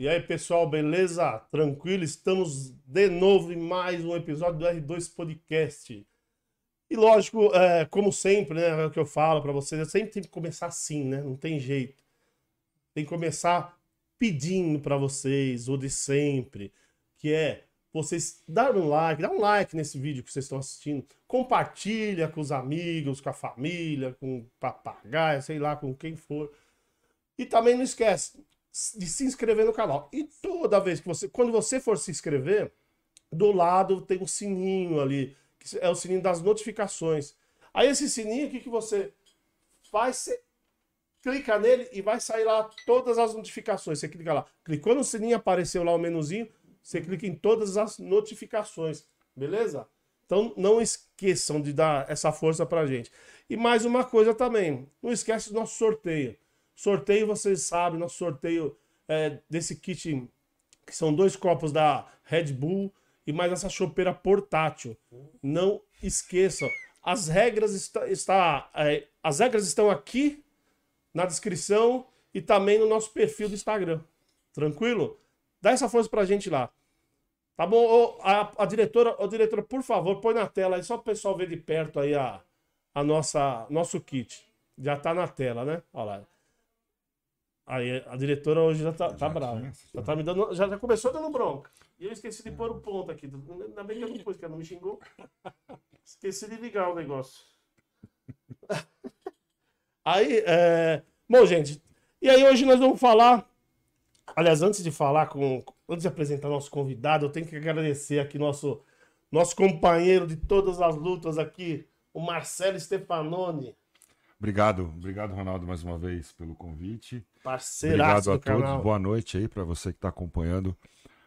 E aí, pessoal, beleza? Tranquilo? Estamos de novo em mais um episódio do R2 Podcast. E lógico, é, como sempre, né, é o que eu falo para vocês, eu sempre tenho que começar assim, né? Não tem jeito. Tem que começar pedindo para vocês, o de sempre, que é vocês dar um like, dá um like nesse vídeo que vocês estão assistindo, compartilha com os amigos, com a família, com o papagaio, sei lá, com quem for. E também não esquece de se inscrever no canal. E toda vez que você, quando você for se inscrever, do lado tem um sininho ali, que é o sininho das notificações. Aí esse sininho, o que, que você faz? Você clica nele e vai sair lá todas as notificações. Você clica lá, clicou no sininho, apareceu lá o menuzinho, você clica em todas as notificações, beleza? Então não esqueçam de dar essa força pra gente. E mais uma coisa também, não esquece do nosso sorteio. Sorteio, vocês sabem, nosso sorteio é, desse kit, que são dois copos da Red Bull e mais essa chopeira portátil. Não esqueçam. As regras, está, está é, as regras estão aqui na descrição e também no nosso perfil do Instagram. Tranquilo? Dá essa força pra gente lá. Tá bom? Ô, a, a diretora, ô, diretora, por favor, põe na tela aí, só o pessoal ver de perto aí a, a nossa, nosso kit. Já tá na tela, né? Olha lá. Aí a diretora hoje já tá, tá brava. Já, tá me dando, já, já começou dando bronca. E eu esqueci de pôr o ponto aqui. Ainda bem que eu não pus, que ela não me xingou. Esqueci de ligar o negócio. Aí, é... bom, gente. E aí hoje nós vamos falar. Aliás, antes de falar com. Antes de apresentar nosso convidado, eu tenho que agradecer aqui nosso, nosso companheiro de todas as lutas aqui, o Marcelo Stefanoni. Obrigado, obrigado, Ronaldo, mais uma vez pelo convite. Parceiraço Obrigado a do todos. canal. Boa noite aí para você que está acompanhando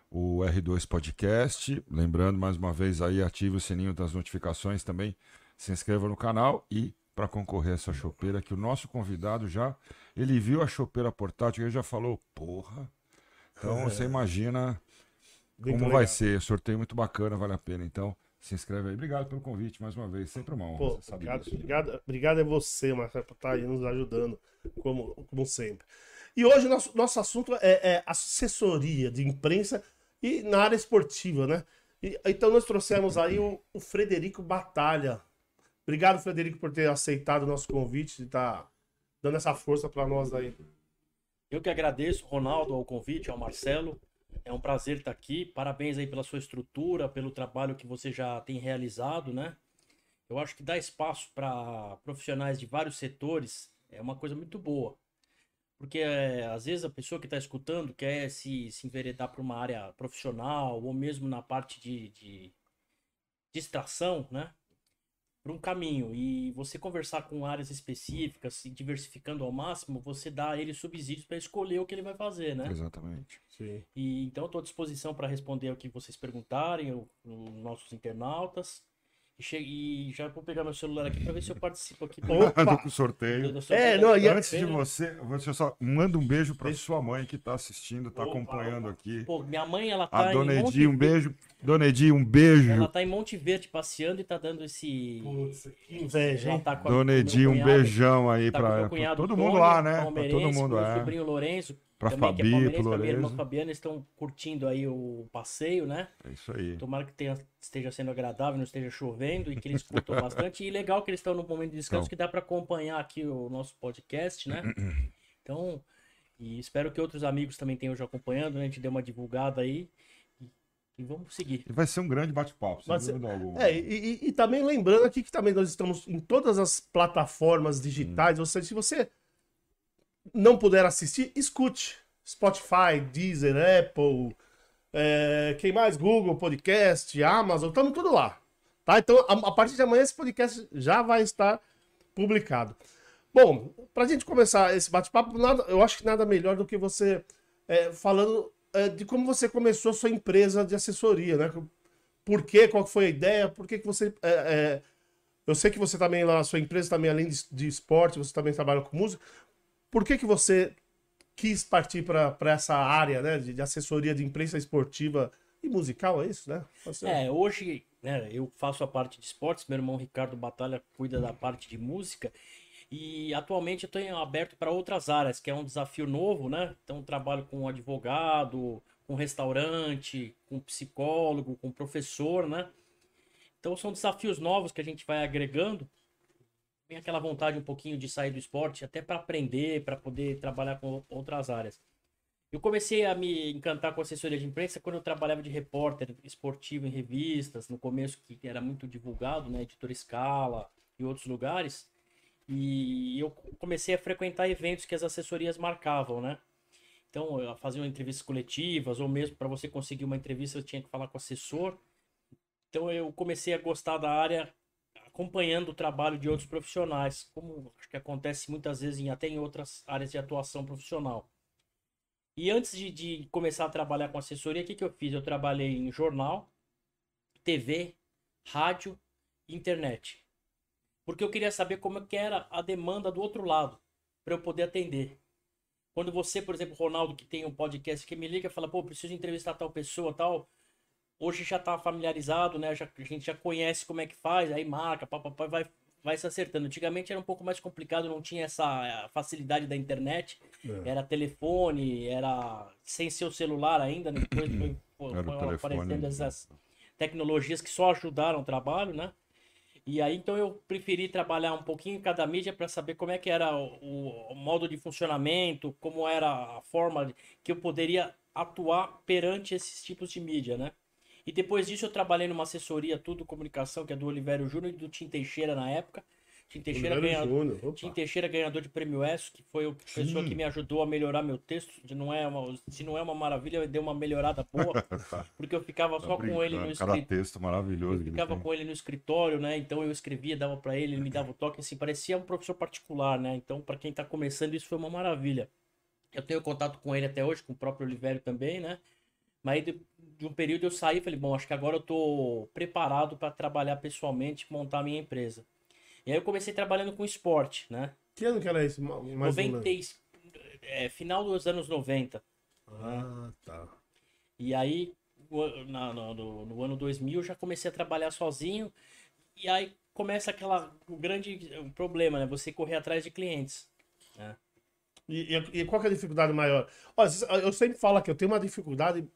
o R2 Podcast. Lembrando mais uma vez aí, ative o sininho das notificações também. Se inscreva no canal e para concorrer a essa chopeira que o nosso convidado já ele viu a chopeira portátil e já falou, porra. Então você imagina Muito como legal. vai ser. Sorteio muito bacana, vale a pena. Então se inscreve aí. Obrigado pelo convite mais uma vez. Sempre uma honra. Pô, obrigado, disso. obrigado, obrigado a você, Marcelo, por estar aí nos ajudando, como, como sempre. E hoje nosso, nosso assunto é, é assessoria de imprensa e na área esportiva, né? E- então nós trouxemos aí o, o Frederico Batalha. Obrigado, Frederico, por ter aceitado o nosso convite e estar dando essa força para nós aí. Eu que agradeço, Ronaldo, ao convite, ao Marcelo. É um prazer estar aqui. Parabéns aí pela sua estrutura, pelo trabalho que você já tem realizado, né? Eu acho que dar espaço para profissionais de vários setores é uma coisa muito boa. Porque é, às vezes a pessoa que está escutando quer se, se enveredar para uma área profissional ou mesmo na parte de, de distração, né? Para um caminho. E você conversar com áreas específicas, se diversificando ao máximo, você dá a ele subsídios para escolher o que ele vai fazer, né? Exatamente. Sim. E então eu estou à disposição para responder o que vocês perguntarem, os nossos internautas. E, e já vou pegar meu celular aqui para ver se eu participo aqui do, Opa! com o sorteio. do- do seu- É, não, e Antes de você, você só manda um beijo para sua mãe que tá assistindo, tá Opa, acompanhando opa. aqui. Pô, minha mãe, ela tá A em Dona Monte Edi, um beijo. Dona Edi, um beijo. Ela tá em Monte Verde passeando e tá dando esse. Putz, que inveja, hein? tá Dona Edi, um beijão aí tá cunhado todo Tony, mundo lá, né? Todo mundo, é. sobrinho Lourenço, Pra também que é Fabi, palmeirense, pro pra minha irmã Lourenço. Fabiana, eles estão curtindo aí o passeio, né? É isso aí. Tomara que tenha, esteja sendo agradável, não esteja chovendo e que eles curtam bastante. E legal que eles estão no momento de descanso, Então. que dá para acompanhar aqui o nosso podcast, né? Então, e espero que outros amigos também tenham já acompanhando, né? A gente deu uma divulgada aí. E, vamos seguir. E vai ser um grande bate-papo, sem ser- dúvida alguma. É, e, e- e também lembrando aqui que também nós estamos em todas as plataformas digitais, ou seja, se você não puder assistir, escute. Spotify, Deezer, Apple, é, quem mais? Google, Podcast, Amazon, estamos tudo lá. Tá? Então, a, a partir de amanhã esse podcast já vai estar publicado. Bom, pra gente começar esse bate-papo, eu acho que nada melhor do que você é, falando é, de como você começou a sua empresa de assessoria, né? Por quê? Qual foi a ideia? Por que, que você. é, é, eu sei que você também, lá na sua empresa, também, além de, de esporte, você também trabalha com música. Por que, que você quis partir para essa área né, de, de assessoria de imprensa esportiva e musical? É isso, né? Você- É, hoje, né, eu faço a parte de esportes, meu irmão Ricardo Batalha cuida da parte de música. E atualmente eu estou aberto para outras áreas, que é um desafio novo, né? Então trabalho com advogado, com restaurante, com psicólogo, com professor, né? Então são desafios novos que a gente vai agregando. Tem aquela vontade um pouquinho de sair do esporte, até para aprender, para poder trabalhar com outras áreas. Eu comecei a me encantar com assessoria de imprensa quando eu trabalhava de repórter esportivo em revistas, no começo que era muito divulgado, né, Editora Escala e outros lugares. E eu comecei a frequentar eventos que as assessorias marcavam, né? Então, faziam entrevistas coletivas, ou mesmo para você conseguir uma entrevista, você tinha que falar com o assessor. Então, eu comecei a gostar da área acompanhando o trabalho de outros profissionais, como acho que acontece muitas vezes em, até em outras áreas de atuação profissional. E antes de, de começar a trabalhar com assessoria, o que, que eu fiz? Eu trabalhei em jornal, TV, rádio internet. Porque eu queria saber como que era a demanda do outro lado, para eu poder atender. Quando você, por exemplo, Ronaldo, que tem um podcast que me liga e fala, pô, preciso entrevistar tal pessoa, tal. Hoje já está familiarizado, né? Já, a gente já conhece como é que faz, aí marca, papai vai vai se acertando. Antigamente era um pouco mais complicado, não tinha essa eh, facilidade da internet. É. Era telefone, era sem seu celular ainda, né? depois foi, foi, foi aparecendo essas tecnologias que só ajudaram o trabalho, né? E aí então eu preferi trabalhar um pouquinho em cada mídia para saber como é que era o, o, modo de funcionamento, como era a forma que eu poderia atuar perante esses tipos de mídia, né? E depois disso eu trabalhei numa assessoria tudo comunicação, que é do Oliveira Júnior e do Tim Teixeira na época. Tim Teixeira, ganhador, Tim Teixeira ganhador de prêmio S, que foi a pessoa que me ajudou a melhorar meu texto. De não é uma, se não é uma maravilha, deu uma melhorada boa. Porque eu ficava tá só brincando. com ele no escritório. texto maravilhoso. Eu ficava com ele no escritório, né? Então eu escrevia, dava para ele, ele me dava o toque, assim, parecia um professor particular, né? Então, para quem tá começando, isso foi uma maravilha. Eu tenho contato com ele até hoje, com o próprio Oliveira também, né? Mas de, de, um período eu saí e falei, bom, acho que agora eu tô preparado para trabalhar pessoalmente, montar a minha empresa. E aí eu comecei trabalhando com esporte, né? Que ano que era isso? Mais 90, é, final dos anos 90. Ah, tá. E aí, na, no, no, ano 2000, eu já comecei a trabalhar sozinho. E aí começa aquela o grande problema, né? Você correr atrás de clientes. Né? E, e, e, qual é a dificuldade maior? Olha, eu sempre falo que eu tenho uma dificuldade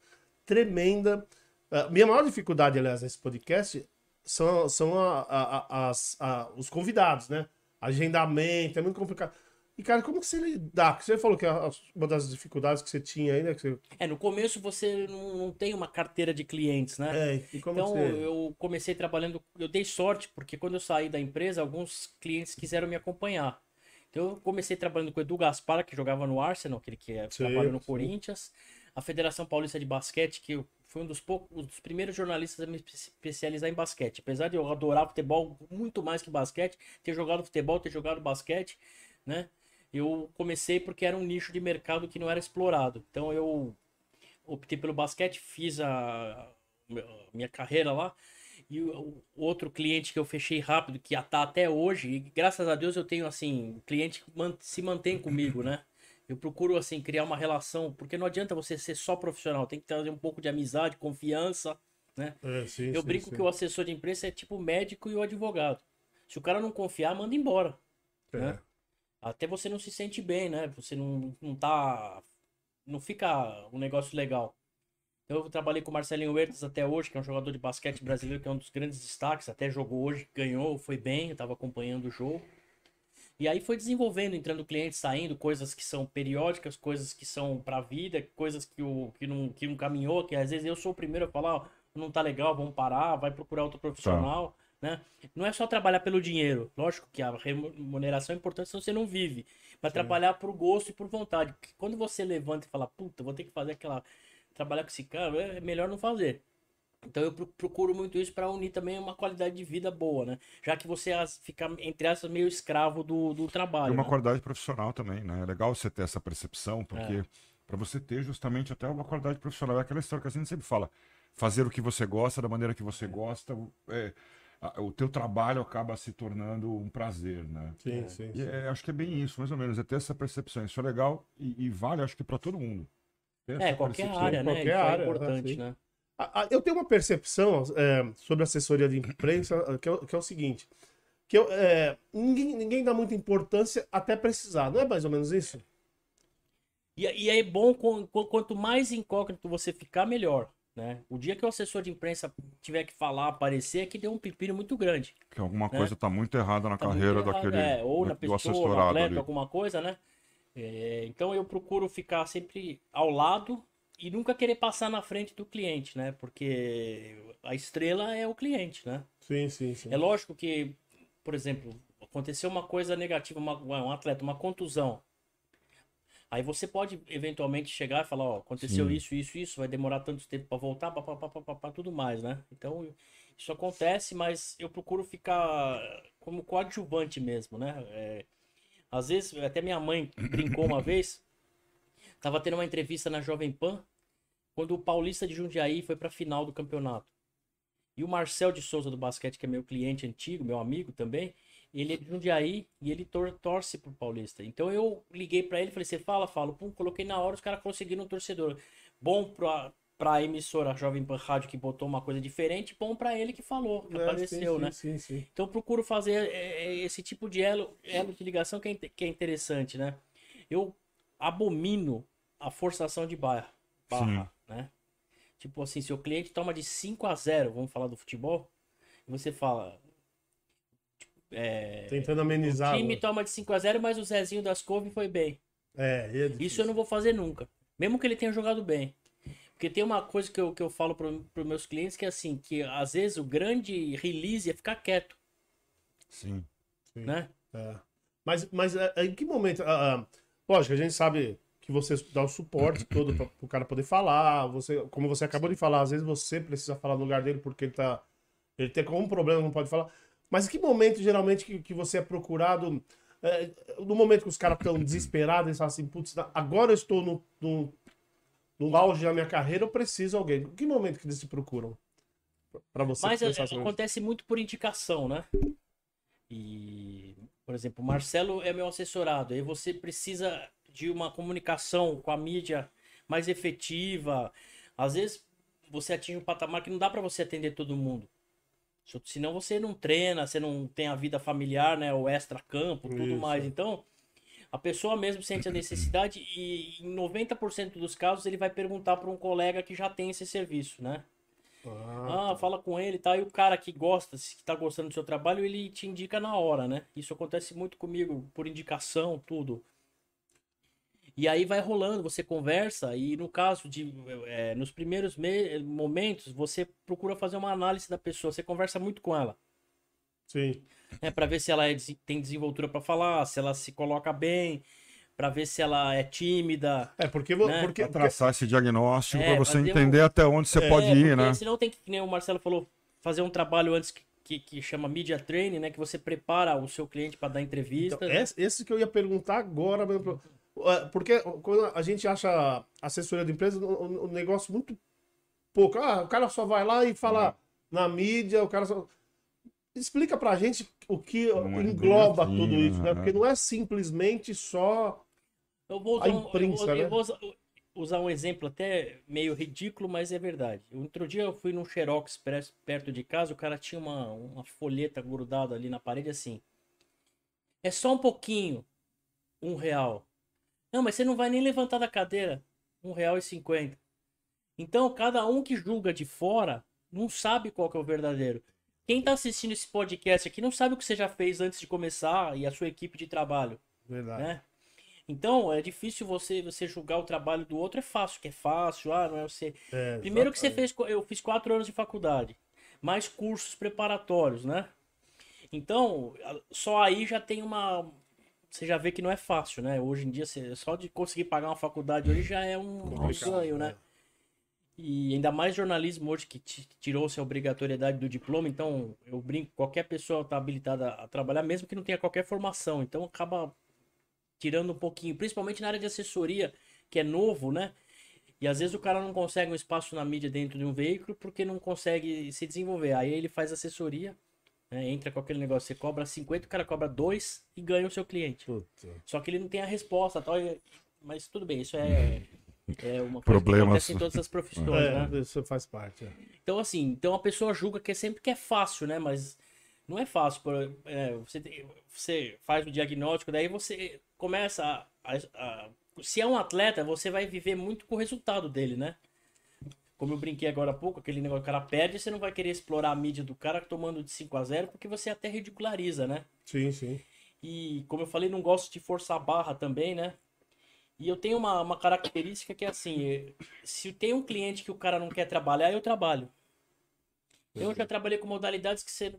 tremenda. Uh, minha maior dificuldade, aliás, nesse podcast são, são a, a, a, os convidados, né? Agendamento, é muito complicado. E, cara, como que você lidar? Você falou que é uma das dificuldades que você tinha aí, né? Você... É, no começo você não, não, tem uma carteira de clientes, né? É, então, você... eu comecei trabalhando... Eu dei sorte, porque quando eu saí da empresa, alguns clientes quiseram me acompanhar. Então, eu comecei trabalhando com o Edu Gaspar, que jogava no Arsenal, aquele que é, trabalha no sim. Corinthians. A Federação Paulista de Basquete, que eu fui um dos poucos, dos primeiros jornalistas a me especializar em basquete. Apesar de eu adorar futebol muito mais que basquete, ter jogado futebol, ter jogado basquete, né? Eu comecei porque era um nicho de mercado que não era explorado. Então eu optei pelo basquete, fiz a minha carreira lá. E o outro cliente que eu fechei rápido, que está até hoje, e graças a Deus eu tenho assim, cliente que se mantém comigo, né? Eu procuro, assim, criar uma relação, porque não adianta você ser só profissional, tem que ter um pouco de amizade, confiança, né? É, sim, eu sim, brinco sim. que o assessor de imprensa é tipo o médico e o advogado. Se o cara não confiar, manda embora. É. Né? Até você não se sente bem, né? Você não, não tá. Não fica um negócio legal. Eu trabalhei com o Marcelinho Huertas até hoje, que é um jogador de basquete brasileiro, que é um dos grandes destaques. Até jogou hoje, ganhou, foi bem, eu estava acompanhando o jogo. E aí foi desenvolvendo, entrando clientes, saindo, coisas que são periódicas, coisas que são pra vida, coisas que, o, que, não, que não caminhou, que às vezes eu sou o primeiro a falar, ó, não tá legal, vamos parar, vai procurar outro profissional, tá. né? Não é só trabalhar pelo dinheiro, lógico que a remuneração é importante, senão você não vive, mas Sim. trabalhar por gosto e por vontade. Porque quando você levanta e fala, puta, vou ter que fazer aquela, trabalhar com esse cara, é melhor não fazer. Então eu procuro muito isso para unir também uma qualidade de vida boa, né? Já que você fica, entre aspas, meio escravo do, do trabalho. E uma né? qualidade profissional também, né? É legal você ter essa percepção, porque é. para você ter justamente até uma qualidade profissional. É aquela história que a gente sempre fala: fazer o que você gosta, da maneira que você gosta, é, o teu trabalho acaba se tornando um prazer, né? Sim, é. sim. E é, acho que é bem isso, mais ou menos, é ter essa percepção. Isso é legal e, e vale, acho que para todo mundo. É, qualquer área, né? Qualquer área, é importante, né? Eu tenho uma percepção é, sobre assessoria de imprensa que é, que é o seguinte: que eu, é, ninguém, ninguém dá muita importância até precisar, não é mais ou menos isso? E, e é bom, com- com- quanto mais incógnito você ficar, melhor. Né? O dia que o assessor de imprensa tiver que falar, aparecer, é que deu um pepino muito grande. Que alguma coisa tá muito errada na Tá carreira errado, daquele é, ou na do pessoa, no assessorado atleta, ali. alguma coisa, né? É, então eu procuro ficar sempre ao lado e nunca querer passar na frente do cliente, né? Porque a estrela é o cliente, né? Sim, sim, sim. É lógico que, por exemplo, aconteceu uma coisa negativa, uma- um atleta, uma contusão. Aí você pode eventualmente chegar e falar, ó, aconteceu Sim. isso, isso, isso, vai demorar tanto tempo para voltar, papapá, tudo mais, né? Então, isso acontece, mas eu procuro ficar como coadjuvante mesmo, né? É, às vezes, até minha mãe brincou uma vez, tava tendo uma entrevista na Jovem Pan, quando o Paulista de Jundiaí foi pra final do campeonato. E o Marcel de Souza do basquete, que é meu cliente antigo, meu amigo também, ele é de Jundiaí e ele tor torce pro Paulista. Então eu liguei pra ele, falei, você fala, falo, pum, coloquei na hora, os caras conseguiram um torcedor. Bom pra, pra emissora a Jovem Pan Rádio que botou uma coisa diferente, bom pra ele que falou, que É, apareceu, sim, né? Sim, sim. Então eu procuro fazer é, é, esse tipo de elo, elo de ligação que é, que é interessante, né? Eu abomino a forçação de barra, barra né? Tipo assim, se o cliente toma de 5 a 0, vamos falar do futebol, e você fala... tipo, é, Tentando o amenizar. time né? toma de 5 a 0, mas o Zezinho das Couve foi bem. É, é Isso eu não vou fazer nunca. Mesmo que ele tenha jogado bem. Porque tem uma coisa que eu, que eu falo para os meus clientes que é assim, que às vezes o grande release é ficar quieto, Sim. né? É. Mas, mas é, é, em que momento. ah, lógico, a gente sabe que você dá o suporte todo para o cara poder falar. Você, como você acabou de falar, às vezes você precisa falar no lugar dele porque ele tá. Ele tem algum problema, não pode falar. Mas em que momento, geralmente, que, que você é procurado? é, no momento que os caras estão desesperados, eles falam assim, putz, agora eu estou no, no, no auge da minha carreira, eu preciso de alguém. Que momento que eles se procuram? Pra você Mas é, acontece muito por indicação, né? E, por exemplo, o Marcelo é meu assessorado. Aí você precisa de uma comunicação com a mídia mais efetiva. Às vezes você atinge um patamar que não dá para você atender todo mundo. Se- Senão você não treina, você não tem a vida familiar, né? O extra-campo, tudo Isso. mais. Então, a pessoa mesmo sente a necessidade e em 90% dos casos ele vai perguntar para um colega que já tem esse serviço, né? Ah, Ah, fala com ele e tal. E o cara que gosta, que tá gostando do seu trabalho, ele te indica na hora, né? Isso acontece muito comigo, por indicação, tudo. E aí vai rolando, você conversa, e no caso de. é, nos primeiros me- momentos, você procura fazer uma análise da pessoa, você conversa muito com ela. sim. Né, para ver se ela é tem desenvoltura para falar, se ela se coloca bem, para ver se ela é tímida. É, porque, Né? porque, Pra traçar esse diagnóstico É, pra você fazer um- entender até onde você É, pode ir, né? Senão tem que, que nem o Marcelo falou, fazer um trabalho antes que, que, que chama media training, né? Que você prepara o seu cliente para dar entrevista. Então, esse, esse que eu ia perguntar agora, mesmo. É, porque quando a gente acha assessoria de empresa um, negócio muito pouco. Ah, o cara só vai lá e fala na mídia, o cara só. Explica pra gente o que Não é engloba assim, tudo isso, né? né? Porque não é simplesmente só. Eu vou a usar, um, imprensa, eu, vou- eu né? vou usar, um exemplo até meio ridículo, mas é verdade. Outro dia eu fui num Xerox perto de casa, o cara tinha uma, uma folheta grudada ali na parede assim. É só um pouquinho. Um real. Não, mas você não vai nem levantar da cadeira. Um real e cinquenta. Então, cada um que julga de fora não sabe qual que é o verdadeiro. Quem tá assistindo esse podcast aqui não sabe o que você já fez antes de começar e a sua equipe de trabalho Verdade. né? Então, é difícil você você julgar o trabalho do outro, é fácil, que é fácil, ah, não é você. É, Primeiro que você fez, eu fiz quatro anos de faculdade, mais cursos preparatórios, né? Então, só aí já tem uma. Você já vê que não é fácil, né? Hoje em dia, você- só de conseguir pagar uma faculdade hoje já é um, um ganho, né? E ainda mais jornalismo hoje que ti- tirou-se a obrigatoriedade do diploma, então eu brinco, qualquer pessoa está habilitada a trabalhar, mesmo que não tenha qualquer formação. Então acaba tirando um pouquinho, principalmente na área de assessoria, que é novo, né? E às vezes o cara não consegue um espaço na mídia dentro de um veículo porque não consegue se desenvolver. Aí ele faz assessoria, né? entra com aquele negócio, você cobra 50, o cara cobra 2 e ganha o seu cliente. Puta. Só que ele não tem a resposta, tal, mas tudo bem, isso é, é uma coisa Problemas. que acontece em todas as profissões, né? É, isso faz parte. é. Então, assim, então a pessoa julga que é sempre que é fácil, né? Mas Não é fácil. por- é, você, tem- você faz o diagnóstico, daí você começa a, a- a- Se é um atleta, você vai viver muito com o resultado dele, né? Como eu brinquei agora há pouco, aquele negócio que o cara perde, você não vai querer explorar a mídia do cara tomando de 5 a 0 porque você até ridiculariza, né? Sim, sim. E como eu falei, não gosto de forçar a barra também, né? E eu tenho uma, uma característica que é assim: eh, se tem um cliente que o cara não quer trabalhar, eu trabalho. Eu já trabalhei com modalidades que você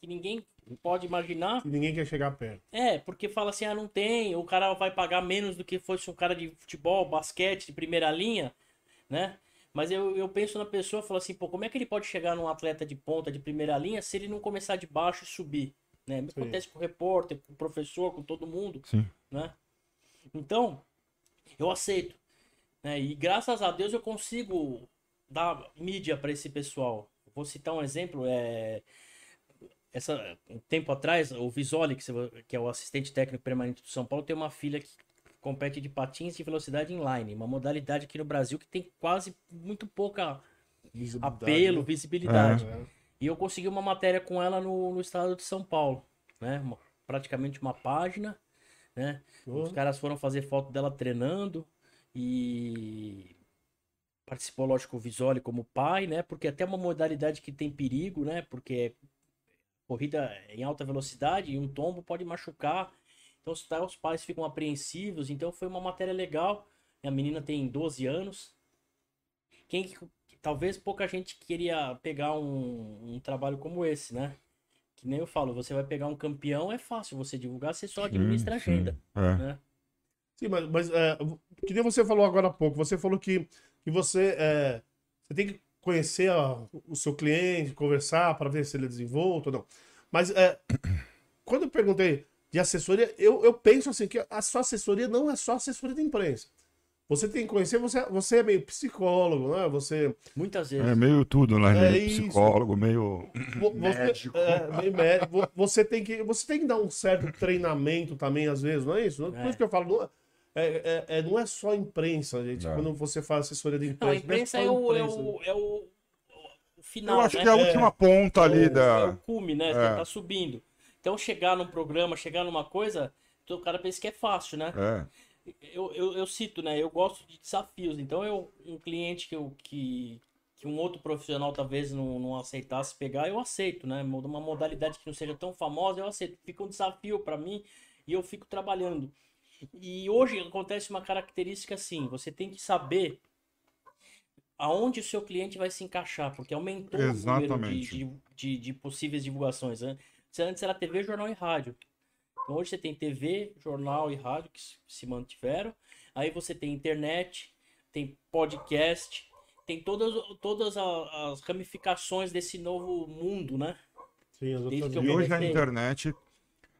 que ninguém pode imaginar. E ninguém quer chegar perto. É, porque fala assim, ah, não tem, o cara vai pagar menos do que fosse um cara de futebol, basquete, de primeira linha, né? Mas eu, eu penso na pessoa e falo assim, pô, como é que ele pode chegar num atleta de ponta, de primeira linha, se ele não começar de baixo e subir? Né? Sim. Acontece com o repórter, com o professor, com todo mundo, Sim. né? Então, eu aceito. Né? E graças a Deus eu consigo dar mídia para esse pessoal. Vou citar um exemplo, é essa um tempo atrás, o Visoli, que é o assistente técnico permanente do São Paulo, tem uma filha que compete de patins de velocidade inline, uma modalidade aqui no Brasil que tem quase muito pouca Visibilidade, apelo, né? visibilidade. É. E eu consegui uma matéria com ela no, no estado de São Paulo, né? Uma- praticamente uma página, né? Os Oh. caras foram fazer foto dela treinando e participou, lógico, o Visoli como pai, né? Porque até uma modalidade que tem perigo, né? Porque é corrida em alta velocidade e um tombo pode machucar. Então os, tá, os pais ficam apreensivos. Então foi uma matéria legal. A menina tem 12 anos. Quem que- talvez pouca gente queria pegar um, um trabalho como esse, né? Que nem eu falo, você vai pegar um campeão, é fácil você divulgar, você só administra a agenda, sim. É. né? Sim, mas, mas é, que nem você falou agora há pouco, você falou que, que você, é, você tem que conhecer a- o seu cliente, conversar para ver se ele é desenvolto ou não. Mas é, quando eu perguntei de assessoria, eu, eu penso assim que a sua assessoria não é só assessoria de imprensa. Você tem que conhecer, você, você é meio psicólogo, né? Você, Muitas vezes. É meio tudo, né? É meio isso. psicólogo, meio. vo- você, Médico. é, meio médico. Vo- você tem que você tem que dar um certo treinamento também às vezes, não é isso? Por É. isso que eu falo, não é, é, é- não é só imprensa, gente. Não. Quando você faz assessoria de Não, a imprensa, imprensa é só o, é imprensa. o, é o, o final, Eu acho né? que é a É. última ponta ali É o- da. é o cume, né? Você É. tá subindo. Então chegar num programa, chegar numa coisa, o cara pensa que é fácil, né? É. Eu, eu, eu cito, né? Eu gosto de desafios. Então, eu, um cliente que, eu, que, que um outro profissional talvez não, não aceitasse pegar, eu aceito, né? Uma modalidade que não seja tão famosa, eu aceito. Fica um desafio para mim e eu fico trabalhando. E hoje acontece uma característica assim: você tem que saber aonde o seu cliente vai se encaixar, porque aumentou o número de, Exatamente. de, de, de possíveis divulgações. Né? Antes era TV, jornal e rádio. Então hoje você tem TV, jornal e rádio que se- mantiveram. Aí você tem internet, tem podcast, tem todas, todas as ramificações desse novo mundo, né? Sim, as outras Desde que eu E hoje a internet.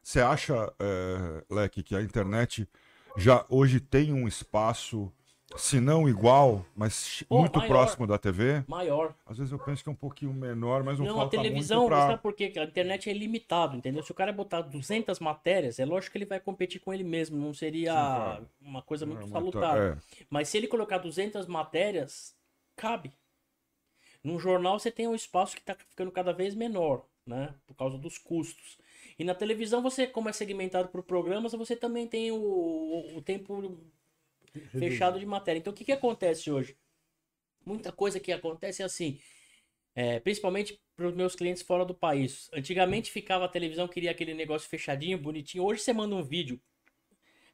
Você acha, é, Leque, que a internet já hoje tem um espaço, se não igual, mas Pô, muito maior. próximo da TV? Maior. Às vezes eu penso que é um pouquinho menor, mas não, Não, a televisão, muito pra... sabe por quê? A internet é limitado, entendeu? Se o cara botar 200 matérias, é lógico que ele vai competir com ele mesmo, não seria Sim, claro. uma coisa muito É, salutar. é. Mas se ele colocar 200 matérias, cabe. Num jornal você tem um espaço que está ficando cada vez menor, né? Por causa dos custos. E na televisão você, como é segmentado por programas, você também tem o, o tempo fechado de matéria. Então o que, que acontece hoje? Muita coisa que acontece é assim, é, principalmente para os meus clientes fora do país. Antigamente ficava a televisão, queria aquele negócio fechadinho, bonitinho. Hoje você manda um vídeo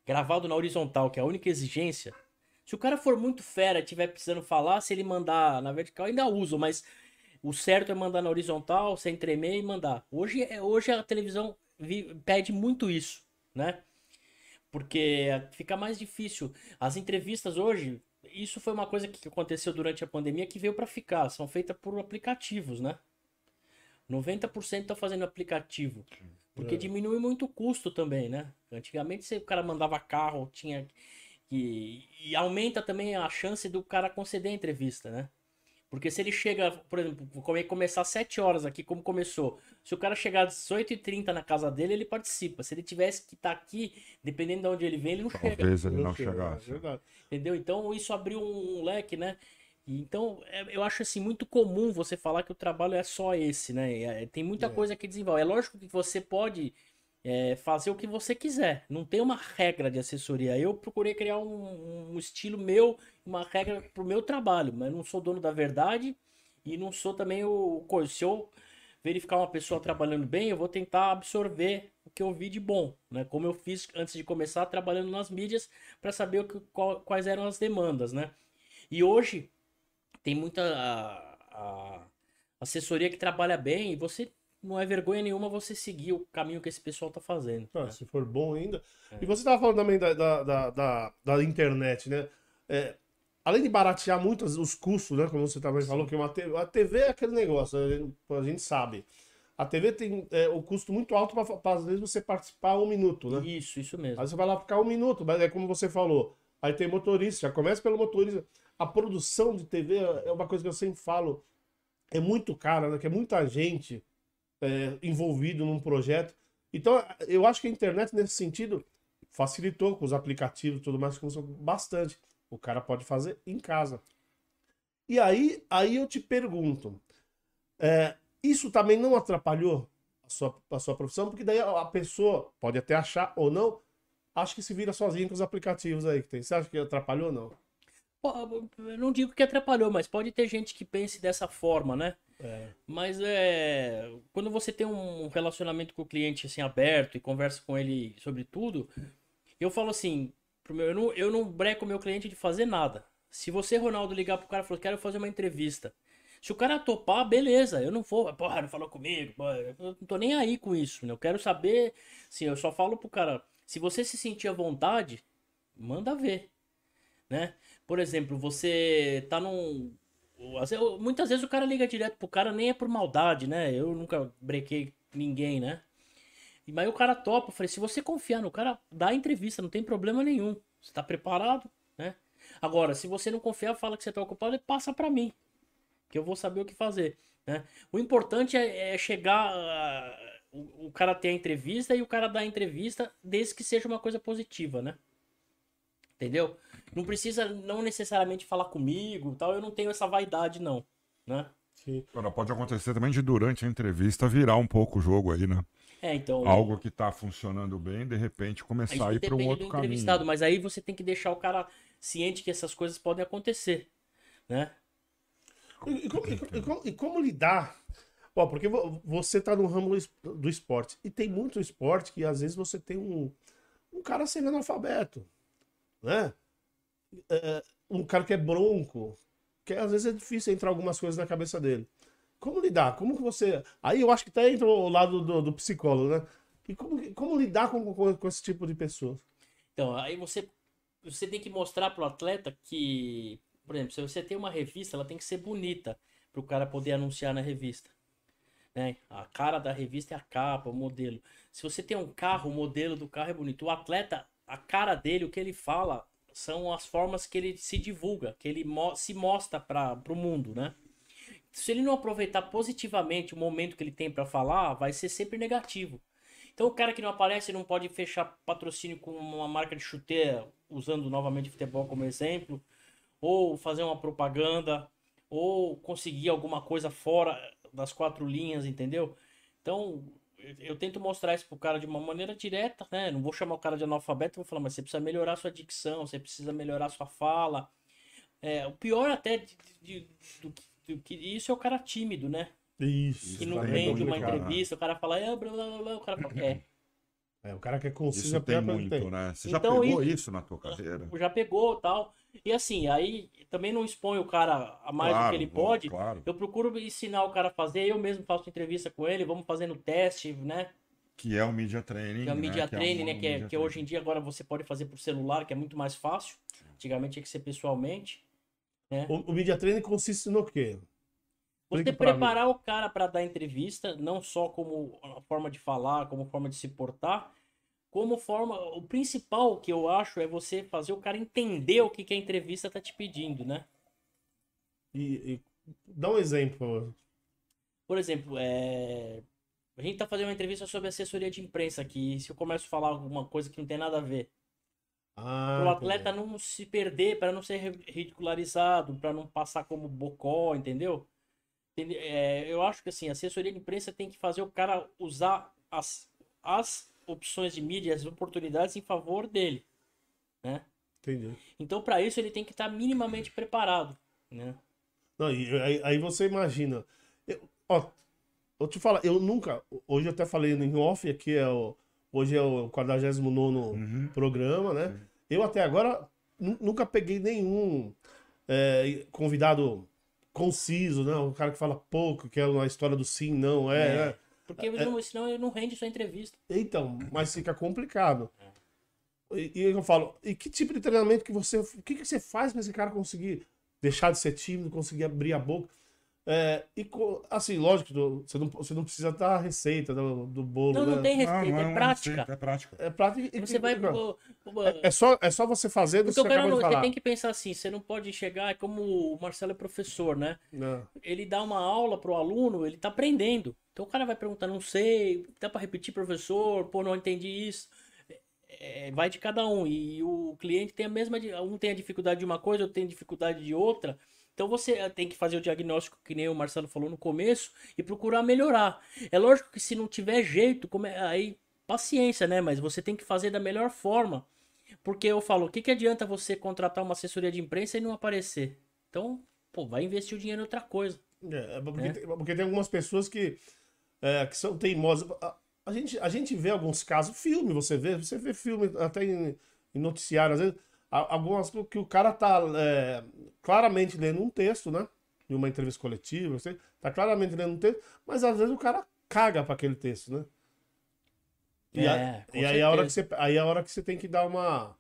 gravado na horizontal, que é a única exigência. Se o cara for muito fera tiver precisando falar, se ele mandar na vertical, ainda uso, mas o certo é mandar na horizontal, sem tremer e mandar. Hoje, é- hoje a televisão vi- pede muito isso, né? Porque fica mais difícil. As entrevistas hoje, isso foi uma coisa que aconteceu durante a pandemia que veio para ficar. São feitas por aplicativos, né? 90% tá fazendo aplicativo. Porque É. diminui muito o custo também, né? Antigamente se o cara mandava carro, tinha e, e aumenta também a chance do cara conceder a entrevista, né? Porque se ele chega, por exemplo, come- começar às 7 horas aqui, como começou, se o cara chegar às 18h30 na casa dele, ele participa. Se ele tivesse que estar aqui, dependendo de onde ele vem, ele não chega. Talvez ele não chega, chegasse. É verdade. Entendeu? Então isso abriu um leque, né? Então, é- eu acho assim muito comum você falar que o trabalho é só esse, né? É, tem muita É. coisa que desenvolve. É lógico que você pode é, fazer o que você quiser. Não tem uma regra de assessoria. Eu procurei criar um, um estilo meu, uma regra pro meu trabalho, mas não sou dono da verdade e não sou também o coisa. Se eu verificar uma pessoa trabalhando bem, eu vou tentar absorver o que eu vi de bom, né? Como eu fiz antes de começar trabalhando nas mídias para saber o que, qual- quais eram as demandas, né? E hoje tem muita a- a assessoria que trabalha bem e você não é vergonha nenhuma você seguir o caminho que esse pessoal tá fazendo. Ah, né? Se for bom ainda. É. E você estava falando também da, da, da, da- da internet, né? É, além de baratear muito os- os custos, né? Como você também falou, que uma TV, a TV é aquele negócio, a gente, a gente sabe. A TV tem é, o custo muito alto para, às vezes, você participar um minuto, né? Isso, isso mesmo. Aí você vai lá ficar um minuto, mas é como você falou. Aí tem motorista, já começa pelo motorista. A produção de TV é uma coisa que eu sempre falo, é muito cara, né? Que é muita gente é, envolvido num projeto. Então, eu acho que a internet, nesse sentido, facilitou com os aplicativos e tudo mais, começou bastante. O cara pode fazer em casa. E aí, aí eu te pergunto, é, isso também não atrapalhou a sua, a sua profissão? Porque daí a pessoa pode até achar ou não, acho que se vira sozinho com os aplicativos aí que tem. Você acha que atrapalhou ou não? Eu não digo que atrapalhou, mas pode ter gente que pense dessa forma, né? É. Mas é. Quando você tem um relacionamento com o cliente assim aberto e conversa com ele sobre tudo, eu falo assim, meu, eu, não, eu não breco meu cliente de fazer nada. Se você, Ronaldo, ligar pro cara e falar, quero fazer uma entrevista. Se o cara topar, beleza, eu não vou, porra, não falou comigo, porra, eu não tô nem aí com isso, né? Eu quero saber, sim, eu só falo pro cara, se você se sentir à vontade, manda ver, né? Por exemplo, você tá num. Muitas vezes o cara liga direto pro cara, nem é por maldade, né? Eu nunca brequei ninguém, né? Mas o cara topa, eu falei, se você confiar no cara, dá a entrevista, não tem problema nenhum. Você tá preparado, né? Agora, se você não confiar, fala que você tá ocupado e passa pra mim. Que eu vou saber o que fazer, né? O importante é, é chegar. ah, o, o cara ter a entrevista e o cara dar a entrevista, desde que seja uma coisa positiva, né? Entendeu? Não precisa não necessariamente falar comigo, tal. Eu não tenho essa vaidade não, né? Sim. Agora, pode acontecer também de durante a entrevista virar um pouco o jogo aí, né? É, então. Algo que tá funcionando bem, de repente começar a ir para um outro do caminho. entrevistado, mas aí você tem que deixar o cara ciente que essas coisas podem acontecer, né? E, e como, e como- e como- e como lidar? Ó, porque vo- você tá no ramo do esporte. E tem muito esporte que às vezes você tem um, um cara sendo analfabeto, né? É, um cara que é bronco, que às vezes é difícil entrar algumas coisas na cabeça dele. Como lidar? Como que você. Aí eu acho que até entra o lado do, do psicólogo, né? E como, como lidar com, com, com esse tipo de pessoas? Então, aí você, você tem que mostrar pro atleta que, por exemplo, se você tem uma revista, ela tem que ser bonita pro cara poder anunciar na revista. Né? A cara da revista é a capa, o modelo. Se você tem um carro, o modelo do carro é bonito. O atleta, a cara dele, o que ele fala, são as formas que ele se divulga, que ele mo- se mostra para o mundo, né? Se ele não aproveitar positivamente o momento que ele tem para falar, vai ser sempre negativo. Então o cara que não aparece não pode fechar patrocínio com uma marca de chuteira, usando novamente futebol como exemplo, ou fazer uma propaganda, ou conseguir alguma coisa fora das quatro linhas, entendeu? Então eu- tento mostrar isso pro cara de uma maneira direta, né? Não vou chamar o cara de analfabeto, vou falar, mas você precisa melhorar sua dicção, você precisa melhorar sua fala. É, o pior até de, de- do, que- do que isso é o cara tímido, né? Isso. Que não daí é rende uma entrevista, o cara fala, é, blá, blá, blá, o cara fala, é. É, o cara que é conciso Isso tem muito, tem. né? Você Então, já pegou e- isso na tua carreira? já pegou tal. E assim, aí também não expõe o cara a mais do Claro, que ele bom, pode. Claro. Eu procuro ensinar o cara a fazer, eu mesmo faço entrevista com ele, vamos fazendo teste, né? Que é o media training. Que é o né? media Que é training, um né? Que, é- media que hoje em dia agora você pode fazer por celular, que é muito mais fácil. Antigamente tinha que ser pessoalmente. O, o media training consiste no quê? Você pra mim. preparar o cara para dar entrevista, não só como a forma de falar, como forma de se portar, como forma. O principal que eu acho é você fazer o cara entender o que, que a entrevista tá te pedindo, né? E, e dá um exemplo, por exemplo, é, a gente tá fazendo uma entrevista sobre assessoria de imprensa aqui. Se eu começo a falar alguma coisa que não tem nada a ver, Ah, o atleta não se perder, para não ser ri- ridicularizado, para não passar como bocó, entendeu? Entende- é, eu acho que assim, a assessoria de imprensa tem que fazer o cara usar as, as opções de mídia, as oportunidades em favor dele, né? entendi. Então, para isso, ele tem que estar minimamente preparado, né? Não, e aí, aí você imagina. Eu, ó, eu te falar, eu nunca. Hoje eu até falei em off, aqui é o. Hoje é o 49 Uhum. programa, né? Eu até agora nu- nunca peguei nenhum é, convidado conciso, né? O cara que fala pouco, que é uma história do sim, não, é, É. né? Porque não, senão ele não rende sua entrevista. Então, mas fica complicado. E, e eu falo, e que tipo de treinamento que você. O que, que você faz pra esse cara conseguir deixar de ser tímido, conseguir abrir a boca? É, e assim, lógico, você não, você não precisa dar a receita do, do bolo. Não, não né? tem receita, Não, não é uma prática. receita, É prática. É prática. e- Você e- vai. pô, É, é só, é só você fazer do que Porque você o cara não, você tem que pensar assim, você não pode chegar, é como o Marcelo é professor, né? Não. Ele dá uma aula pro aluno, ele tá aprendendo. Então o cara vai perguntar, não sei, dá pra repetir, professor, pô, não entendi isso. É, vai de cada um. E o cliente tem a mesma. Um tem a dificuldade de uma coisa, outro tem dificuldade de outra. Então você eh, tem que fazer o diagnóstico, que nem o Marcelo falou no começo, e procurar melhorar. É lógico que se não tiver jeito, como é- aí paciência, né? Mas você tem que fazer da melhor forma. Porque eu falo, o que, que adianta você contratar uma assessoria de imprensa e não aparecer? Então, pô, vai investir o dinheiro em outra coisa. É, é porque, É. Tem, porque tem algumas pessoas que, é, que são teimosas. A, a gente, a gente vê alguns casos, filme, você vê, você vê filme até em, em noticiário, às vezes, algumas que que o cara tá é, claramente lendo um texto, né? Em uma entrevista coletiva, você tá claramente lendo um texto, mas às vezes o cara caga para aquele texto, né? E, a- É, e aí, a hora que você, aí a hora que você tem que dar uma.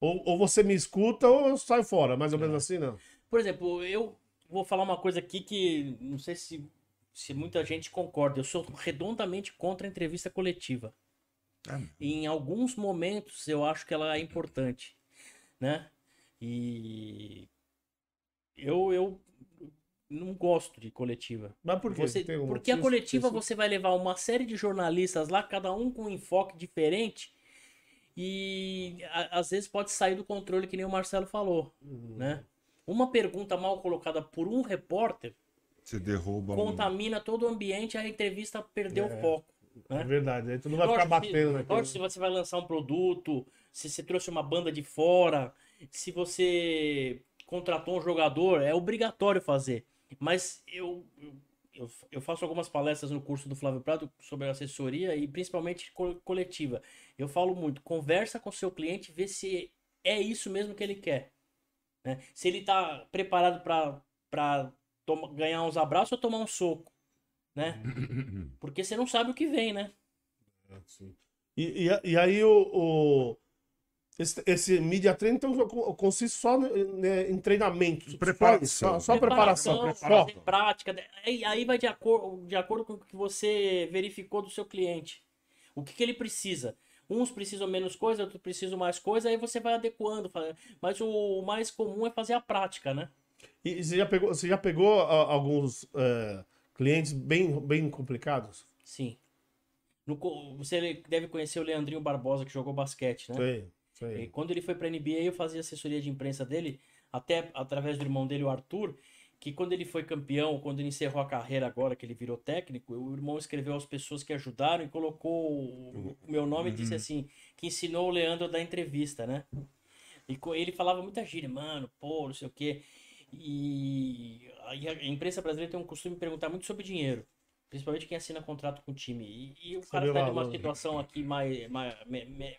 Ou, ou você me escuta ou eu saio fora, mais É. ou menos assim, não. Por exemplo, eu vou falar uma coisa aqui que não sei se, se muita gente concorda. Eu sou redondamente contra a entrevista coletiva. É. Em alguns momentos eu acho que ela é importante, né? E eu, eu não gosto de coletiva. Mas por quê? Você- Tem algum porque a coletiva você vai levar uma série de jornalistas lá, cada um com um enfoque diferente, e a- às vezes pode sair do controle, que nem o Marcelo falou, Uhum. né? Uma pergunta mal colocada por um repórter Você derruba um... contamina todo o ambiente e a entrevista perdeu o foco. É Né? verdade, aí tu não vai ficar Lógico, batendo naquilo. lógico, se você vai lançar um produto, se você trouxe uma banda de fora, se você contratou um jogador, é obrigatório fazer. Mas eu, eu, eu- faço algumas palestras no curso do Flávio Prado sobre assessoria e principalmente co- coletiva. Eu falo muito, conversa com seu cliente, vê se é isso mesmo que ele quer. né? Se ele está preparado para ganhar uns abraços ou tomar um soco. Né? Porque você não sabe o que vem, né? Sim. E, e, e aí o, o- esse, esse media training então co- consiste só né, né, em treinamento. Preparação. Só, só preparação. Preparação, Só. prática. Aí, aí vai de, acor de acordo com o que você verificou do seu cliente. O que, que ele precisa. Uns precisam menos coisa, outros precisam mais coisa, aí você vai adequando. Mas o mais comum é fazer a prática, né? E você já pegou, você já pegou a- alguns é, clientes bem, bem complicados? Sim. No você deve conhecer o Leandrinho Barbosa, que jogou basquete, né? Sei. Quando ele foi pra NBA, eu fazia assessoria de imprensa dele, até através do irmão dele, o Arthur, que quando ele foi campeão, quando ele encerrou a carreira agora, que ele virou técnico, o irmão escreveu as pessoas que ajudaram e colocou o meu nome e disse assim, que ensinou o Leandro a dar entrevista, né? E ele falava muita gíria, mano, pô, não sei o quê. E a imprensa brasileira tem um costume de perguntar muito sobre dinheiro. Principalmente quem assina contrato com o time. E, e o cara tá numa situação aqui mais, mais,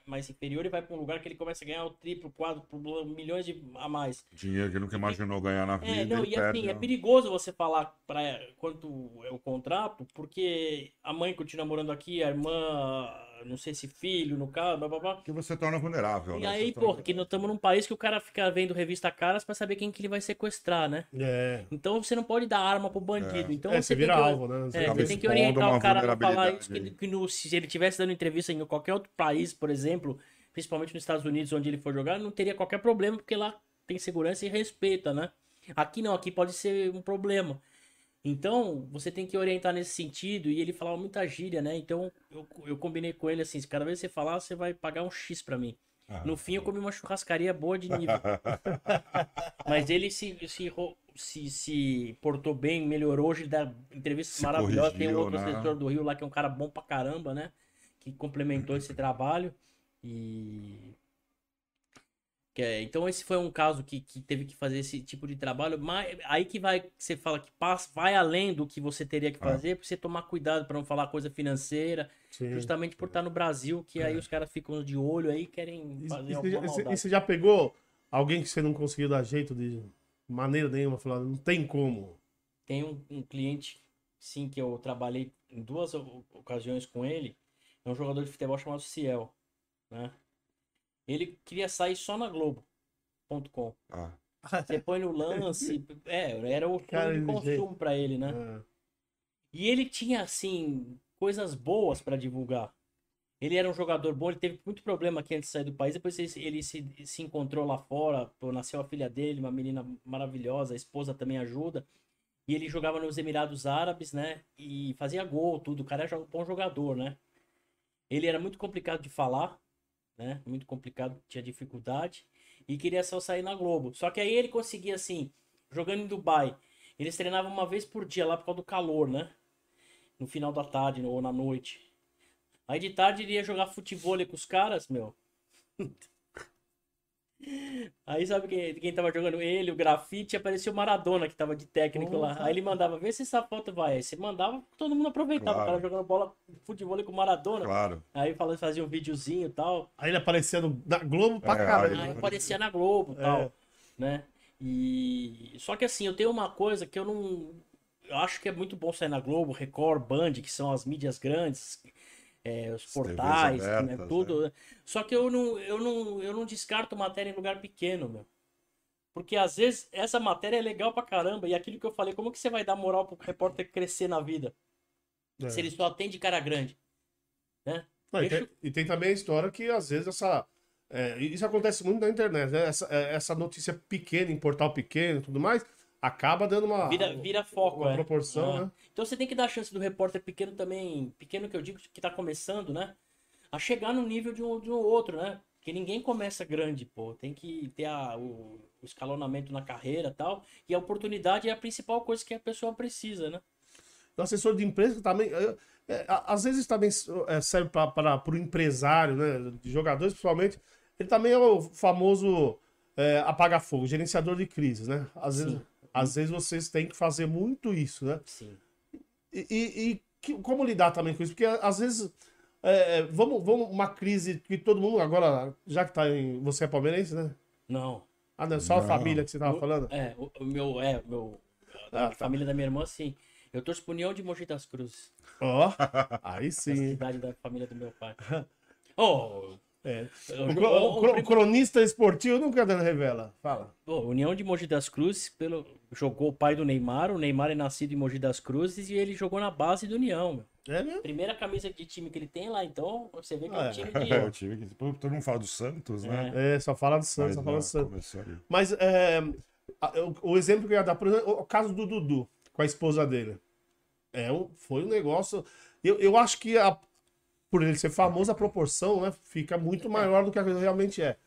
mais inferior e vai para um lugar que ele começa a ganhar o triplo, quadro, milhões de, a mais. Dinheiro que nunca imaginou ganhar na vida. É, não, ele e perde, assim, é né? perigoso você falar para quanto é o contrato, porque a mãe continua morando aqui, a irmã, não sei se filho, no caso, blá, blá, blá. Porque você torna vulnerável. E né? aí, torna pô, que nós estamos num país que o cara fica vendo revista caras para saber quem que ele vai sequestrar, né? É. Então você não pode dar arma pro bandido. Então É, você você tem vira que... alvo, né? Você É, você tem que orientar o cara a falar isso, que, que no- se ele tivesse dando entrevista em qualquer outro país, por exemplo, principalmente nos Estados Unidos, onde ele for jogar, não teria qualquer problema, porque lá tem segurança e respeita, né? Aqui não, aqui pode ser um problema. Então, você tem que orientar nesse sentido, e ele falava muita gíria, né? Então, eu, eu combinei com ele assim, se cada vez que você falar, você vai pagar um X pra mim. No fim, eu comi uma churrascaria boa de nível. Mas ele se, se, se, se portou bem, melhorou. Hoje ele dá entrevistas Se maravilhosas. Tem um outro né? assessor do Rio lá que é um cara bom pra caramba, né? Que complementou esse trabalho. E. é- então, esse foi um caso que, que teve que fazer esse tipo de trabalho. Mas aí que vai, que você fala que passa, vai além do que você teria que Ah. fazer, pra você tomar cuidado pra não falar coisa financeira. Sim. Justamente por estar no Brasil, que aí os caras ficam de olho aí e querem fazer e, alguma você- e você já pegou alguém que você não conseguiu dar jeito de maneira nenhuma? Falar, não tem como. Tem um, um cliente, sim, que eu trabalhei em duas ocasiões com ele. É um jogador de futebol chamado Ciel, né? Ele queria sair só na Globo.com. Ah, Você põe no lance, é, era o Cara, de consumo pra ele, né? É. E ele tinha, assim, coisas boas pra divulgar. Ele era um jogador bom, ele teve muito problema aqui antes de sair do país. Depois ele, ele se, se encontrou lá fora, nasceu a filha dele, uma menina maravilhosa, a esposa também ajuda. E ele jogava nos Emirados Árabes, né? E fazia gol, tudo. O cara era um bom jogador, né? Ele era muito complicado de falar, né? Muito complicado, tinha dificuldade. E queria só sair na Globo. Só que aí ele conseguia, assim, jogando em Dubai. Eles treinavam uma vez por dia lá por causa do calor, né? No final da tarde ou na noite. Aí de tarde ele ia jogar futebol com os caras, meu. Aí sabe quem, quem tava jogando? Ele, o grafite, apareceu o Maradona que tava de técnico lá. Aí ele mandava, vê se essa foto vai. Aí você mandava, todo mundo aproveitava. Claro. O cara jogando bola, futebol com o Maradona. claro. Aí falando, fazia um videozinho e tal. Aí ele aparecia no, na Globo pra É, caralho. Aí Aí- aparecia na Globo e É. tal, né? E só que assim, eu tenho uma coisa que eu não eu acho que é muito bom sair na Globo, Record, Band, que são as mídias grandes, é, os portais, né, abertas, tudo. né? Só que eu não, eu não, eu não descarto matéria em lugar pequeno, meu. Porque às vezes essa matéria é legal pra caramba e aquilo que eu falei, como que você vai dar moral pro repórter crescer na vida? É. Se ele só atende cara grande. Não, e, Deixa tem, e tem também a história que às vezes essa. é, isso acontece muito na internet, né? Essa, é, essa notícia pequena, em portal pequeno e tudo mais, acaba dando uma, Vira, vira foco, uma é. proporção, Ah. né? Então você tem que dar a chance do repórter pequeno também, pequeno que eu digo que tá começando, né? A chegar no nível de um, de um outro, né? Porque ninguém começa grande, pô. Tem que ter a- o, o escalonamento na carreira e tal. E a oportunidade é a principal coisa que a pessoa precisa, né? O assessor de imprensa também. é, é, às vezes também é, serve para o empresário, né? De jogadores, principalmente. Ele também é o famoso é, apaga-fogo, gerenciador de crises, né? Às vezes, Sim. Às vezes vocês têm que fazer muito isso, né? Sim. E, e- e que- como lidar também com isso? Porque às vezes. é, vamos, vamos uma crise que todo mundo agora, já que tá em. Você é palmeirense, né? Não. Ah, não, só a Não. família que você tava O- falando? É, o, o meu, é, o meu, Ah, a tá. família da minha irmã, sim. Eu torço pro União de Mogi das Cruzes. Ó, aí A sim. cidade da família do meu pai. Oh, É. O, o- o- o cro- o- cronista esportivo nunca dando revela. Fala. Pô, União de Mogi das Cruzes pelo... jogou o pai do Neymar. O Neymar é nascido em Mogi das Cruzes e ele jogou na base do União. É mesmo? Primeira camisa de time que ele tem lá, então você vê que é Ah, um time É, o de. time que todo mundo fala do Santos, né? É, só fala do Santos, Mas só fala do Santos. Mas é, a- o, o exemplo que eu ia dar, por exemplo, o caso do Dudu com a esposa dele. É, foi um negócio. Eu, eu acho que a- por ele ser famoso, a proporção né, fica muito maior do que a coisa realmente é.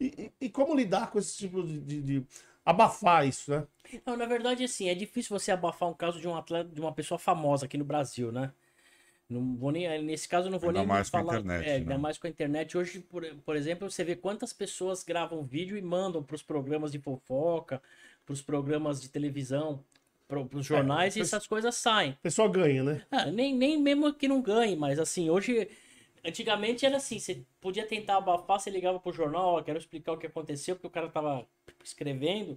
E, e- e como lidar com esse tipo de, de- de abafar isso, né? Não, na verdade, assim, é difícil você abafar um caso de um atleta, de uma pessoa famosa aqui no Brasil, né? Não vou nem, nesse caso, eu não vou Ainda nem mais com a falar. internet, é, ainda né? mais com a internet. Hoje, por, por exemplo, você vê quantas pessoas gravam vídeo e mandam para os programas de fofoca, para os programas de televisão, para os jornais, e mas- essas coisas saem. A pessoa ganha, né? Ah, nem, nem mesmo que não ganhe, mas assim, hoje. Antigamente era assim, você podia tentar abafar, você ligava pro jornal, ó, quero explicar o que aconteceu, porque o cara tava escrevendo.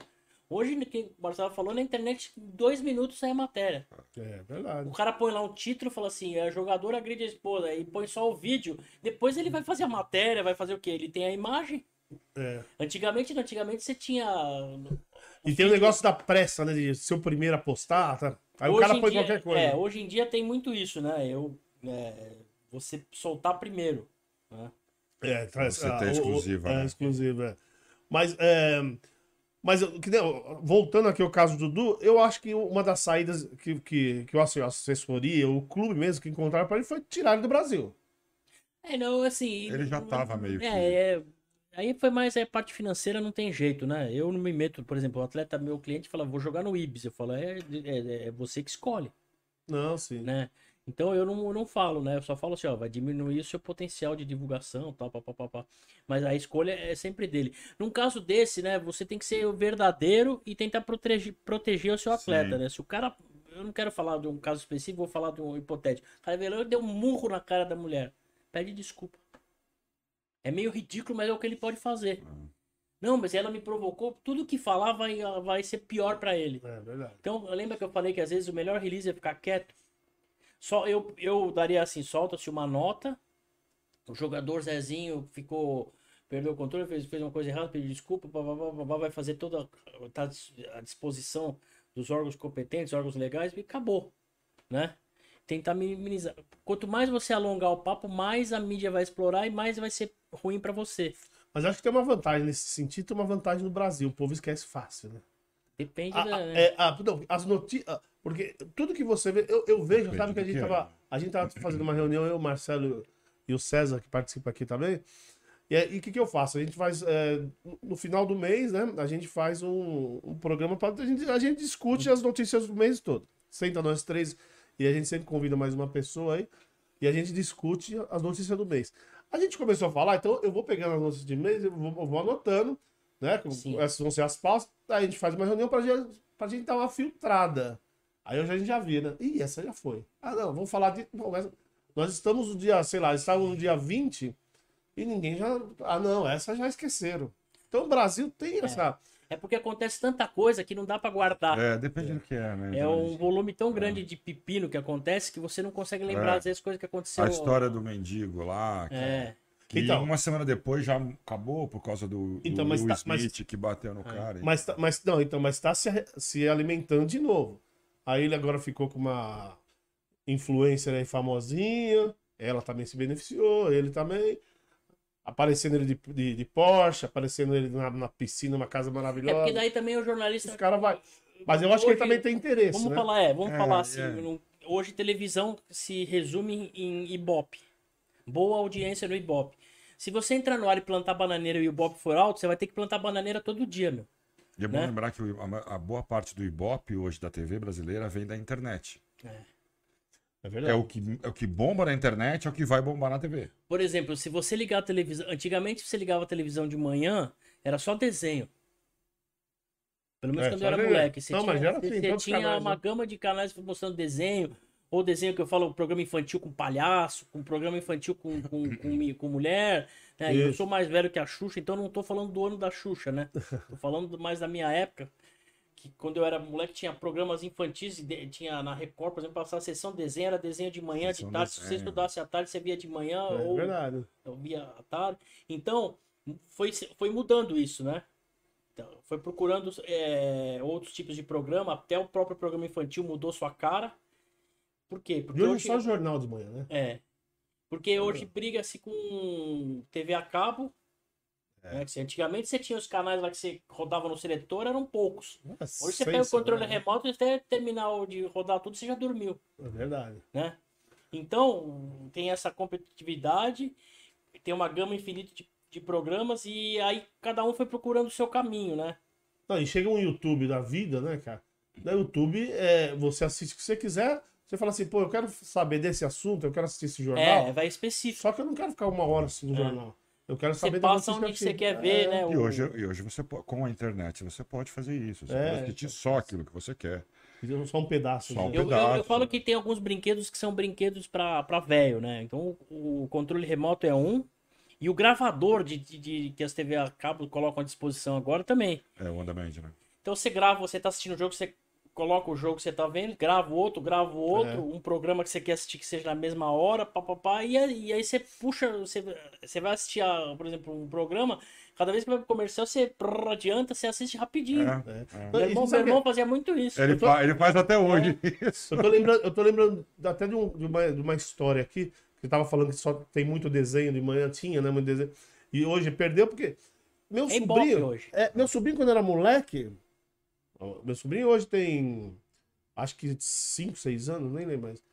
Hoje, quem o Marcelo falou, na internet, dois minutos sai a matéria. É verdade. O cara põe lá um título e fala assim, é jogador agride a esposa, e põe só o vídeo. Depois ele vai fazer a matéria, vai fazer o quê? Ele tem a imagem. É. Antigamente, não, antigamente você tinha. E tem o negócio da pressa, né? De ser o primeiro a postar. Tá? Aí o Hoje cara em põe dia- qualquer coisa. É, hoje em dia tem muito isso, né? Eu, é, você soltar primeiro. Né? É, traz, Você ah, tem o- o- exclusiva, É, né? exclusiva, é. Mas, é, mas voltando aqui ao caso do Dudu, eu acho que uma das saídas que, que, que eu, assim, a assessoria, o clube mesmo que encontraram para ele foi tirar ele do Brasil. É, não, assim. Ele já tava meio que- É, é, Aí foi mais a parte financeira, não tem jeito, né? Eu não me meto, por exemplo, o atleta, meu cliente fala, vou jogar no Ibis. Eu falo, é, é, é você que escolhe, Não, sim. né? Então eu não, eu não falo, né? Eu só falo assim, ó, vai diminuir o seu potencial de divulgação, tal, pá, pá, pá, pá. Mas a escolha é sempre dele. Num caso desse, né, você tem que ser o verdadeiro e tentar proteger, proteger o seu atleta, Sim. né? Se o cara. Eu não quero falar de um caso específico, vou falar de um hipotético. O cara veio lá e deu um murro na cara da mulher. Pede desculpa. É meio ridículo, mas é o que ele pode fazer. Não, mas ela me provocou. Tudo que falar vai, vai ser pior pra ele. É verdade. Então, lembra que eu falei que às vezes o melhor release é ficar quieto? Só eu, eu daria assim, solta-se uma nota. O jogador Zezinho ficou. Perdeu o controle, fez, fez uma coisa errada, pediu desculpa, blá, blá, blá, blá, blá, vai fazer toda. tá à disposição dos órgãos competentes, órgãos legais, e acabou. Né? Tentar minimizar. Quanto mais você alongar o papo, mais a mídia vai explorar e mais vai ser ruim pra você. Mas acho que tem uma vantagem nesse sentido, tem uma vantagem no Brasil. O povo esquece fácil, né? Depende Ah, da. né? é, ah, não, as notícias. Porque tudo que você vê, eu, eu vejo, Depende sabe que a gente que é. tava. A gente tava fazendo uma reunião, eu, o Marcelo e o César, que participa aqui também. E aí, e o que, que eu faço? A gente faz. é, no- no final do mês, né? A gente faz um, um programa para. A gente, a gente discute as notícias do mês todo. Senta nós três e a gente sempre convida mais uma pessoa aí. E a gente discute as notícias do mês. A gente começou a falar, então eu vou pegando as notícias de mês, eu vou, eu vou anotando, né? Sim. Essas vão ser as pausas. Aí a gente faz uma reunião pra gente, pra gente dar uma filtrada. Aí hoje a gente já vira. Ih, essa já foi. Ah, não, vamos falar de. Bom, mas nós estamos no dia, sei lá, estávamos no dia 20 e ninguém já. Ah, não, essa já esqueceram. Então o Brasil tem essa. É porque acontece tanta coisa que não dá pra guardar. É, depende do que é, né? É um volume tão grande de pepino que acontece que você não consegue lembrar, É. às vezes, coisas que aconteceu. A história do mendigo lá, que, É. que Então. uma semana depois já acabou por causa do, Então, do mas Will tá- mas- Smith que bateu no cara. Mas, tá- mas não, então, mas tá se, se alimentando de novo. Aí ele agora ficou com uma influencer aí famosinha. Ela também se beneficiou, ele também. Aparecendo ele de, de, de Porsche, aparecendo ele na, na piscina, uma casa É maravilhosa. porque daí também o jornalista. Os caras vai. Mas eu acho que ele Hoje- também tem interesse, Vamos né? falar, é, vamos É, falar assim. é. no- hoje televisão se resume em Ibope. Boa audiência no Ibope. Se você entrar no ar e plantar bananeira e o Ibope for alto, você vai ter que plantar bananeira todo dia, meu. E é bom né? lembrar que a boa parte do Ibope hoje da TV brasileira vem da internet. É É verdade. o, que, é o que bomba na internet, é o que vai bombar na TV. Por exemplo, se você ligar a televisão. Antigamente você ligava a televisão de manhã, era só desenho. Pelo menos É, quando eu era desenho. moleque. Você Não, tinha, mas era assim, você tinha canais, uma né? gama de canais mostrando desenho. Ou desenho que eu falo, programa infantil com palhaço, com programa infantil com, com, com, com mulher. Né? Eu sou mais velho que a Xuxa, então não tô falando do ano da Xuxa, né? Tô falando mais da minha época. Que quando eu era moleque tinha programas infantis, de- tinha na Record, por exemplo, passava a sessão desenho, era desenho de manhã, Sessão de tarde. Se você estudasse à tarde, você via de manhã. É ou verdade. eu via à tarde. Então, foi, foi mudando isso, né? Então, foi procurando é, outros tipos de programa, até o próprio programa infantil mudou sua cara. Por quê? Porque E hoje hoje, é só jornal de manhã, né? é. Porque hoje briga-se com TV a cabo. Né? Que se Antigamente você tinha os canais lá que você rodava no seletor, eram poucos. Hoje você pega o controle remoto e até terminar de rodar tudo, você já dormiu É verdade. né? Então, tem essa competitividade, tem uma gama infinita de, de programas e aí cada um foi procurando o seu caminho, né? Não, e chega um YouTube da vida, né, cara? No YouTube, é, você assiste o que você quiser. Você fala assim, pô, eu quero saber desse assunto, eu quero assistir esse jornal. É, vai específico. Só que eu não quero ficar uma hora assistindo o É. jornal. Eu quero Você saber passa onde você que- quer ver, É. né? E hoje, e hoje você pode, com a internet você pode fazer isso. Você É. pode assistir só aquilo que você quer. Só um pedaço. Só né? um Eu, eu- eu pedaço. falo que tem alguns brinquedos que são brinquedos pra velho, né? Então o, o controle remoto é um. E o gravador de, de- de- que as TV a cabo colocam à disposição agora também. É o andamento, né? Então você grava, você tá assistindo o jogo, você coloca o jogo que você tá vendo, grava o outro, grava o outro, um programa que você quer assistir que seja na mesma hora, papapá, e, aí- e aí você puxa, você, você vai assistir, a, por exemplo, um programa, cada vez que vai pro comercial, você prrr, adianta, você assiste rapidinho. É. É. Meu Não, e irmão, meu irmão fazia muito isso. Ele, tô- ele faz até hoje É. isso. Eu tô lembrando, eu tô lembrando até de, um- de uma, de uma história aqui, que tava falando que só tem muito desenho de manhã, tinha, né? Muito desenho. E hoje perdeu porque. Meu É sobrinho. hoje. É, meu sobrinho, quando era moleque. Ó, Meu sobrinho hoje tem. Acho que 5, 6 anos, nem lembro mais.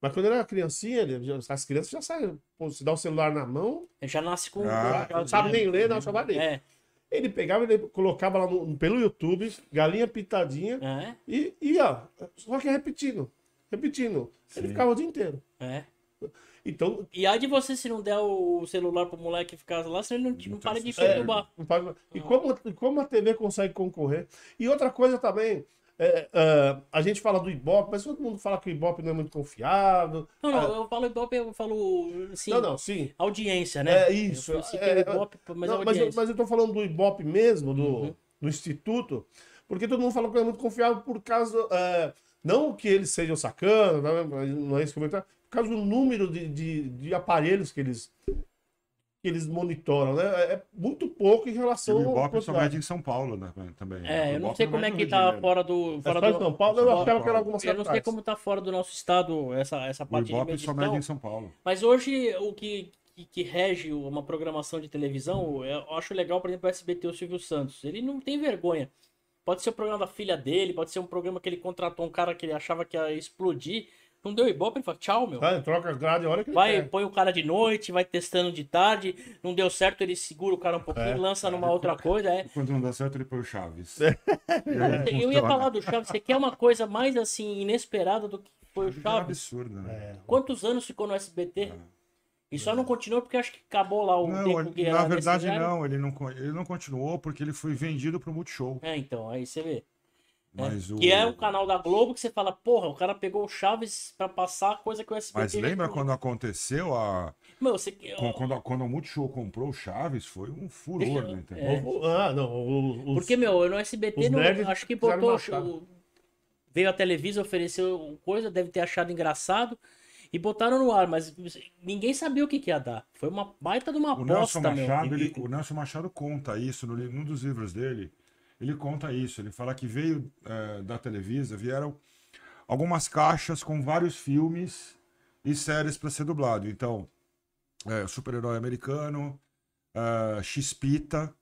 Mas quando ele era criancinha, ele já- as crianças já saem. Pô, se dá o celular na mão, Ele já nasce com. Ah, já- não sabe nem ler, não, só vai ler. É, Ele pegava, ele colocava lá no- pelo YouTube, galinha pitadinha, é, e ia. Só que repetindo. Repetindo. Ele Sim. ficava o dia inteiro. é. Então, E aí de você se não der o celular pro moleque ficar lá, senão ele não, não para de É, perturbar. não pode- E como, e como a TV consegue concorrer? E outra coisa também, é, é, a gente fala do Ibope, mas todo mundo fala que o Ibope não é muito confiável. Não, não, eu falo Ibope, eu falo assim, Não, não, sim. audiência, né? É isso. Eu citei é, o Ibope, mas não, é mas, eu, mas eu tô falando do Ibope mesmo, do, Uhum. do Instituto, porque todo mundo fala que é muito confiável por causa. é, não que eles sejam sacanas, não é- não é esse comentário, por causa do número de, de, de aparelhos que eles, que eles monitoram, né? É é muito pouco em E relação o à Ibope só mede em São Paulo né, também. É, O eu não sei como é que tá de fora do. Fora só em do São Paulo, eu achava que era algumas eu não sei como tá fora do nosso estado essa, essa O parte de Ibope só medição. mede em São Paulo. Mas hoje o que, que, que rege uma programação de televisão, eu acho legal, por exemplo, o SBT, o Silvio Santos. Ele não tem vergonha. Pode ser o programa da filha dele, pode ser um programa que ele contratou um cara que ele achava que ia explodir. Não deu ibope, ele fala, tchau, meu. Ah, troca a grade a hora que ele Vai, quer. põe o cara de noite, vai testando de tarde. Não deu certo, ele segura o cara um pouquinho, É. lança numa outra coisa. É. Quando não dá certo, ele põe o Chaves. É. E aí Eu ia falar do Chaves, você quer uma coisa mais assim, inesperada do que foi o É um Chaves? absurdo, né? É. Quantos anos ficou no SBT? E só não continuou porque acho que acabou lá o Não, tempo ele- que na era verdade não, ele não, ele não continuou porque ele foi vendido pro Multishow. É, então, aí você vê. Né? Mas o... Que é um canal da Globo que você fala, porra, o cara pegou o Chaves pra passar coisa que o SBT... Mas lembra quando aconteceu a. Meu, você... Quando, quando, quando o Multishow comprou o Chaves, foi um furor na internet. É. O- o- Ah, não. o- os- Porque, meu, no SBT, não, acho que botou... o- Veio a Televisa, ofereceu coisa, deve ter achado engraçado. E botaram no ar, mas ninguém sabia o que, que ia dar. Foi uma baita de uma O Nelson aposta, meu. Machado, ele- o Nelson Machado conta isso no, num dos livros dele. Ele conta isso. Ele fala que veio eh, da Televisa, vieram algumas caixas com vários filmes e séries para ser dublado. Então, eh, super-herói americano, eh, X-Pita,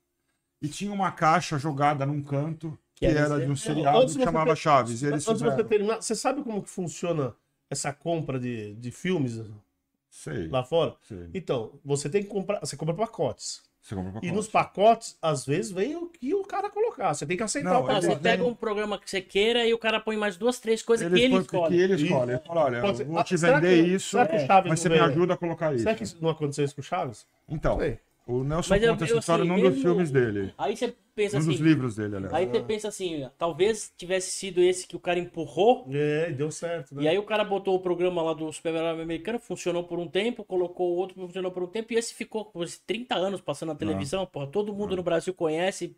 e tinha uma caixa jogada num canto que, Que era de um seriado que chamava ter- Chaves. E eles Antes você terminar, você sabe como que funciona essa compra de, de filmes Sei, lá fora? sei. Então, você tem que comprar, você compra pacotes. Você compra E pacote. nos pacotes, às vezes, vem o que o cara colocar. Você tem que aceitar Não, o pacote. você pega um programa que você queira e o cara põe mais duas, três coisas que ele escolhe. Que ele escolhe. Ele fala, olha, Pode ser- eu vou te será vender que- isso, será que o Chaves mas você me ajuda a colocar isso. Será que isso não aconteceu isso com o Chaves? Então, Então, sei. O Nelson Mas eu- conta essa eu, história assim, num dos mesmo- filmes dele. Aí você pensa Num dos assim. livros dele, aliás. Aí você pensa assim, talvez tivesse sido esse que o cara empurrou. É, e deu certo, né? E aí o cara botou o programa lá do Super-Herói Americano, funcionou por um tempo, colocou o outro, funcionou por um tempo, e esse ficou por esses 30 anos passando na televisão, porra, todo mundo no Brasil conhece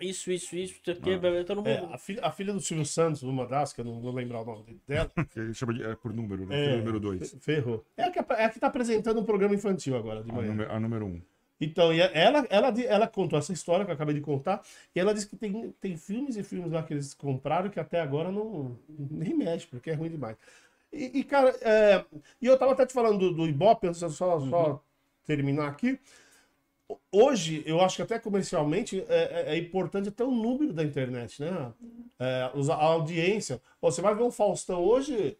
isso, isso, isso, isso aqui, todo mundo. É, a, filha, a filha do Silvio Santos, uma das, que eu não vou lembrar o nome dela, Que ele chama de é por número, né? É. número 2. ferrou. É a, que, é a que tá apresentando um programa infantil agora, de A, manhã. número- a número 1. Um. Então, ela, ela, ela contou essa história que eu acabei de contar, e ela disse que tem, tem filmes e filmes lá que eles compraram que até agora não nem mexe, porque é ruim demais. E, e, cara, é, e eu tava até te falando do, do Ibope, só, só, só terminar aqui. Hoje, eu acho que até comercialmente é, é- é importante até o número da internet, né? É, a audiência. Você vai ver um Faustão hoje,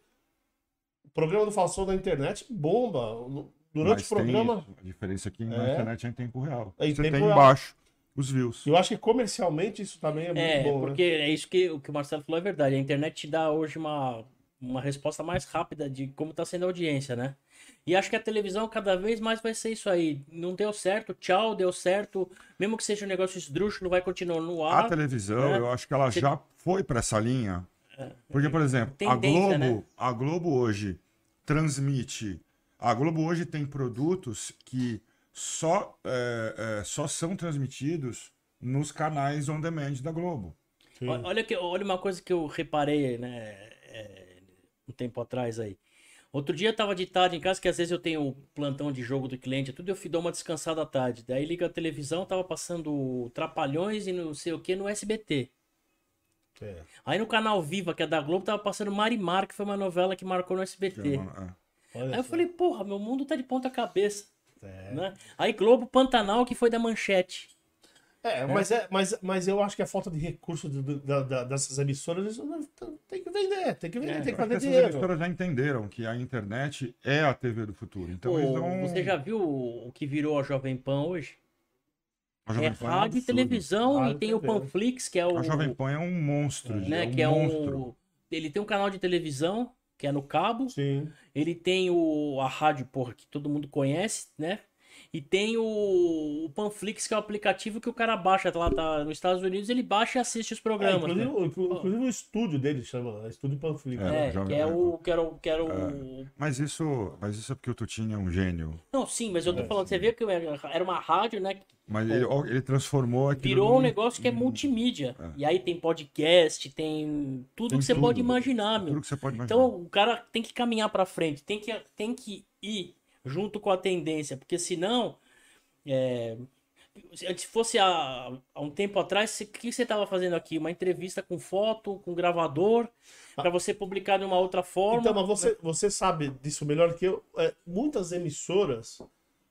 o programa do Faustão na internet bomba. Durante Mas o programa. Tem. A diferença aqui na É. internet é em tempo real. É em você tempo tem real. embaixo os views. Eu acho que comercialmente isso também é muito É, bom, porque né? é isso que o que o Marcelo falou é verdade. A internet te dá hoje uma, uma resposta mais rápida de como tá sendo a audiência, né? E acho que a televisão cada vez mais vai ser isso aí. Não deu certo, tchau, deu certo. Mesmo que seja um negócio esdrúxulo, vai continuar no A ar. televisão, né? eu acho que ela Você- já foi para essa linha. Porque, por exemplo, a Tendência, Globo, né? a Globo hoje transmite. A Globo hoje tem produtos que só, é, é, só são transmitidos nos canais on demand da Globo. Sim. Olha, que, olha uma coisa que eu reparei, né, é, um tempo atrás aí. Outro dia eu tava de tarde em casa, que às vezes eu tenho plantão de jogo do cliente, tudo eu fui dar uma descansada à tarde. Daí liga a televisão, tava passando Trapalhões e não sei o que no SBT. É. Aí no canal Viva, que é da Globo, tava passando Marimar, que foi uma novela que marcou no que é SBT. uma- é. Olha Aí eu só. falei, porra, meu mundo tá de ponta cabeça. É. Né? Aí Globo Pantanal, que foi da Manchete. É, mas, é mas, mas eu acho que a falta de recurso do- do- da- da- dessas emissoras isso não- tem que vender, tem que vender, É, tem que fazer dinheiro. emissoras já entenderam que a internet é a TV do futuro. Então Pô, não. Você já viu o que virou a Jovem Pan hoje? A É Jovem Pan um rádio e absurdo. televisão Rádio e e tem o TV. Panflix, que é o. A Jovem Pan é um monstro, né, é um que é monstro. um. Ele tem um canal de televisão, que é no cabo. Sim. Ele tem o, a rádio, porra, que todo mundo conhece, né? E tem o, o Panflix, que é o aplicativo que o cara baixa lá tá, nos Estados Unidos, ele baixa e assiste os É, programas. inclusive, né? o- inclusive o estúdio dele chama Estúdio Panflix. É. É, que é o. Que era o, que era o Mas isso, mas isso é porque o Tutinho é um gênio. Não, sim, mas eu tô É, falando, você vê que era uma rádio, né? Mas ele, ele transformou aquilo Virou um negócio que é multimídia. É. E aí tem podcast, tem tudo Tem que você tudo. pode imaginar, meu. tudo que você pode imaginar. Então o cara tem que caminhar pra frente, tem que, tem que ir junto com a tendência, porque senão. É, se fosse há, há um tempo atrás, o que você estava fazendo aqui? Uma entrevista com foto, com gravador, para você publicar de uma outra forma. Então, mas você, você sabe disso melhor que eu. É, muitas emissoras,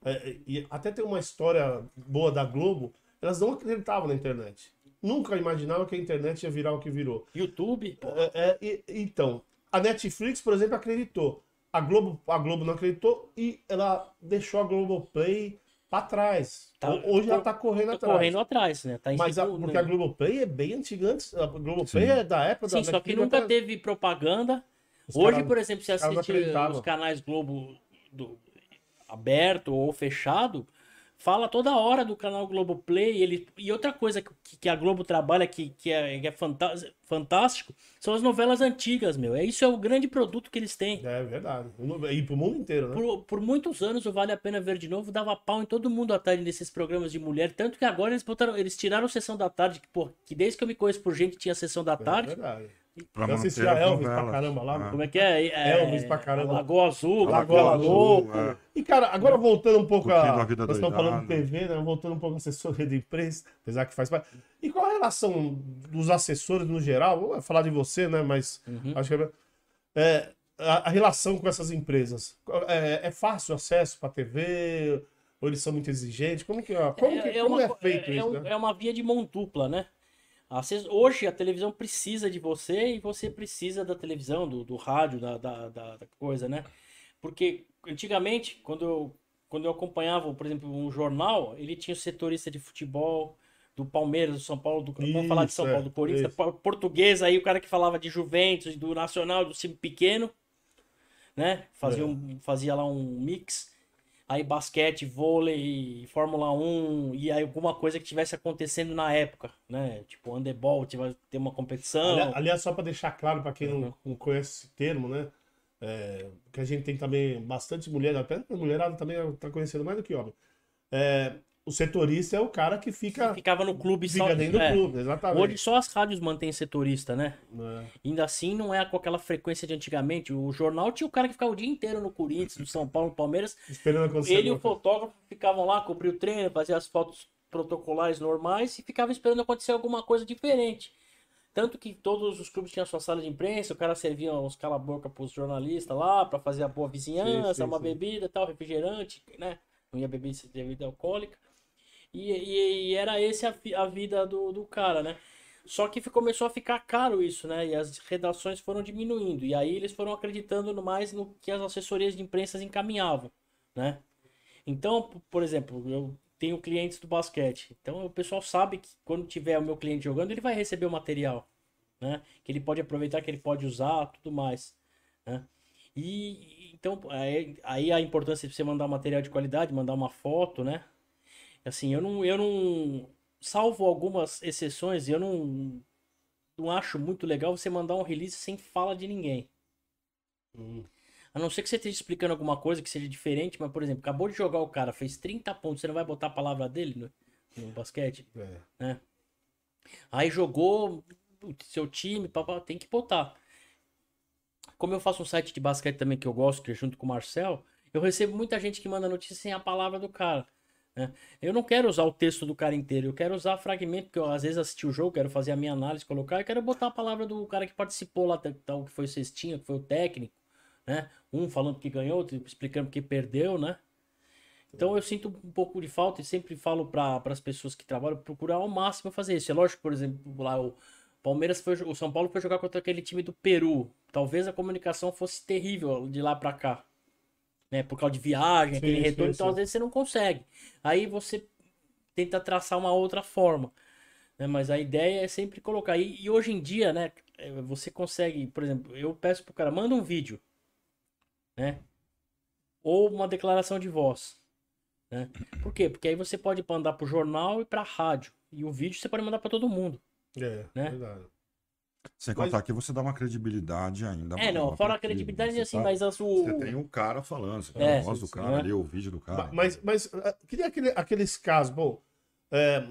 é, e até tem uma história boa da Globo, elas não acreditavam na internet. Nunca imaginavam que a internet ia virar o que virou. YouTube, É, é, então, a Netflix, por exemplo, acreditou. A Globo, a Globo não acreditou e ela deixou a Globoplay pra trás. Tá- Ho- Hoje ela tá correndo atrás. correndo atrás, né? Tá Mas a, porque né? a Globoplay é bem antiga antes. A Globoplay Sim. é da época Sim, da só que nunca até- teve propaganda. Os Hoje, caras- por exemplo, assiste acreditavam. os canais Globo do- aberto ou fechado, fala toda hora do canal Globoplay. Ele, e outra coisa que, que a Globo trabalha que, que é, que é fantá- fantástico são as novelas antigas, meu. É, isso é o grande produto que eles têm. É verdade. E pro mundo inteiro, né? Por, por muitos anos o Vale a Pena Ver de Novo dava pau em todo mundo à tarde nesses programas de mulher. Tanto que agora eles botaram, eles tiraram sessão da tarde, que, pô, que desde que eu me conheço por gente tinha sessão da É tarde. verdade. Pra Eu assisti a Elvis pra caramba lá. Ah. Como é que é? é Elvis pra caramba. Lagoa Azul, Lagoa Lagoa Azul, Louco. é. E, cara, agora voltando um pouco a. a vida nós estamos falando de. TV, né? Voltando um pouco a assessoria de imprensa, apesar que faz parte. E qual a relação dos assessores no geral? Vou falar de você, né? Mas Uhum. acho que é, é, a, a relação com essas empresas. É, é fácil o acesso para TV? Ou eles são muito exigentes? Como que, é- como que, como uma, é feito é, isso, né? é uma via de mão dupla, né? Hoje a televisão precisa de você e você precisa da televisão, do, do rádio, da, da, da- coisa, né? Porque antigamente, quando eu, quando eu acompanhava, por exemplo, um jornal, ele tinha o setorista de futebol, do Palmeiras, do São Paulo, do, vamos falar de São Isso, Paulo, é, do Corinthians, isso. po- português, aí o cara que falava de Juventus, do Nacional, do time pequeno, né? Fazia, É. um, fazia lá um mix. Aí basquete, vôlei, Fórmula 1 e aí alguma coisa que tivesse acontecendo na época, né? Tipo, handebol, tivesse ter uma competição. Ali- Aliás, só para deixar claro para quem Uhum. não, conhece esse termo, né? É, que a gente tem também bastante mulher, até mulherada também está conhecendo mais do que homem. É, o setorista é o cara que fica, Ficava no clube fica só. dentro do é. clube, exatamente. Hoje só as rádios mantêm setorista, né? É. Ainda assim, não é com aquela frequência de antigamente. O jornal tinha o cara que ficava o dia inteiro no Corinthians, no São Paulo, no Palmeiras. Esperando acontecer. Ele e o fotógrafo ficavam lá, cobriam o treino, faziam as fotos protocolares normais e ficava esperando acontecer alguma coisa diferente. Tanto que todos os clubes tinham sua sala de imprensa, o cara servia uns cala-boca pros jornalistas lá, pra fazer a boa vizinhança, Sim, sim, uma sim. bebida tal, refrigerante, né? Não ia beber bebida alcoólica. E, e- e era esse a, a vida do, do cara, né? Só que começou a ficar caro isso, né? E as redações foram diminuindo. E aí eles foram acreditando mais no que as assessorias de imprensa encaminhavam, né? Então, por exemplo, eu tenho clientes do basquete. Então o pessoal sabe que quando tiver o meu cliente jogando, ele vai receber o material, né? Que ele pode aproveitar, que ele pode usar, tudo mais, né? E então aí, aí a importância de você mandar material de qualidade, mandar uma foto, né? Assim, eu não, eu não, salvo algumas exceções, eu não, não acho muito legal você mandar um release sem fala de ninguém. Hum. A não ser que você esteja explicando alguma coisa que seja diferente, mas, por exemplo, acabou de jogar o cara, fez 30 pontos, você não vai botar a palavra dele no, no basquete? É. Aí jogou o seu time, papá, tem que botar. Como eu faço um site de basquete também que eu gosto, que é junto com o Marcel, eu recebo muita gente que manda notícia sem a palavra do cara. Né? Eu não quero usar o texto do cara inteiro, eu quero usar fragmento, porque eu às vezes assisti o jogo, quero fazer a minha análise, colocar, e quero botar a palavra do cara que participou lá, tal, que foi o cestinha, que foi o técnico, né? Um falando que ganhou, outro explicando que perdeu, né? Então eu sinto um pouco de falta e sempre falo para as pessoas que trabalham procurar ao máximo fazer isso. É lógico, por exemplo, lá o Palmeiras foi, o São Paulo foi jogar contra aquele time do Peru. Talvez a comunicação fosse terrível de lá para cá. Né, por causa de viagem, Sim, aquele sim, retorno, então sim. às vezes você não consegue. Aí você tenta traçar uma outra forma. Né? Mas a ideia é sempre colocar. E, e hoje em dia, né, é, você consegue, por exemplo, eu peço pro cara, manda um vídeo, né? Ou uma declaração de voz. Né? Por quê? Porque aí você pode mandar pro jornal e pra rádio. E o vídeo você pode mandar pra todo mundo. É, Né? verdade. Sem Mas- contar que você dá uma credibilidade ainda. É, não, fora a credibilidade, você assim, tá- mas as, o. Você tem um cara falando, você tem É, a voz do sim, cara né? ali, o vídeo do cara. Ma- Mas, mas ah, queria aquele- aqueles casos, bom, é,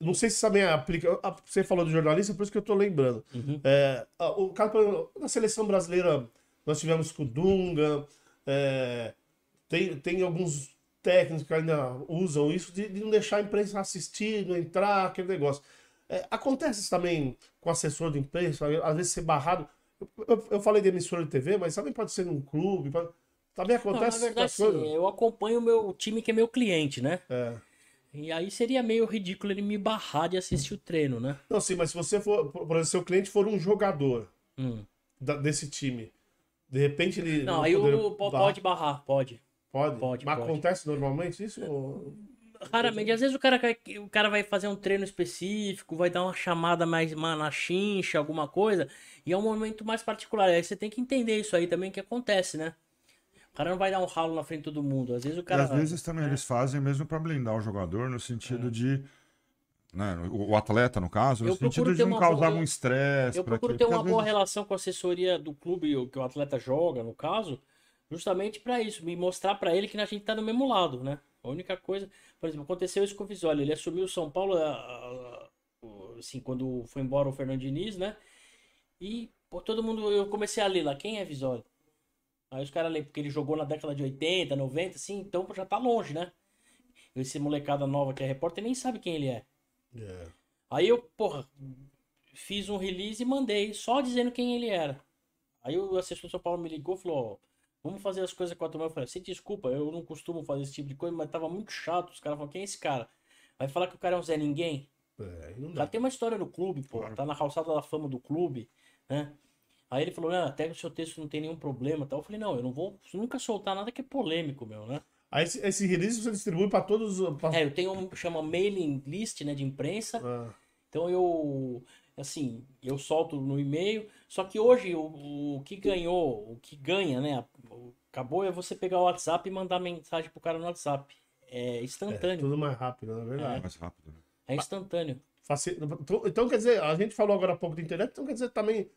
não sei se também aplica. ah, Você falou do jornalista, por isso que eu tô lembrando. Uhum. É, ah, o cara, na seleção brasileira, nós tivemos com o Dunga, é, tem, tem alguns técnicos que ainda usam isso de, de não deixar a imprensa assistir, não entrar, aquele negócio. É, acontece isso também com assessor de imprensa, às vezes ser barrado. Eu, eu- eu falei de emissora de TV, mas também pode ser num clube. pode- Também Não, acontece verdade, essas coisas. sim, eu acompanho o meu time que é meu cliente, né? É. E aí seria meio ridículo ele me barrar de assistir o treino, né? Não, sim, mas se você for, por exemplo, seu cliente for um jogador Hum. da- desse time, de repente ele. Não, não aí o, dar- pode barrar, pode. Pode? pode, Mas pode. acontece normalmente isso? ou- Raramente, às vezes o cara, o cara vai fazer um treino específico, vai dar uma chamada mais ma- na chincha, alguma coisa, e é um momento mais particular. Aí você tem que entender isso aí também que acontece, né? O cara não vai dar um ralo na frente de todo mundo. Às vezes o E cara. às vezes também eles fazem mesmo para blindar o jogador, no sentido de. Né, o, o atleta, no caso, no Eu sentido de não causar boa- algum estresse. Eu procuro ter uma boa vezes- relação com a assessoria do clube o que o atleta joga, no caso, justamente pra isso, me mostrar pra ele que a gente tá do mesmo lado, né? A única coisa, por exemplo, aconteceu isso com o Visoli, ele assumiu o São Paulo, assim, quando foi embora o Fernando Diniz, né? E pô, todo mundo, eu comecei a ler lá, quem é Visoli? Aí os caras lêem, porque ele jogou na década de 80, 90, assim, então já tá longe, né? Esse molecada nova que é repórter nem sabe quem ele é. É. Aí eu, porra, fiz um release e mandei, só dizendo quem ele era. Aí o assessor de São Paulo me ligou e falou, ó, vamos fazer as coisas com a turma. Eu falei, você desculpa, eu não costumo fazer esse tipo de coisa, mas tava muito chato. Os caras falaram, quem é esse cara? Vai falar que o cara é um Zé Ninguém? É, não dá. cara tem uma história no clube, pô, Claro. tá na calçada da fama do clube, né? Aí ele falou, não, até que o seu texto não tem nenhum problema tal. Eu falei, não, eu não vou nunca soltar nada que é polêmico, meu, né? Aí esse, esse release você distribui para todos. os- pra- É, eu tenho um chama mailing list, né, de imprensa. Ah, Então eu, assim, eu solto no e-mail. Só que hoje o, o que ganhou, o que ganha, né? Acabou é você pegar o WhatsApp e mandar mensagem pro cara no WhatsApp. É é, instantâneo. tudo mais rápido, na verdade. Mais rápido. né? É, instantâneo. Então, quer dizer, a gente falou agora há pouco de internet, então quer dizer também.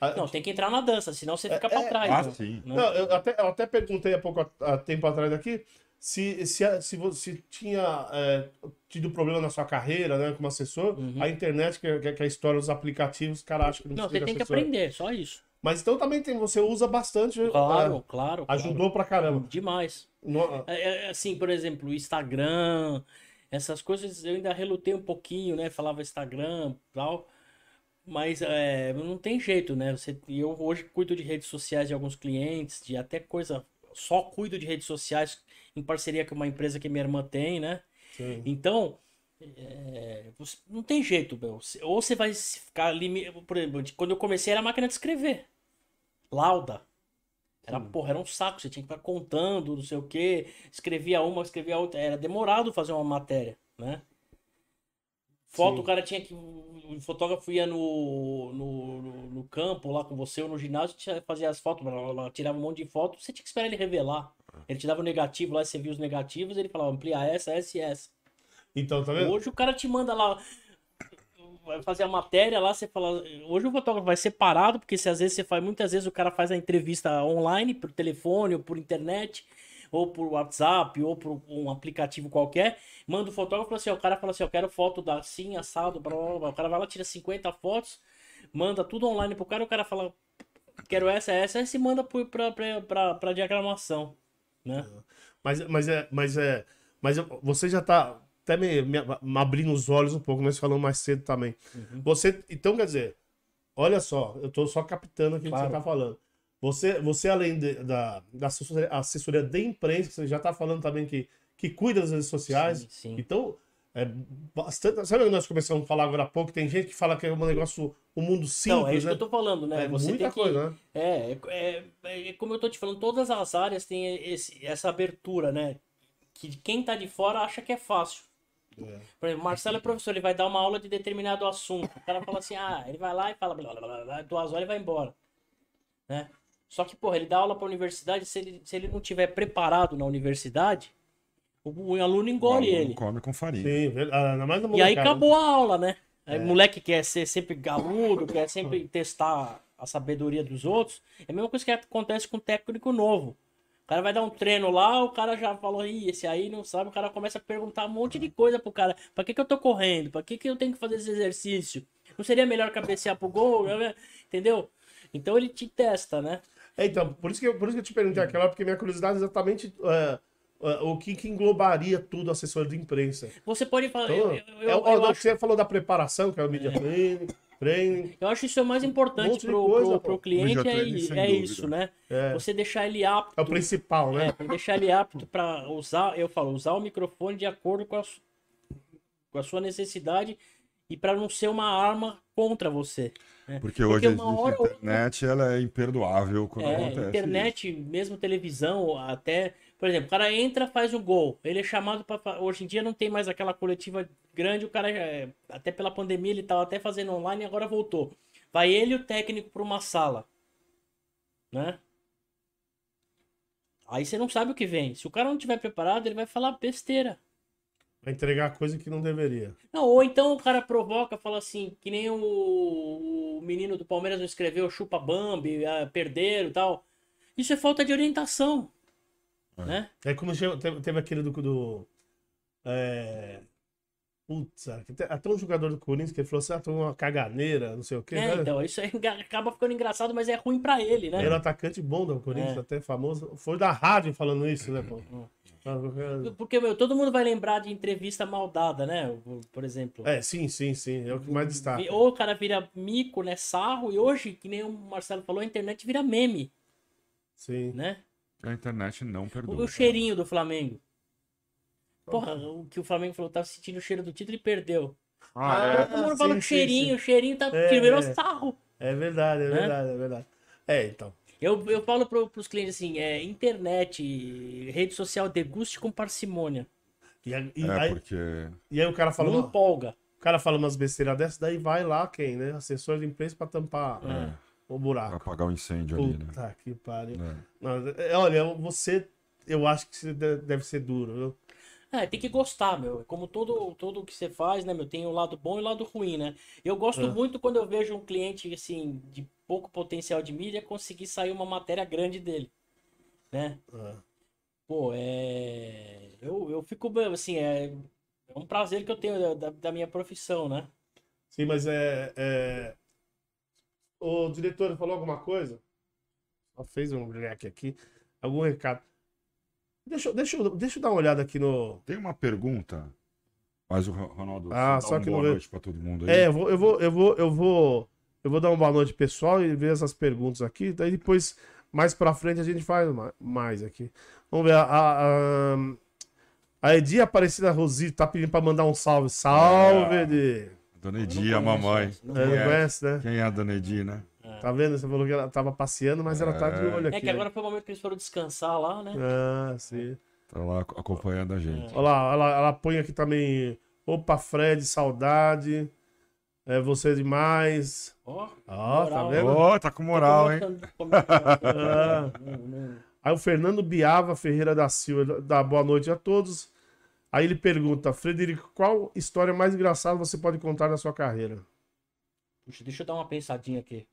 a- Não, tem que entrar na dança, senão você fica pra é- trás. Ah, né? sim. Não, eu até, eu até perguntei há pouco há tempo atrás aqui se, se, se você tinha é, tido problema na sua carreira, né, como assessor. Uhum. A internet, que, é- que é a história dos aplicativos, cara, acho que não, Não, você tem que assessor. aprender, só isso. Mas então também tem, você usa bastante. Claro, é, claro. ajudou pra claro. caramba. Demais. No- É, é, assim, por exemplo, o Instagram, essas coisas eu ainda relutei um pouquinho, né? Falava Instagram tal. Mas é, não tem jeito, né? Você, eu hoje cuido de redes sociais de alguns clientes, de até coisa. Só cuido de redes sociais em parceria com uma empresa que minha irmã tem, né? Sim. Então, é, não tem jeito, meu. Ou você vai ficar limi... Por exemplo, quando eu comecei era máquina de escrever. Lauda. Era, porra, era um saco, você tinha que ficar contando, não sei o quê. Escrevia uma, escrevia outra. Era demorado fazer uma matéria, né? Foto, Sim. o cara tinha que. O fotógrafo ia no, no, no, no campo lá com você ou no ginásio, tinha- fazia as fotos, blá, blá, blá, tirava um monte de foto, você tinha que esperar ele revelar. Ele te dava o negativo lá, você via os negativos, ele falava, amplia essa, essa e essa. Então, tá vendo? Hoje o cara te manda lá, vai fazer a matéria lá, você fala. Hoje o fotógrafo vai separado, porque se às vezes você faz, muitas vezes o cara faz a entrevista online, por telefone, ou por internet, ou por WhatsApp, ou por um aplicativo qualquer, manda o fotógrafo assim, ó, o cara fala assim, eu quero foto da assim, assado, blá, blá, blá. o cara vai lá, tira 50 fotos, manda tudo online pro cara, o cara fala, quero essa, essa, essa e manda pra, pra, pra, pra diagramação, né? Mas, mas é. Mas é. Mas você já tá até me, me- me abrindo os olhos um pouco, nós falamos mais cedo também. Uhum. Você. Então, quer dizer, olha só, eu tô só captando aquilo que Claro. você tá falando. Você, você além de- da, da assessoria, assessoria de imprensa, você já tá falando também que, que cuida das redes sociais. Sim, sim. Então, é bastante. Sabe o que nós começamos a falar agora há pouco? Tem gente que fala que é um negócio, um mundo simples, Então, é isso né? que eu tô falando, né? É Você muita tem que, coisa, né? É, é, é, é como eu tô te falando, todas as áreas têm esse, essa abertura, né? Que quem tá de fora acha que é fácil. É. Por exemplo, Marcelo é professor, ele vai dar uma aula de determinado assunto. O cara fala assim, ah, ele vai lá e fala blá, blá, blá, blá, duas horas e vai embora. Né? Só que, porra, ele dá aula pra universidade, se ele, se ele não tiver preparado na universidade, o, o aluno engole O aluno ele. come com farinha. Sim, ah, ainda mais E aí acabou a aula, né? Aí É. o moleque quer ser sempre galudo, quer sempre testar a sabedoria dos outros. É a mesma coisa que acontece com o técnico novo. O cara vai dar um treino lá, o cara já falou, ih, esse aí não sabe, o cara começa a perguntar um monte de coisa pro cara. Pra que que eu tô correndo? Pra que que eu tenho que fazer esse exercício? Não seria melhor cabecear pro gol? Entendeu? Então ele te testa, né? É, então, por isso que eu, por isso que eu te perguntei aquela, porque minha curiosidade é exatamente é, é, o que, que englobaria tudo assessor de imprensa. Você pode falar. Então, eu, eu, é, eu, ó, não, acho, Você falou da preparação, que é o media training, training. eu acho isso é o mais Um importante pro, pô. pro cliente, é, é isso, né? É, Você deixar ele apto. é o principal, né? É, deixar ele apto para usar, eu falo, usar o microfone de acordo com a, com a sua necessidade e para não ser uma arma contra você. Né? Porque hoje uma existe hora outra- internet, ela é imperdoável quando É, acontece. internet, mesmo televisão, até, por exemplo, o cara entra, faz o gol, ele é chamado para hoje em dia não tem mais aquela coletiva grande, o cara é, até pela pandemia ele tava até fazendo online e agora voltou. Vai ele e o técnico para uma sala, né? Aí você não sabe o que vem. Se o cara não tiver preparado, ele vai falar besteira. Vai entregar coisa que não deveria. Não, ou então o cara provoca, fala assim, que nem o, o menino do Palmeiras não escreveu chupa Bambi, ah, perderam e tal. Isso é falta de orientação. Né? É como teve, teve aquele do. do é... Putz, até um jogador do Corinthians que ele falou assim: ah, tô uma caganeira, não sei o quê. É, né? então, isso acaba ficando engraçado, mas é ruim pra ele, né? Era um atacante bom do Corinthians, É. até famoso. Foi da rádio falando isso, né, pô? Porque, meu, todo mundo vai lembrar de entrevista mal dada, né? Por exemplo. É, sim, sim, sim. É o que mais destaca. Ou o cara vira mico, né? Sarro, e hoje, que nem o Marcelo falou, a internet vira meme, Sim. né? A internet não perdoa. o cheirinho do Flamengo. Porra, o que o Flamengo falou, tava sentindo o cheiro do título e perdeu. Ah, Todo mundo sim, fala sim, cheirinho, sim. o cheirinho tá É, virou é. sarro. É verdade, é Né? verdade, é verdade. É, então. Eu, eu falo pro, pros clientes assim, é internet, rede social, deguste com parcimônia. E, a- e É, aí, porque e aí o cara fala, não uma- empolga. o cara fala umas besteiras dessas, daí vai lá quem, né? Assessor de imprensa pra tampar É. o buraco. apagar o incêndio ali, né? Puta que pariu. É. Não, é, olha, você, eu acho que deve ser duro, viu? É, tem que gostar, meu. Como todo tudo que você faz, né, meu, tem o lado bom e o lado ruim, né? Eu gosto É. muito quando eu vejo um cliente, assim, de pouco potencial de mídia conseguir sair uma matéria grande dele, né? É. Pô, é... Eu, eu fico, assim, é... é um prazer que eu tenho da- da, minha profissão, né? Sim, mas é, é... O diretor falou alguma coisa? Só fez um leque aqui. Algum recado. Deixa, eu- deixa, deixa eu dar uma olhada aqui no. Tem uma pergunta, mas o Ro- Ronaldo, Ah, só dá uma que boa não veio. noite pra todo mundo aí. É, eu vou, eu vou, eu vou, eu vou, eu vou dar uma boa noite pessoal e ver essas perguntas aqui. Daí depois, mais pra frente, a gente faz ma- mais aqui. Vamos ver. A, a, a- Edi Aparecida Rosito tá pedindo pra mandar um salve. Salve, É. Edi. Dona Edi, a mamãe. não É, não conhece, né? Quem é a Dona Edi, né? Tá vendo? Você falou que ela tava passeando, mas ela tá de É. olho aqui. É que agora foi o momento que eles foram descansar lá, né? Ah, sim. Tá lá acompanhando a gente. Olha lá, ela, ela põe aqui também. Opa, Fred, saudade. É você demais. Ó, Ó, tá moral. vendo? Ô, tá com moral, hein? Ah. Aí o Fernando Biava Ferreira da Silva dá boa noite a todos. Aí ele pergunta, Frederico, qual história mais engraçada você pode contar na sua carreira? Puxa, deixa eu dar uma pensadinha aqui.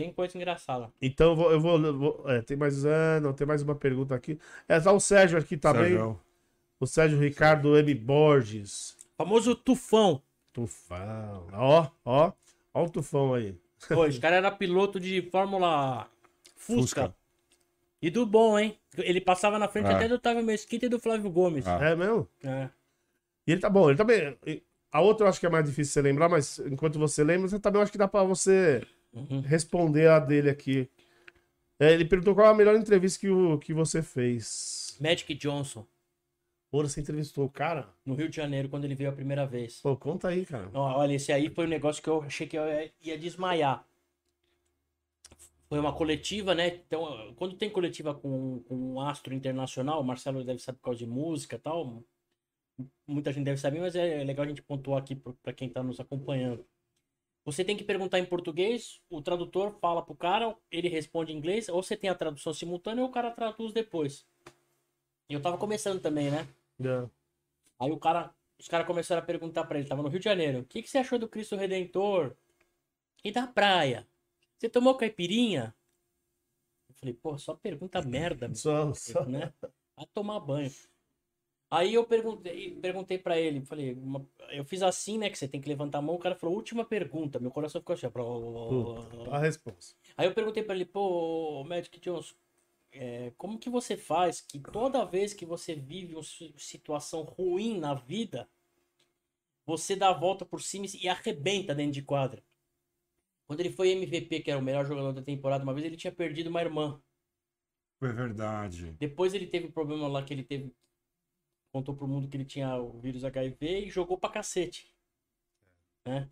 Tem coisa engraçada. Então eu vou. Eu vou, eu vou- é, tem mais. Ah, não, tem mais uma pergunta aqui. É, tá o Sérgio aqui também. Sérgio, O Sérgio Ricardo M. Borges. Famoso tufão. Tufão. Ó, ó. Ó o tufão aí. Pô, esse cara era piloto de Fórmula Fusca. Fusca. E do bom, hein? Ele passava na frente Ah. até do Otávio Mesquita e do Flávio Gomes. Ah. É mesmo? É. E ele tá bom, ele também. A outra eu acho que é mais difícil você lembrar, mas enquanto você lembra, você também eu acho que dá pra você Uhum. responder a dele aqui. É, ele perguntou qual a melhor entrevista que, o, que você fez. Magic Johnson, Pô, você entrevistou o cara? no Rio de Janeiro, quando ele veio a primeira vez. Pô, conta aí, cara. Ó, Olha, esse aí foi um negócio que eu achei que eu ia- ia desmaiar. Foi uma coletiva, né? Então, quando tem coletiva com, com um astro internacional, o Marcelo deve saber por causa de música e tal. Muita gente deve saber, mas é legal a gente pontuar aqui para quem tá nos acompanhando. Você tem que perguntar em português, o tradutor fala pro cara, ele responde em inglês, ou você tem a tradução simultânea ou o cara traduz depois. E eu tava começando também, né? É. Aí o cara, os caras começaram a perguntar pra ele, tava no Rio de Janeiro, o que, que você achou do Cristo Redentor? E da praia? Você tomou caipirinha? Eu falei, pô, só pergunta merda, Só, só. né? Vai tomar banho. Aí eu perguntei, perguntei para ele, falei, uma- eu fiz assim, né, que você tem que levantar a mão, o cara falou, última pergunta, meu coração ficou assim, Puta, a resposta. Aí eu perguntei pra ele, pô, Magic Johnson, é, como que você faz que toda vez que você vive uma si- situação ruim na vida, você dá a volta por cima e arrebenta dentro de quadra? Quando ele foi MVP, que era o melhor jogador da temporada, uma vez ele tinha perdido uma irmã. É verdade. Depois ele teve um problema lá que ele teve. Contou pro mundo que ele tinha o vírus HIV e jogou pra cacete. Né?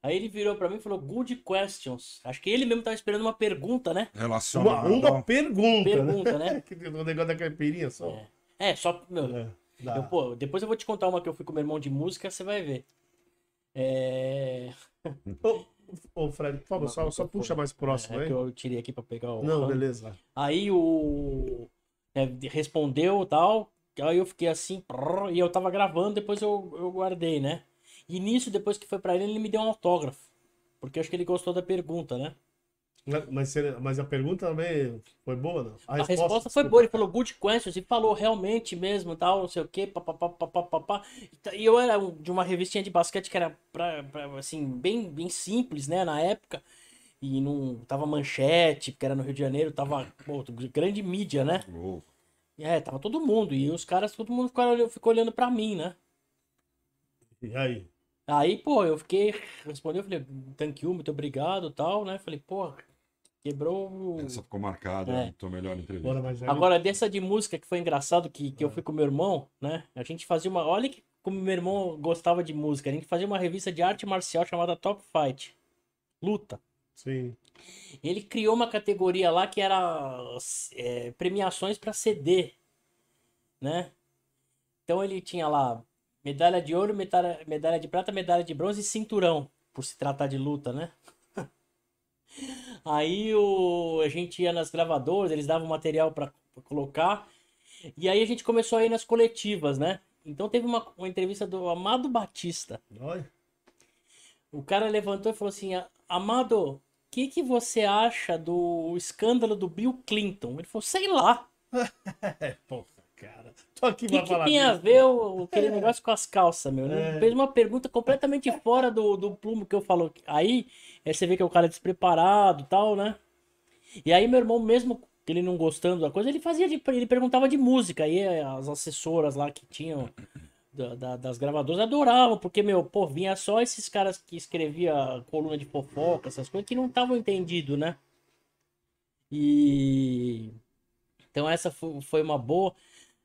Aí ele virou pra mim e falou: Good questions. Acho que ele mesmo tava esperando uma pergunta, né? Uma, Relacionado. uma pergunta, Pergunta, né? né? O negócio da caipirinha só. É. É, só. Meu, É, eu, pô, depois eu vou te contar uma que eu fui com meu irmão de música, você vai ver. É. Ô, ô, Fred, por favor, só, só puxa mais próximo é aí. que eu tirei aqui pra pegar o. Não, beleza. Aí o. é, respondeu e tal. Aí eu fiquei assim. prrr, E eu tava gravando, depois eu, eu guardei, né? E nisso, depois que foi pra ele, ele me deu um autógrafo. Porque eu acho que ele gostou da pergunta, né? Mas, mas a pergunta também foi boa, não? A, resposta, foi boa. Ele falou good questions e falou realmente mesmo, tal, não sei o quê, papapá, papapá. E E eu era de uma revistinha de basquete que era, pra, pra, assim, bem, bem simples, né, na época. E não tava manchete, porque era no Rio de Janeiro, tava pô, grande mídia, né? Oh, É, tava todo mundo. E os caras, todo mundo ficou, olhando- ficou olhando pra mim, né? E aí? Aí, pô, eu fiquei, respondeu, eu falei, thank you, muito obrigado, tal, né? Falei, pô, quebrou essa ficou marcada. É. É. Tua melhor entrevista. Aí. Agora, dessa de música que foi engraçado, que, que eu fui com meu irmão, né? A gente fazia uma. Olha que como meu irmão gostava de música. A gente fazia uma revista de arte marcial chamada Top Fight. Luta. Sim. Ele criou uma categoria lá que era é, premiações para CD, né? Então ele tinha lá medalha de ouro, medalha, medalha de prata, medalha de bronze e cinturão, por se tratar de luta, né? Aí o, a gente ia nas gravadoras, eles davam material para colocar. E aí a gente começou a ir nas coletivas, né? Então teve uma, uma entrevista do Amado Batista. Olha. O cara levantou e falou assim: "A- Amado, que, que você acha do escândalo do Bill Clinton? Ele falou: sei lá. É, porra, cara. Tô aqui que, pra que falar tem a disso. ver o, aquele negócio com as calças, meu? Ele É. fez uma pergunta completamente fora do, do plumo que eu falo. Aí, aí você vê que é o cara despreparado e tal, né? E aí meu irmão, mesmo que ele não gostando da coisa, ele fazia de, ele perguntava de música. Aí as assessoras lá que tinham da- da- das gravadoras adoravam, porque, meu, pô, vinha só esses caras que escrevia coluna de fofoca, essas coisas, que não estavam entendidos, né? E. Então essa fo- foi uma boa.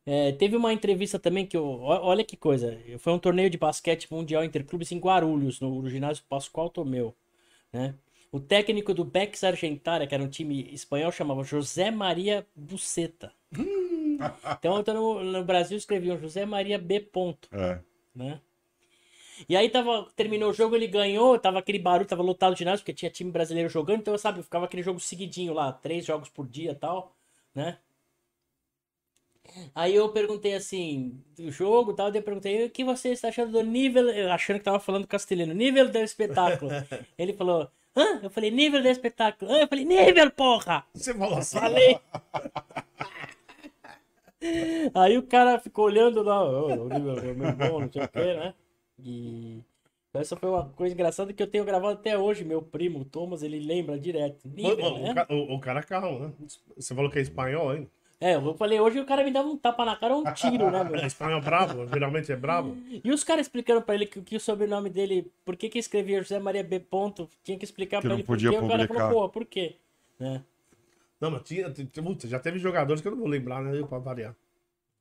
É, teve uma entrevista também que eu. Olha que coisa. Foi um torneio de basquete mundial interclubes em Guarulhos, no, no ginásio Pascoal Tomeu. Né? O técnico do Bex Argentária, que era um time espanhol, chamava José Maria Buceta. Então, então no, no Brasil escreviam José Maria B. Ponto, É. né? E aí tava, terminou o jogo, ele ganhou, tava aquele barulho, tava lotado o ginásio, porque tinha time brasileiro jogando, então, sabe, ficava aquele jogo seguidinho lá, três jogos por dia e tal, né? Aí eu perguntei assim, do jogo e tal, daí eu perguntei, o que você está achando do nível, eu achando que tava falando castelhano, nível do espetáculo. Ele falou, hã? Eu falei, nível do espetáculo. Hã? Eu falei, nível, porra! Você falou assim. Falei! Aí o cara ficou olhando lá, "Ô, o nível é muito bom, não sei o que, né? E essa foi uma coisa engraçada que eu tenho gravado até hoje. Meu primo, Thomas, ele lembra direto. O, Nível, o- né? o o- cara calma, né? Você falou que é espanhol, hein? É, eu falei, hoje o cara me dava um tapa na cara ou um tiro, né, É meu? espanhol bravo, geralmente é bravo. E os caras explicando pra ele que, que o sobrenome dele, por que que escrevia José Maria B. Ponto, tinha que explicar Que pra ele por podia quê. O cara falou, pô, por quê? Né? Não, mas tinha, putz, já teve jogadores que eu não vou lembrar, né? Pra variar.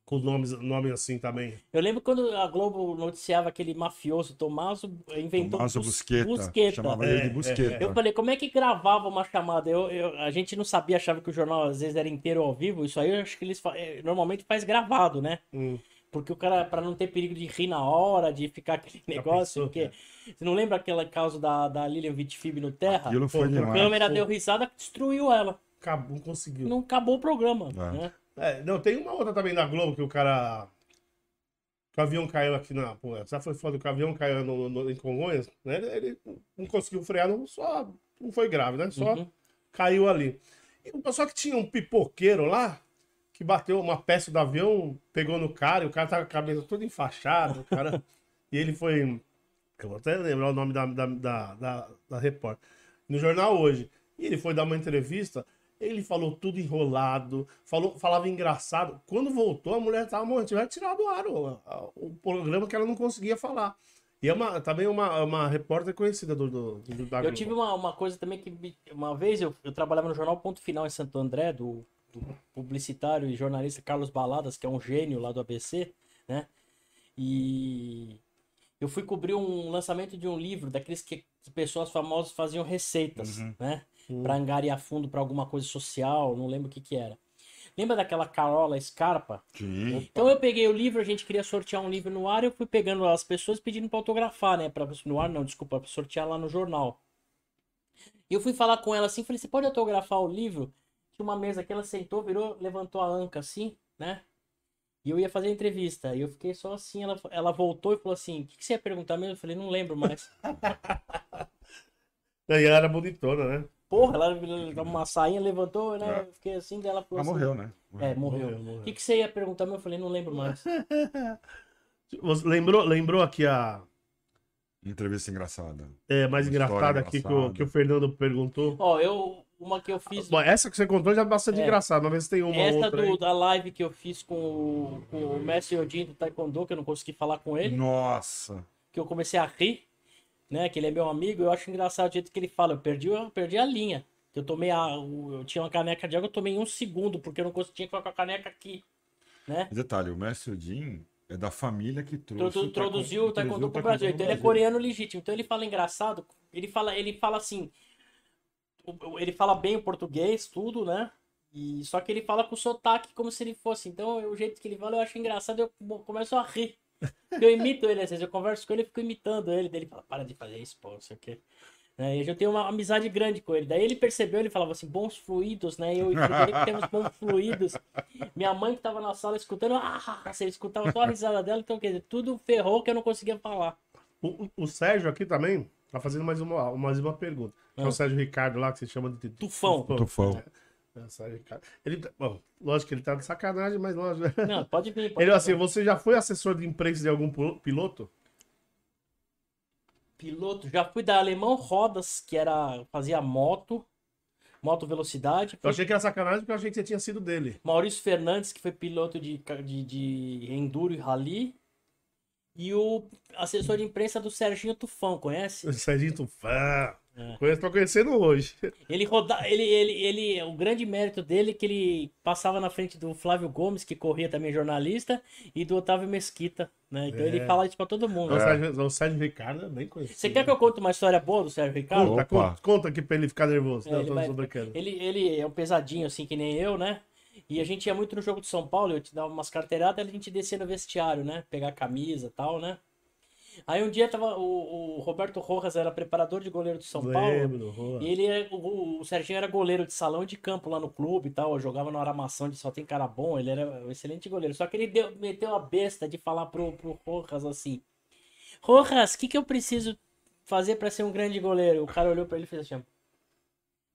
Com nomes, nome assim também. Eu lembro quando a Globo noticiava aquele mafioso, Tomaso inventou Tomaso Bus- Busqueta. Busqueta. Chamava É, ele de é, Busqueta. Eu falei, como é que gravava uma chamada? Eu, eu- a gente não sabia, achava que o jornal às vezes era inteiro ao vivo. Isso aí eu acho que eles fa- eh, normalmente faz gravado, né? Hum. Porque o cara, pra não ter perigo de rir na hora, de ficar aquele negócio, pensou, porque você não lembra aquela causa da, da Lilian Vitfib no Terra? Aquilo foi Pô, A demais. câmera Pô. deu risada, destruiu ela. Acabou, não conseguiu. Não acabou o programa, É. né? É, não, tem uma outra também da Globo que o cara. Que o avião caiu aqui na. Pô, já foi foda que o avião caiu no, no- em Congonhas, né? Ele, ele não conseguiu frear, não, só. Não foi grave, né? Só Uhum. caiu ali. E, só que tinha um pipoqueiro lá que bateu uma peça do avião, pegou no cara, e o cara tava com a cabeça toda enfaixada, o cara. e ele foi. Eu vou até lembrar o nome da, da, da, da, da repórter. No jornal hoje. E ele foi dar uma entrevista, ele falou tudo enrolado, falou, falava engraçado. Quando voltou, a mulher tava morrendo, tiver tirado do ar o, o programa que ela não conseguia falar. E é uma, também uma, uma repórter conhecida do, do, do da Eu tive uma, uma coisa também que. Uma vez eu, eu trabalhava no jornal Ponto Final em Santo André, do, do publicitário e jornalista Carlos Baladas, que é um gênio lá do ABC, né? E eu fui cobrir um lançamento de um livro daqueles que, que pessoas famosas faziam receitas, Uhum. né? Hum. Pra angariar fundo pra alguma coisa social, não lembro o que que era. Lembra daquela Carola Scarpa? Sim. Então eu peguei o livro, a gente queria sortear um livro no ar, eu fui pegando as pessoas pedindo pra autografar, né? Pra, no ar não, desculpa, pra sortear lá no jornal. E eu fui falar com ela assim, falei, você pode autografar o livro? Tinha uma mesa que ela sentou, virou, levantou a anca assim, né? E eu ia fazer a entrevista. E eu fiquei só assim, ela, ela voltou e falou assim, o que, que você ia perguntar mesmo? Eu falei, não lembro mais. E ela era bonitona, né? Porra, ela uma sainha levantou, né? É. Eu fiquei assim, dela falou Ela assim. morreu, né? É, morreu. O que, que você ia perguntar mesmo? Eu falei, não lembro mais. Você lembrou, lembrou aqui a Entrevista engraçada. é, mais Uma engraçada aqui que o, que o Fernando perguntou? Ó, eu. Uma que eu fiz. Bom, essa que você contou já é bastante É. engraçada, mas tem uma Essa outra do, aí. da live que eu fiz com o, com o Messi Odin do Taekwondo, que eu não consegui falar com ele, Nossa. que eu comecei a rir, né? Que ele é meu amigo, eu acho engraçado o jeito que ele fala. Eu perdi, eu perdi a linha. Eu tomei a. o- Eu tinha uma caneca de água, eu tomei em um segundo, porque eu não conseguia ficar com a caneca aqui. Né? Detalhe, o mestre Odin é da família que trouxe. Introdu- o Introduziu o Taekwondo pro Brasil. Então ele é coreano legítimo. Então ele fala engraçado. Ele fala, ele fala assim. o- o- Ele fala bem o português, tudo, né? E, só que ele fala com sotaque como se ele fosse. Então o jeito que ele fala eu acho engraçado. Eu começo a rir. Eu imito ele, às vezes eu converso com ele e fico imitando ele. Daí ele fala, para de fazer isso, pô, não sei o quê. Né? E eu já tenho uma amizade grande com ele. Daí ele percebeu, ele falava assim, bons fluidos, né? Eu e Frederico temos bons fluidos. Minha mãe que tava na sala escutando, ah, você escutava só a risada dela, então quer dizer, tudo ferrou que eu não conseguia falar. O, o- o Sérgio aqui também tá fazendo mais uma, mais uma pergunta. Que é Ah. o Sérgio Ricardo lá, que você chama de Tufão. Tufão. É, Sérgio Ricardo. Ele, bom, lógico que ele tá de sacanagem, mas lógico. Não, pode vir. Pode Ele vir. assim, você já foi assessor de imprensa de algum piloto? Piloto, já fui da Alemão Rodas, que era fazia moto, moto velocidade. Eu Fui achei que era sacanagem porque eu achei que você tinha sido dele. Maurício Fernandes, que foi piloto de, de, de enduro e rally. E o assessor de imprensa do Serginho Tufão, conhece? O Serginho Tufão. É. Conheço, tô conhecendo hoje. Ele roda, ele, ele, ele, o grande mérito dele é que ele passava na frente do Flávio Gomes, que corria também jornalista, e do Otávio Mesquita, né? Então É. ele fala isso pra todo mundo. O, Sérgio, o Sérgio Ricardo é bem conhecido. Você quer que eu conte uma história boa do Sérgio Ricardo? Conta, Opa. conta, conta aqui pra ele ficar nervoso. É, Não, ele tô, vai- brincando. Ele, ele é um pesadinho, assim, que nem eu, né? E a gente ia muito no jogo de São Paulo, eu te dava umas carteiradas, a gente descia no vestiário, né? Pegar camisa e tal, né? Aí um dia tava o, o Roberto Rojas era preparador de goleiro de São Paulo. Lembro, Rua. E ele é, o, o Serginho era goleiro de salão e de campo lá no clube e tal. Eu jogava na armação de só tem cara bom, ele era um excelente goleiro. Só que ele deu- meteu a besta de falar pro, pro Rojas assim: Rojas, o que, que eu preciso fazer pra ser um grande goleiro? O cara olhou pra ele e fez assim: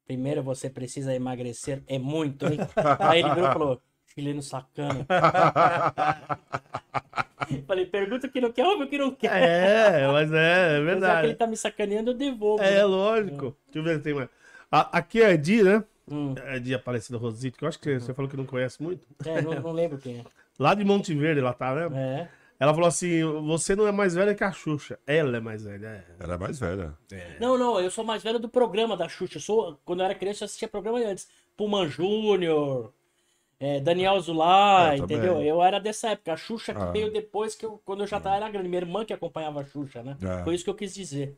Primeiro você precisa emagrecer, é muito, hein? Aí ele virou e falou: Chileno sacana. Falei, pergunta o que não quer, ouve o que não quer. É, mas é, é Mas já que verdade. ele tá me sacaneando, eu devolvo. É, né? lógico. Deixa eu ver se tem mais. A- aqui é Edi, né? Hum, É Edi Aparecida Rosito, que eu acho que você falou que não conhece muito. é, não, não lembro quem é. Lá de Monte Verde, ela tá, né? É. Ela falou assim: você não é mais velha que a Xuxa. Ela é mais velha. É. Ela é mais velha. Não, não, eu sou mais velho do programa da Xuxa. Eu sou, quando eu era criança, eu assistia programa antes. Puman Júnior, é, Daniel Zulay, É, entendeu? Eu era dessa época. A Xuxa que Ah. veio depois, que eu, quando eu já tava, era grande. Minha irmã que acompanhava a Xuxa, né? É. Foi isso que eu quis dizer.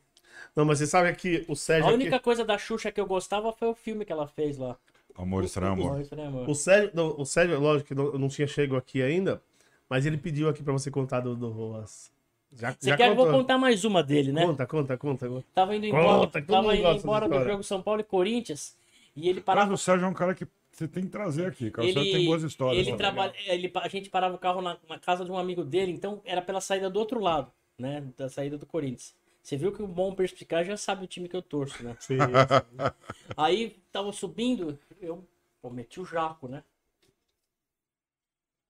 Não, mas você sabe que o Sérgio. A aqui- única coisa da Xuxa que eu gostava foi o filme que ela fez lá. Amor estranho amor. Isso, né, amor? O Sérgio, não, o Sérgio, lógico que não, não tinha chego aqui ainda, mas ele pediu aqui pra você contar do, do Roas. Já, Você já quer? Eu vou contou. contar mais uma dele, né? Conta, conta, conta. conta. Tava indo Conta, embora, tava indo embora do jogo São Paulo e Corinthians. E ele Mas parava o Sérgio é um cara que você tem que trazer aqui, cara. O ele, tem boas histórias. ele trabalha, ele, a gente parava o carro na, na casa de um amigo dele, então era pela saída do outro lado, né? Da saída do Corinthians. Você viu que o bom perspicaz já sabe o time que eu torço, né? Sim, Aí tava subindo, eu pô, meti o jaco, né?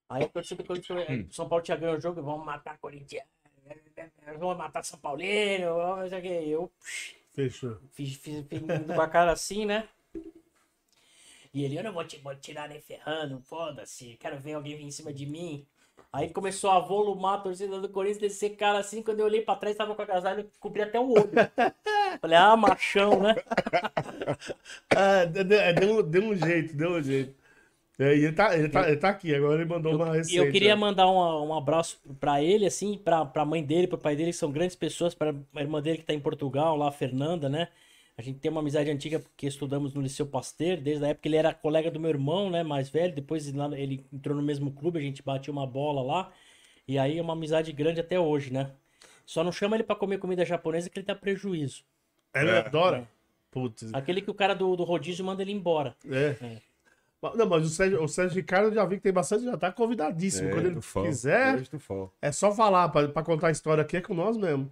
Aí torcida do Corinthians, Hum. São Paulo tinha ganho o jogo, vamos matar Corinthians, vamos matar São Paulino, não sei o que. Eu psh, fechou. Fiz, fiz, fiz a cara assim, né? E ele, eu não vou te vou tirar nem ferrando, foda-se, quero ver alguém vir em cima de mim. Aí começou a volumar a torcida do Corinthians, descer cara assim, quando eu olhei pra trás, tava com a agasalho, cobria até o olho. Falei, ah, machão, né? Ah, de- deu, deu um jeito, deu um jeito. É, e ele tá, ele, tá, ele tá aqui, agora ele mandou uma E receita. eu queria mandar um, um abraço pra ele, assim, pra, pra mãe dele, pro pai dele, que são grandes pessoas, pra a irmã dele que tá em Portugal, lá, a Fernanda, né? A gente tem uma amizade antiga porque estudamos no Liceu Pasteur, desde a época que ele era colega do meu irmão, né, mais velho, depois lá ele entrou no mesmo clube, a gente batia uma bola lá, e aí é uma amizade grande até hoje, né? Só não chama ele pra comer comida japonesa que ele dá prejuízo. É, ele adora. Putz. Aquele que o cara do, do rodízio manda ele embora. É. Não, mas o Sérgio, o Sérgio Ricardo eu já vi que tem bastante, já tá convidadíssimo. Quando ele quiser, é só falar pra, pra contar a história aqui, é com nós mesmo.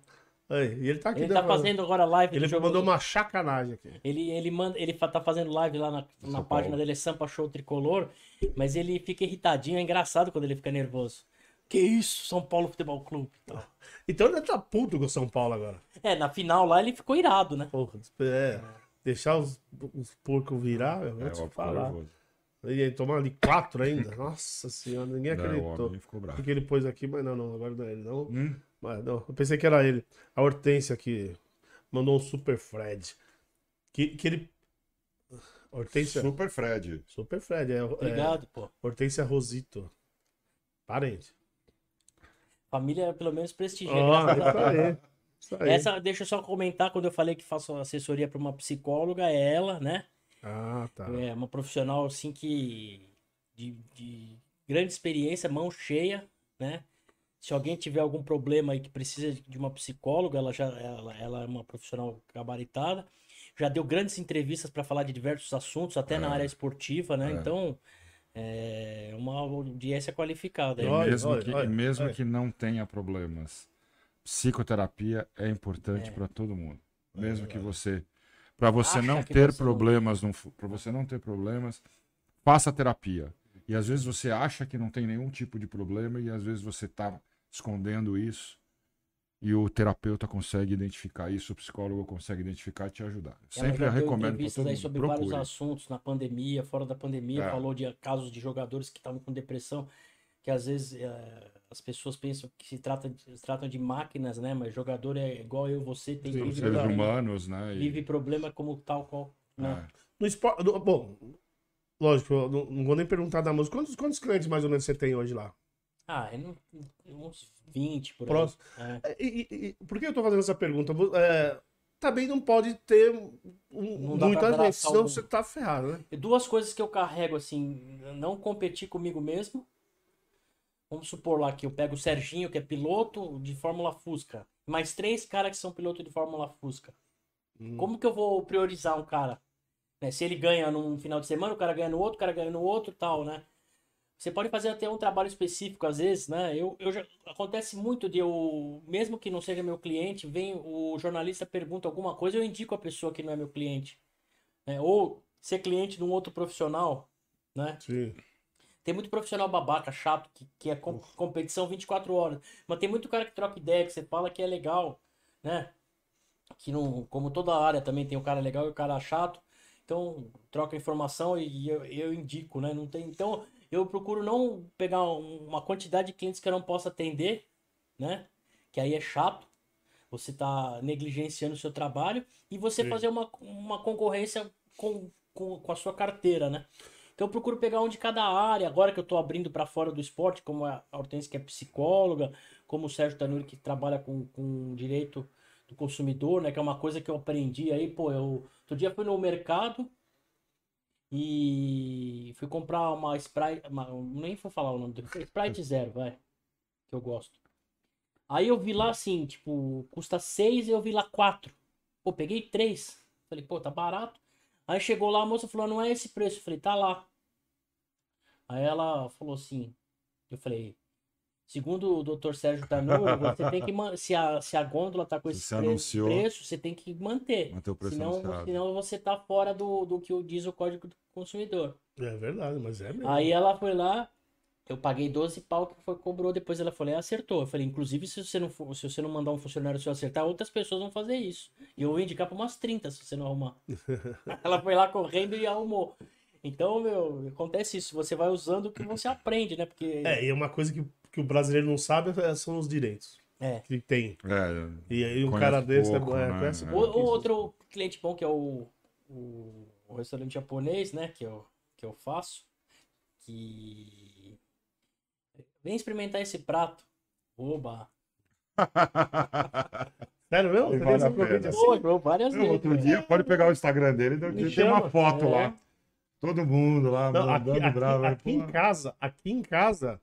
Aí, e ele tá aqui. Ele tá fazendo agora live Ele do mandou uma chacanagem aqui. Ele, ele, manda, ele tá fazendo live lá na, na página dele, é Sampa Show Tricolor, mas ele fica irritadinho, é engraçado quando ele fica nervoso. Que isso, São Paulo Futebol Clube. Então, Então ele tá puto com o São Paulo agora. É, na final lá ele ficou irado, né? Porra, é. Deixar os, os porcos virar, eu vou É, te falar. nervoso. E aí, tomar ali quatro ainda. Nossa senhora, ninguém Não, o acreditou. ficou bravo. Porque ele pôs aqui, mas não, não, agora não é ele, não. Hum? Mas não, eu pensei que era ele. A Hortência que mandou um Super Fred. Que, que ele. Hortência. Super Fred. Super Fred, é, é Obrigado, pô. Hortência Rosito. Parente. Família pelo menos prestigia. Ó, graças a isso Deus. aí. Isso aí. Essa, deixa eu só comentar, quando eu falei que faço assessoria para uma psicóloga, é ela, né? Ah, tá. É uma profissional assim que de, de grande experiência, mão cheia, né? Se alguém tiver algum problema aí que precisa de uma psicóloga, ela já ela, ela é uma profissional gabaritada. Já deu grandes entrevistas para falar de diversos assuntos, até na É. área esportiva, né? É. Então, é uma audiência qualificada. E aí. Olha, mesmo, olha, que, olha, e mesmo olha. que não tenha problemas, psicoterapia é importante É. para todo mundo. Mesmo que você, para você Acha não ter você não- problemas, para você não ter problemas, faça terapia. E às vezes você acha que não tem nenhum tipo de problema e às vezes você está escondendo isso. E o terapeuta consegue identificar isso, o psicólogo consegue identificar e te ajudar. Eu Ela Sempre deu recomendo para todo aí mundo. sobre vários Procure. assuntos na pandemia, fora da pandemia, É. falou de casos de jogadores que estavam com depressão, que às vezes eh, as pessoas pensam que se trata de, se tratam de máquinas, né? Mas jogador é igual eu, você, tem Sim, vive, Seres humanos, né? e- vive problema como tal qual. Né? é. No esporte. bom, lógico, eu não, não vou nem perguntar da música. Quantos, quantos clientes mais ou menos você tem hoje lá? Ah, é no- uns 20 por aí. Próximo. É. E, e- e- por que eu tô fazendo essa pergunta? É, também não pode ter um- Não muita gente, senão o- você tá ferrado, né? Duas coisas que eu carrego assim, não competir comigo mesmo. Vamos supor lá que eu pego o Serginho, que é piloto de Fórmula Fusca, mais três caras que são piloto de Fórmula Fusca. Hum. Como que eu vou priorizar um cara? Né, Se ele ganha num final de semana, o cara ganha no outro, o cara ganha no outro tal, né? Você pode fazer até um trabalho específico às vezes, né? Eu, eu já, acontece muito de eu, mesmo que não seja meu cliente, vem o jornalista pergunta alguma coisa, eu indico a pessoa que não é meu cliente. né? Ou ser cliente de um outro profissional, né? Sim. Tem muito profissional babaca, chato, que, que é com- competição 24 horas. Mas tem muito cara que troca ideia, que você fala que é legal, né? Que não, como toda área também tem o cara legal e o cara chato. Então, troca informação e eu, eu indico, né? Não tem, então, eu procuro não pegar um- uma quantidade de clientes que eu não possa atender, né? Que aí é chato. Você tá negligenciando o seu trabalho e você Sim. fazer uma, uma concorrência com, com, com a sua carteira, né? Então eu procuro pegar um de cada área, agora que eu tô abrindo para fora do esporte, como a Hortense que é psicóloga, como o Sérgio Tanuri que trabalha com, com direito do consumidor, né? Que é uma coisa que eu aprendi aí, pô, eu outro dia fui no mercado e fui comprar uma Sprite, uma- nem vou falar o nome do Sprite Zero, vai, que eu gosto. Aí eu vi lá assim, tipo, custa 6 e eu vi lá 4. Pô, peguei 3. Falei, pô, tá barato. Aí chegou lá, a moça falou, não é esse preço. Eu falei, tá lá. Aí ela falou assim, eu falei, segundo o Dr. Sérgio Tanuro, você tem que se a, se a gôndola tá com Se esse você pre- anunciou- preço, você tem que manter. Manter o preço Senão, anunciado. senão você tá fora do, do que diz o Código do Consumidor. É verdade, mas é mesmo. Aí ela foi lá, eu paguei 12 pau que foi, cobrou, depois ela falou, "É, acertou. Eu falei, inclusive, se você não for, se você não mandar um funcionário seu acertar, outras pessoas vão fazer isso. E eu vou indicar para umas 30 se você não arrumar. ela foi lá correndo e arrumou. Então, meu, acontece isso. Você vai usando o que você aprende, né? Porque. É, e é uma coisa que, que o brasileiro não sabe é- são os direitos É. que tem. É, E aí um cara desse pouco, é, né? conhece É. O, pouco o isso. outro cliente bom que é o, o, o restaurante japonês, né? Que eu, que eu faço. Que. Vem experimentar esse prato. Oba! Sério vale a pena. assim? Pô, várias vezes. outro dia, pode pegar o Instagram dele, tem tem uma chama. foto É. lá. Todo mundo lá, Não, aqui, mandando aqui- bravo. aqui em pô. casa, aqui em casa,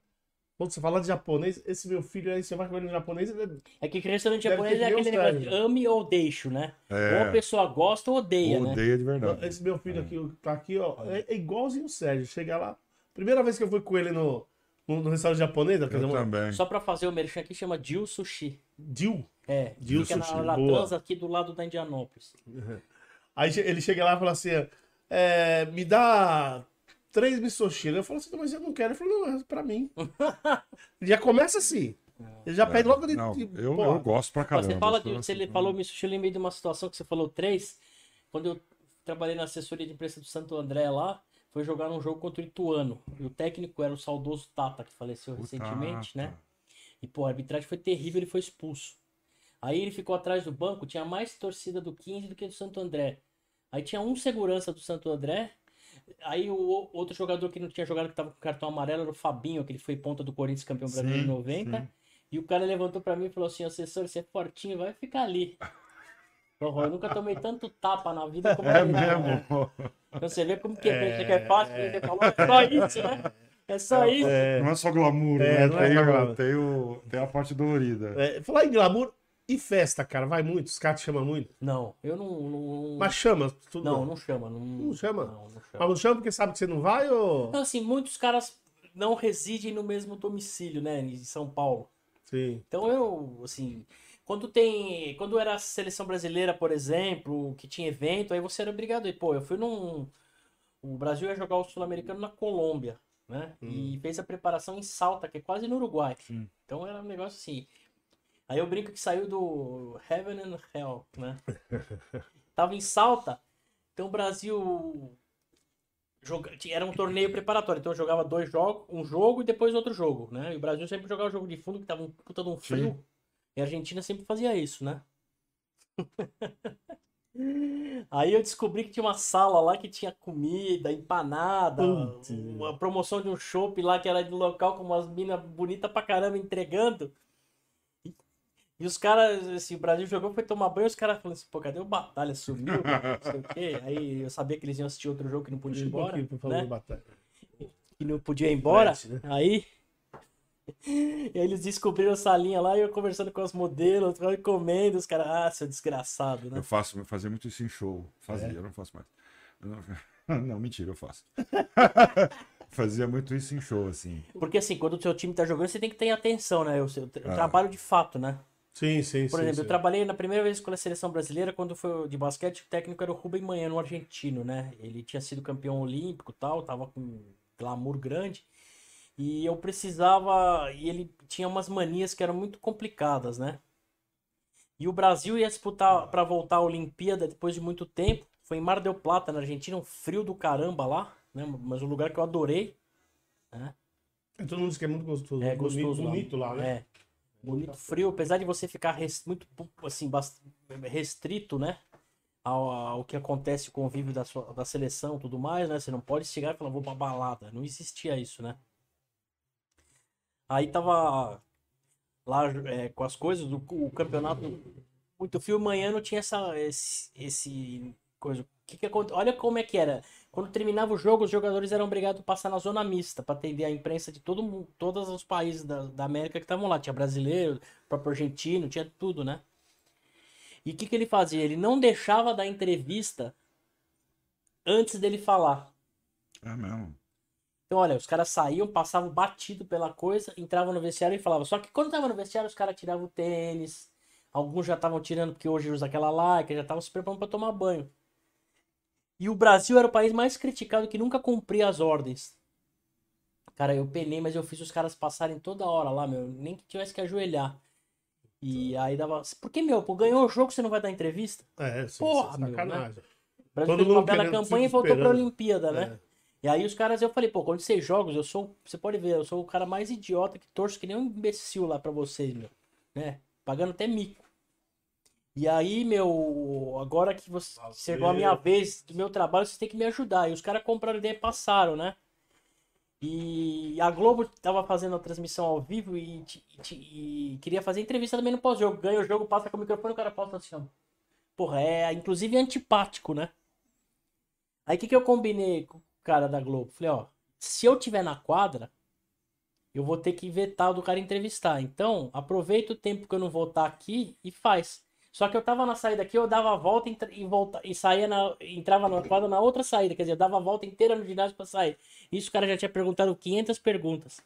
quando você fala de japonês, esse meu filho aí, você vai comer no japonês, É que restaurante japonês é aquele negócio de ame ou deixo, né? É. Ou a pessoa gosta ou odeia, né? Odeia de verdade. esse meu filho aqui, tá aqui, ó, é, é igualzinho o Sérgio. Chega lá, primeira vez que eu fui com ele no, no, no restaurante japonês, dizer, Eu um- também. Só pra fazer o merchan aqui chama Jiu Sushi. Jill. É, Jiu fica Sushi, na. Trans aqui do lado da Indianópolis. Aí ele chega lá e fala assim: é, me dá três misoshiro. Eu falo assim, "Não, mas eu não quero. Ele falou, não, é pra mim. já começa assim. Ele já pede logo de. Não, de- eu, eu gosto pra caramba. Você fala sou você assim, falou me sushi, eu lembrei de uma situação que você falou três. Quando eu trabalhei na assessoria de imprensa do Santo André lá, foi jogar um jogo contra o Ituano. E o técnico era o saudoso Tata, que faleceu o recentemente, Tata. né? E, pô, a arbitragem foi terrível, ele foi expulso. Aí ele ficou atrás do banco, tinha mais torcida do 15 do que do Santo André. Aí tinha um segurança do Santo André. Aí o outro jogador que não tinha jogado, que tava com cartão amarelo, era o Fabinho, que ele foi ponta do Corinthians campeão brasileiro em Sim, 90. sim. E o cara levantou pra mim e falou assim, assessor, você é fortinho, vai ficar ali. Eu nunca tomei tanto tapa na vida como É ali, né? mesmo. Então você vê como que é, que é fácil, você falou, é só isso, né? É só isso. É, Não é só glamour, É, né? é Tem, só o- glamour. tem, o, tem a parte dolorida. é, falar em glamour e festa, cara, vai muito. Os caras te chamam muito. Não, eu não... não Mas chama. Tudo não, não chama. Não, Não chama? Não, não chama. Mas não chama porque sabe que você não vai ou. Então, assim, muitos caras não residem no mesmo domicílio, né, em São Paulo. Sim. Então eu, assim, quando tem, quando era a seleção brasileira, por exemplo, que tinha evento, aí você era obrigado ir. Pô, eu fui num, o Brasil ia jogar o Sul-Americano na Colômbia, né? E fez a preparação em Salta, que é quase no Uruguai. Sim. Então era um negócio assim. Aí eu brinco que saiu do Heaven and Hell, né? Tava em Salta, então o Brasil joga... era um torneio preparatório, então eu jogava dois jogos, um jogo e depois outro jogo, né? E o Brasil sempre jogava o jogo de fundo, que tava um puta de um frio. E a Argentina sempre fazia isso, né? Aí eu descobri que tinha uma sala lá que tinha comida, empanada, Putz. uma promoção de um chopp lá que era de local com umas minas bonitas pra caramba entregando. E, os caras, assim, o Brasil jogou, foi tomar banho, os caras falaram assim, pô, cadê o Batalha? Sumiu, não sei o quê. Aí eu sabia que eles iam assistir outro jogo que não podia ir Um embora, por favor, né? batalha. que não podia ir embora. Né? Aí. E aí eles descobriram essa linha lá e eu conversando com as modelos, comendo, os caras, ah, seu desgraçado, né? Eu faço, eu fazia muito isso em show. Fazia, É? eu não faço mais. Não, não, mentira, eu faço. fazia muito isso em show, assim. Porque assim, quando o seu time tá jogando, você tem que ter atenção, né? Eu, eu, eu Ah. trabalho de fato, né? Sim, sim, Por sim. exemplo, sim. eu trabalhei na primeira vez com a seleção brasileira, quando foi de basquete, o técnico era o Rubem Manhã, um argentino, né? Ele tinha sido campeão olímpico e tal, tava com glamour grande. E eu precisava. E ele tinha umas manias que eram muito complicadas, né? E o Brasil ia disputar para voltar à Olimpíada depois de muito tempo. Foi em Mar del Plata, na Argentina, um frio do caramba lá, né? Mas um lugar que eu adorei. Todo mundo diz que é muito gostoso. É gostoso bonito lá, né? É. Bonito frio, apesar de você ficar res- muito assim, restrito, né? Ao, ao que acontece o convívio da, sua, da seleção tudo mais, né? Você não pode chegar e falar, vou pra balada. Não existia isso, né? Aí tava lá é, com as coisas do o campeonato muito frio, manhã não tinha essa, esse, esse coisa. Que que Olha como é que era. Quando terminava o jogo, os jogadores eram obrigados a passar na zona mista para atender a imprensa de todo mundo, todos os países da, da América que estavam lá. Tinha brasileiro, próprio argentino, tinha tudo, né? E o que, que ele fazia? Ele não deixava dar entrevista antes dele falar. É mesmo. Então, olha, os caras saíam, passavam batido pela coisa, entravam no vestiário e falavam. Só que quando tava no vestiário, os caras tiravam o tênis. Alguns já estavam tirando porque hoje usa aquela like, já estavam se preparando para tomar banho. E o Brasil era o país mais criticado que nunca cumpria as ordens. Cara, eu penei, mas eu fiz os caras passarem toda hora lá, meu. Nem que tivesse que ajoelhar. E aí dava. Porque, meu, pô, ganhou o jogo, você não vai dar entrevista? É, sim, Porra, meu, sacanagem. O Brasil Todo fez uma bela campanha e voltou pra. Olimpíada, né? É. E aí os caras, eu falei, pô, quando seis jogos, eu sou. Você pode ver, eu sou o cara mais idiota que torço que nem um imbecil lá pra vocês, meu. Né? Pagando até mico. E aí, meu, agora que você Valeu. chegou a minha vez do meu trabalho, vocês têm que me ajudar. E os caras compraram ideia e passaram, né? E a Globo tava fazendo a transmissão ao vivo e, e e queria fazer entrevista também no pós-jogo. Ganha o jogo, passa com o microfone e o cara posta assim, ó. Porra, é inclusive antipático, né? Aí o que, que eu combinei com o cara da Globo? Falei, ó, se eu tiver na quadra, eu vou ter que vetar o do cara entrevistar. Então, aproveita o tempo que eu não vou estar aqui e faz. Só que eu tava na saída aqui, eu dava a volta e, e, volta, e saía na, entrava na quadra na outra saída. Quer dizer, eu dava a volta inteira no ginásio pra sair. Isso o cara já tinha perguntado 500 perguntas.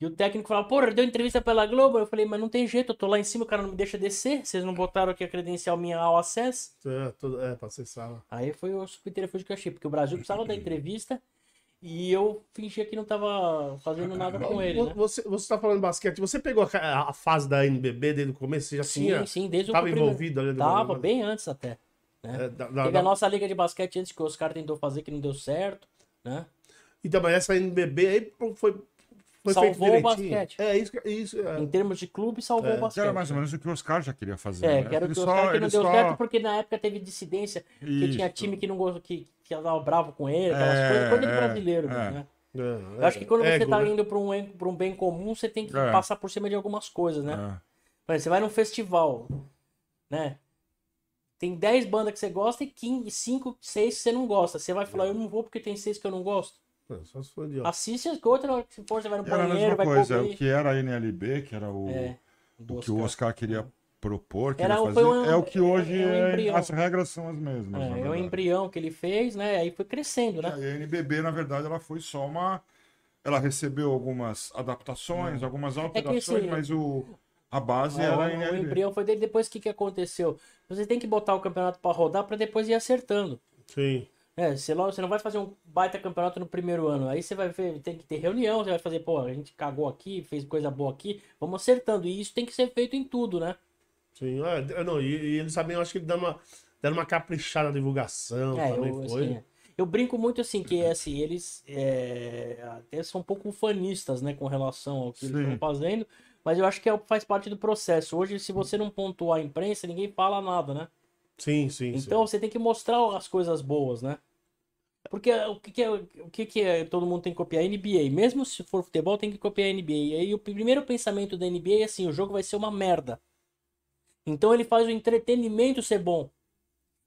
E o técnico falava, porra, deu entrevista pela Globo? Eu falei, mas não tem jeito, eu tô lá em cima, o cara não me deixa descer. Vocês não botaram aqui a credencial minha ao acesso? É, tudo- é, pra acessar lá. Aí foi o subterfúgio que eu achei, porque o Brasil precisava da entrevista e eu fingia que não tava fazendo nada com ele, né? Você, você tá falando basquete, você pegou a, a fase da NBB desde o começo? Você já Sim, tinha? sim, desde o Tava primeiro- envolvido ali no Tava, negócio? bem antes até. É, da- da- Teve da- a nossa liga de basquete antes que o Oscar tentou fazer, que não deu certo, né? Então, mas essa NBB aí foi, foi Salvou feito o basquete. É isso, que- isso é. Em termos de clube, salvou É, o Que basquete. era mais ou menos o que o Oscar já queria fazer. É, né? que era o Ele que o só- Oscar que ele não deu só- certo porque na época teve dissidência, que tinha time que não gostou, que, que tava bravo com ele, aquelas É, coisas, coisa de é, brasileiro, é. né? É, Eu acho que quando você ego, tá né? indo pra um, pra um bem comum, você tem que É. passar por cima de algumas coisas, né? É. Você vai num festival, né? Tem 10 bandas que você gosta e 15, 5, 6 que você não gosta. Você vai falar, eu não vou porque tem 6 que eu não gosto. É, Só se for idiota. Assiste as outras, na hora que for, você vai no Era a banheiro, mesma vai coisa, comer. o que era a NLB, que era o, É, o que o Oscar queria propor, queria Era o- fazer, um- é o que hoje é um é- embrião. as regras são as mesmas. É, é o embrião que ele fez, né? Aí foi crescendo, E né? a NBB, na verdade, ela foi só uma. Ela recebeu algumas adaptações, algumas alterações, assim, mas o, a base É, era o, a o NLB. embrião foi dele. Depois o que, que aconteceu? Você tem que botar o campeonato pra rodar pra depois ir acertando. Sim. É, você, logo, você não vai fazer um baita campeonato no primeiro ano. Aí você vai ver, tem que ter reunião, você vai fazer, pô, a gente cagou aqui, fez coisa boa aqui, vamos acertando. E isso tem que ser feito em tudo, né? Sim. É, não, e, e eles também, eu acho que deram uma, deram uma caprichada na divulgação. É, também eu, foi. assim, eu brinco muito assim, que assim, eles é, até são um pouco fanistas, né, com relação ao que eles Sim. estão fazendo, mas eu acho que é, faz parte do processo. Hoje, se você não pontuar a imprensa, ninguém fala nada, né? Sim, sim, Então você tem que mostrar as coisas boas, né? Porque o que, que é, o que, que é, todo mundo tem que copiar? NBA. Mesmo se for futebol, tem que copiar a NBA. E aí o primeiro pensamento da NBA é assim: o jogo vai ser uma merda. Então ele faz o entretenimento ser bom.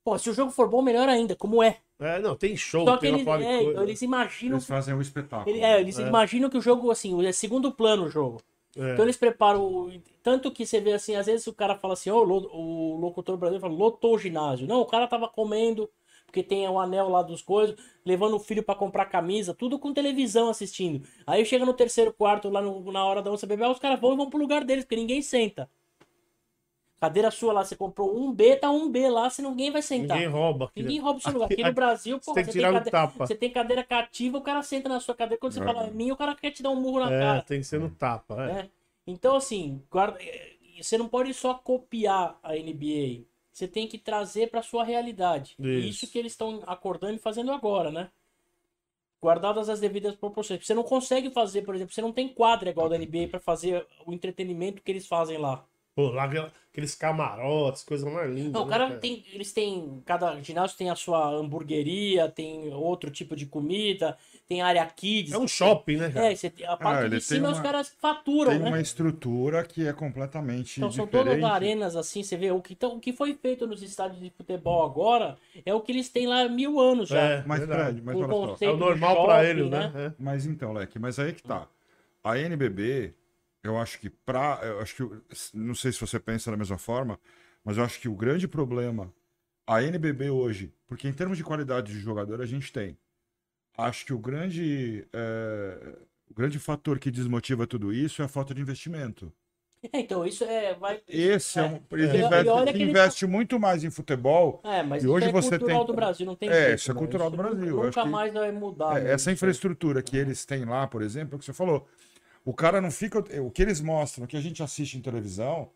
Pô, se o jogo for bom, melhor ainda, como é. sim. É, não, tem show, Só que eles, é, então eles imaginam. Eles fazem o espetáculo. ele- é, eles É. imaginam que o jogo, assim, é segundo plano o jogo. É. Então eles preparam. Tanto que você vê assim, às vezes o cara fala assim, ó, o locutor brasileiro fala, lotou o ginásio. Não, o cara tava comendo, porque tem o anel lá dos coisas, levando o filho pra comprar camisa, tudo com televisão assistindo. Aí chega no terceiro quarto, lá no- na hora da onça beber, os caras vão e vão pro lugar deles, porque ninguém senta. Cadeira sua lá, você comprou um B, tá um B lá, se ninguém vai sentar. Ninguém rouba. Ninguém rouba o seu lugar. Aqui- Aqui no Brasil, Você pô, tem que você, tem no cade- tapa. você tem cadeira cativa, o cara senta na sua cadeira. Quando você É. fala é minha, o cara quer te dar um murro na É, cara. tem que ser no tapa. É. né? Então, assim, guarda- eh, você não pode só copiar a NBA. Você tem que trazer para sua realidade. Isso. Isso que eles estão acordando e fazendo agora, né? guardadas as devidas proporções. Você não consegue fazer, por exemplo, você não tem quadra igual da NBA pra fazer o entretenimento que eles fazem lá. Pô, lá aqueles camarotes, coisa mais linda. Não, o né, cara tem, eles têm, cada ginásio tem a sua hamburgueria, tem outro tipo de comida, tem área kids. É um shopping, né, cara? É, você tem- a parte ele de cima os uma- caras faturam, Tem né? uma estrutura que é completamente Então são diferente. todas arenas assim, você vê, o que, então, o que foi feito nos estádios de futebol agora é o que eles têm lá há mil anos já. É, Mas, verdade. Fred, mas olha só. É o normal pra shopping, eles, né? É. Mas então, Leque, mas aí que tá. A NBB, eu acho que pra. Eu acho que. Não sei se você pensa da mesma forma, mas eu acho que o grande problema. A NBB hoje, porque em termos de qualidade de jogador a gente tem. Acho que o grande. é, o grande fator que desmotiva tudo isso é a falta de investimento. É, então isso é. Vai, Esse é, um. Eles E- e investem, olha que ele- investe muito mais em futebol. É, mas E isso hoje é você cultural tem- do Brasil, não tem É, jeito, isso é né? cultural do nunca- Brasil, Nunca acho que- mais vai mudar. É, né? essa infraestrutura que eles têm lá, por exemplo, é o que você falou. O cara não fica. O que eles mostram, o que a gente assiste em televisão,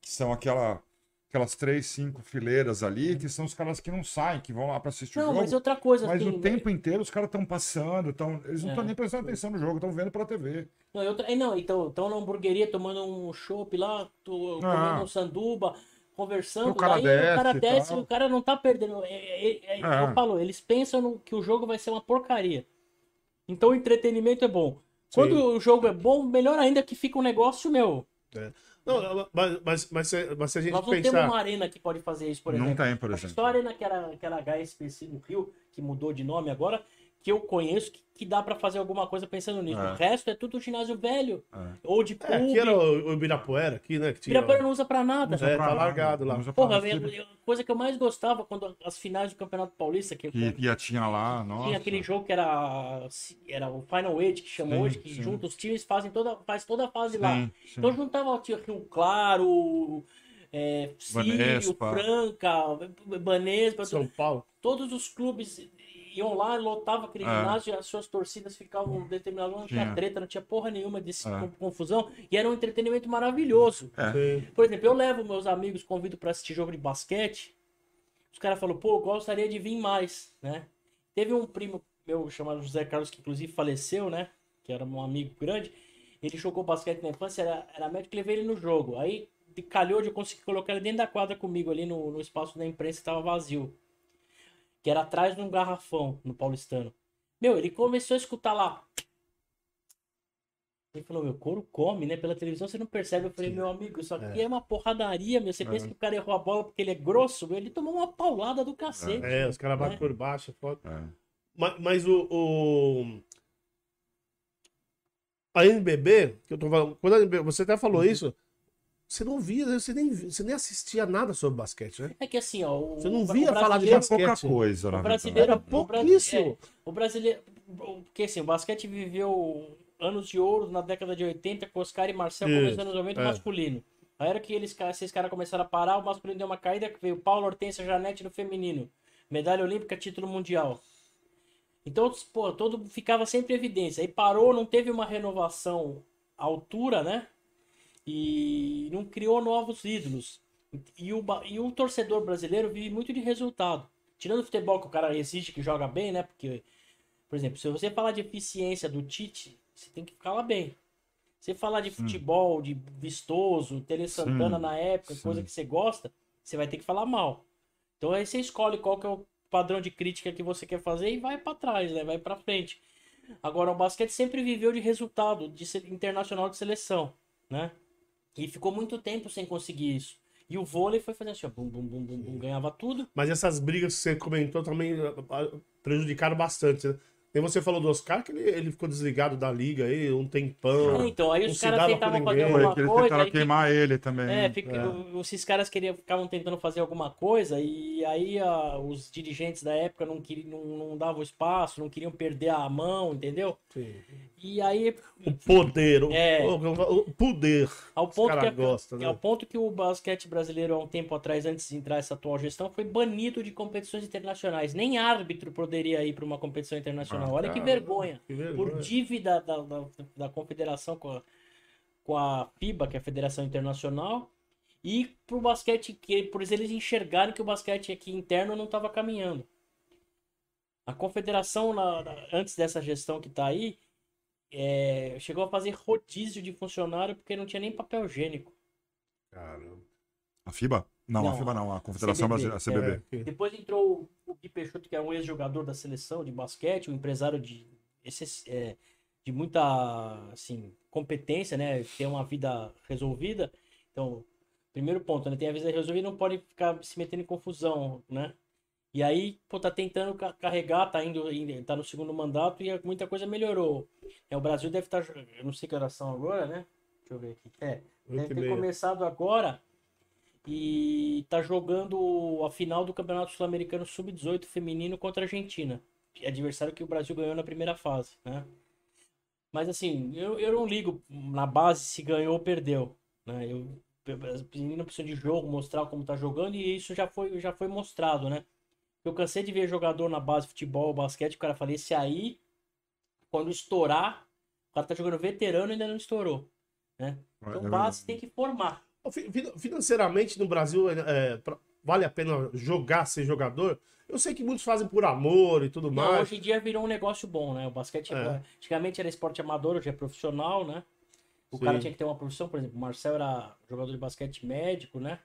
que são aquela, aquelas três, cinco fileiras ali, que são os caras que não saem, que vão lá para assistir o Não, jogo. mas outra coisa, Mas assim. o tempo inteiro os caras estão passando, tão, eles não É. estão nem prestando atenção no jogo, estão vendo pela TV. Não, eu, é, não então estão na hamburgueria tomando um chopp lá, tô, Ah. comendo um sanduba, conversando. O cara daí desce o cara e desce o cara não tá perdendo. É, é, é, É. Eu falo, eles pensam no, que o jogo vai ser uma porcaria. Então o entretenimento é bom. Quando o jogo é bom, melhor ainda que fica um negócio meu. Não, mas, mas, mas, se, mas se a gente Nós não temos pensar. uma arena que pode fazer isso, por não exemplo. tem, por exemplo. só a arena que era, que era HSBC no Rio, que mudou de nome agora, que eu conheço, que, que dá pra fazer alguma coisa pensando nisso. É. O resto é tudo ginásio velho. Ou de É, clube. aqui era o, o Ibirapuera, aqui, né? Que tinha, Ibirapuera não usa pra nada. É, tá largado lá. Usa pra Porra, a coisa que eu mais gostava quando as finais do Campeonato Paulista, que Que ia tinha lá, nossa. tinha aquele jogo que era, era o Final Eight, que chamou Sim, hoje, que sim. junta os times fazem toda, faz toda a fase lá. Sim, sim. Então juntava o tio Rio Claro, é, Sírio, Banespa. Franca, Banespa, São Paulo. todos os clubes iam lá, lotava aquele É. ginásio e as suas torcidas ficavam momento, não tinha Tinha. treta, não tinha porra nenhuma de É. confusão, e era um entretenimento maravilhoso. É. Por exemplo, eu levo meus amigos, convido para assistir jogo de basquete. Os caras falam, pô, eu gostaria de vir mais, né? Teve um primo meu chamado José Carlos, que inclusive faleceu, né? Que era um amigo grande. Ele jogou basquete na infância, era, era médico, levei ele no jogo. Aí de- calhou de eu conseguir colocar ele dentro da quadra comigo ali no, no espaço da imprensa que tava vazio. Que era atrás de um garrafão no paulistano. Meu, ele começou a escutar lá. Ele falou, meu, couro come, né? Pela televisão você não percebe. Eu falei, meu amigo, isso aqui é, uma porradaria, meu. Você pensa que o cara errou a bola porque ele é grosso, meu. Ele tomou uma paulada do cacete. É, os caras batem É. por baixo. é foda. É. Mas, mas o, o- A NBB, que eu tô falando. Quando a NBB, você até falou Uhum. isso. Você não via, você nem, você nem assistia nada sobre basquete, né? É que assim, ó. O, Você não o via falar de basquete. Pouca coisa, na O brasileiro Era o pouquíssimo. é, O brasileiro. Porque assim, o basquete viveu anos de ouro na década de 80 com Oscar e Marcel, Isso, dos anos 90 é. masculino. Aí era que eles, esses caras começaram a parar, o masculino deu uma caída, que veio Paulo Hortência Janete no feminino. Medalha olímpica, título mundial. Então, pô, todo ficava sempre em evidência. Aí parou, não teve uma renovação à altura, né? E não criou novos ídolos. E o, e o torcedor brasileiro vive muito de resultado. Tirando o futebol que o cara exige que joga bem, né? Porque, por exemplo, se você falar de eficiência do Tite, você tem que falar bem. Se falar de futebol, de vistoso, Tele Santana Sim, na época, sim. coisa que você gosta, você vai ter que falar mal. Então aí você escolhe qual que é o padrão de crítica que você quer fazer e vai pra trás, né? Vai pra frente. Agora o basquete sempre viveu de resultado, de internacional de seleção, né? E ficou muito tempo sem conseguir isso. E o vôlei foi fazendo assim, ó, bum, bum, bum, bum, ganhava tudo. Mas essas brigas que você comentou também ah, ah, prejudicaram bastante, né? E você falou do Oscar que ele, ele ficou desligado da liga aí um tempão. É, então, aí os caras tentavam fazer alguma que eles coisa. tentaram queimar ele também. É, fica- É. esses caras queriam, ficavam tentando fazer alguma coisa e aí ah, os dirigentes da época não, queriam, não, não davam espaço, não queriam perder a mão, entendeu? Sim. E aí, O poder, o, É. o- o poder. ao ponto, que, caras a- gostam, né? ao ponto que o basquete brasileiro, há um tempo atrás, antes de entrar essa atual gestão, foi banido de competições internacionais. Nem árbitro poderia ir para uma competição internacional. Ah, Olha que cara. vergonha. Que vergonha. Por dívida da, da, da confederação com a, com a FIBA, que é a Federação Internacional, e pro basquete, que, por eles enxergarem que o basquete aqui interno não estava caminhando. A confederação, na- na- antes dessa gestão que tá aí, é, chegou a fazer rodízio de funcionário porque não tinha nem papel higiênico. Caramba. A FIBA? Não, a Não, FIBA não, a Confederação CBB, Brasileira, a CBB. É, que- Depois entrou o Gui Peixoto, que é um ex-jogador da seleção de basquete, um empresário de, esse- é, de muita assim, competência, né? Tem uma vida resolvida. Então, primeiro ponto, né? Tem a vida resolvida, não pode ficar se metendo em confusão, né? E aí, pô, tá tentando ca- carregar, tá indo, tá no segundo mandato e muita coisa melhorou. É, o Brasil deve estar, eu não sei que horas são agora, né? Deixa eu ver aqui. É, Deve ter começado agora e tá jogando a final do Campeonato Sul-Americano Sub-18 feminino contra a Argentina. Adversário que o Brasil ganhou na primeira fase, né? Mas assim, eu, eu não ligo na base se ganhou ou perdeu, né? Eu, as meninas precisam de jogo, mostrar como tá jogando e isso já foi, já foi mostrado, né? Eu cansei de ver jogador na base futebol, basquete, o cara fala, esse aí, quando estourar, o cara tá jogando veterano e ainda não estourou, né? Então É base tem que formar. Fi- fi- Financeiramente no Brasil, é, pra- vale a pena jogar, ser jogador? Eu sei que muitos fazem por amor e tudo Não, mais. hoje em dia virou um negócio bom, né? O basquete, É. antigamente era esporte amador, hoje é profissional, né? O Sim. cara tinha que ter uma profissão, por exemplo, o Marcel era jogador de basquete médico, né?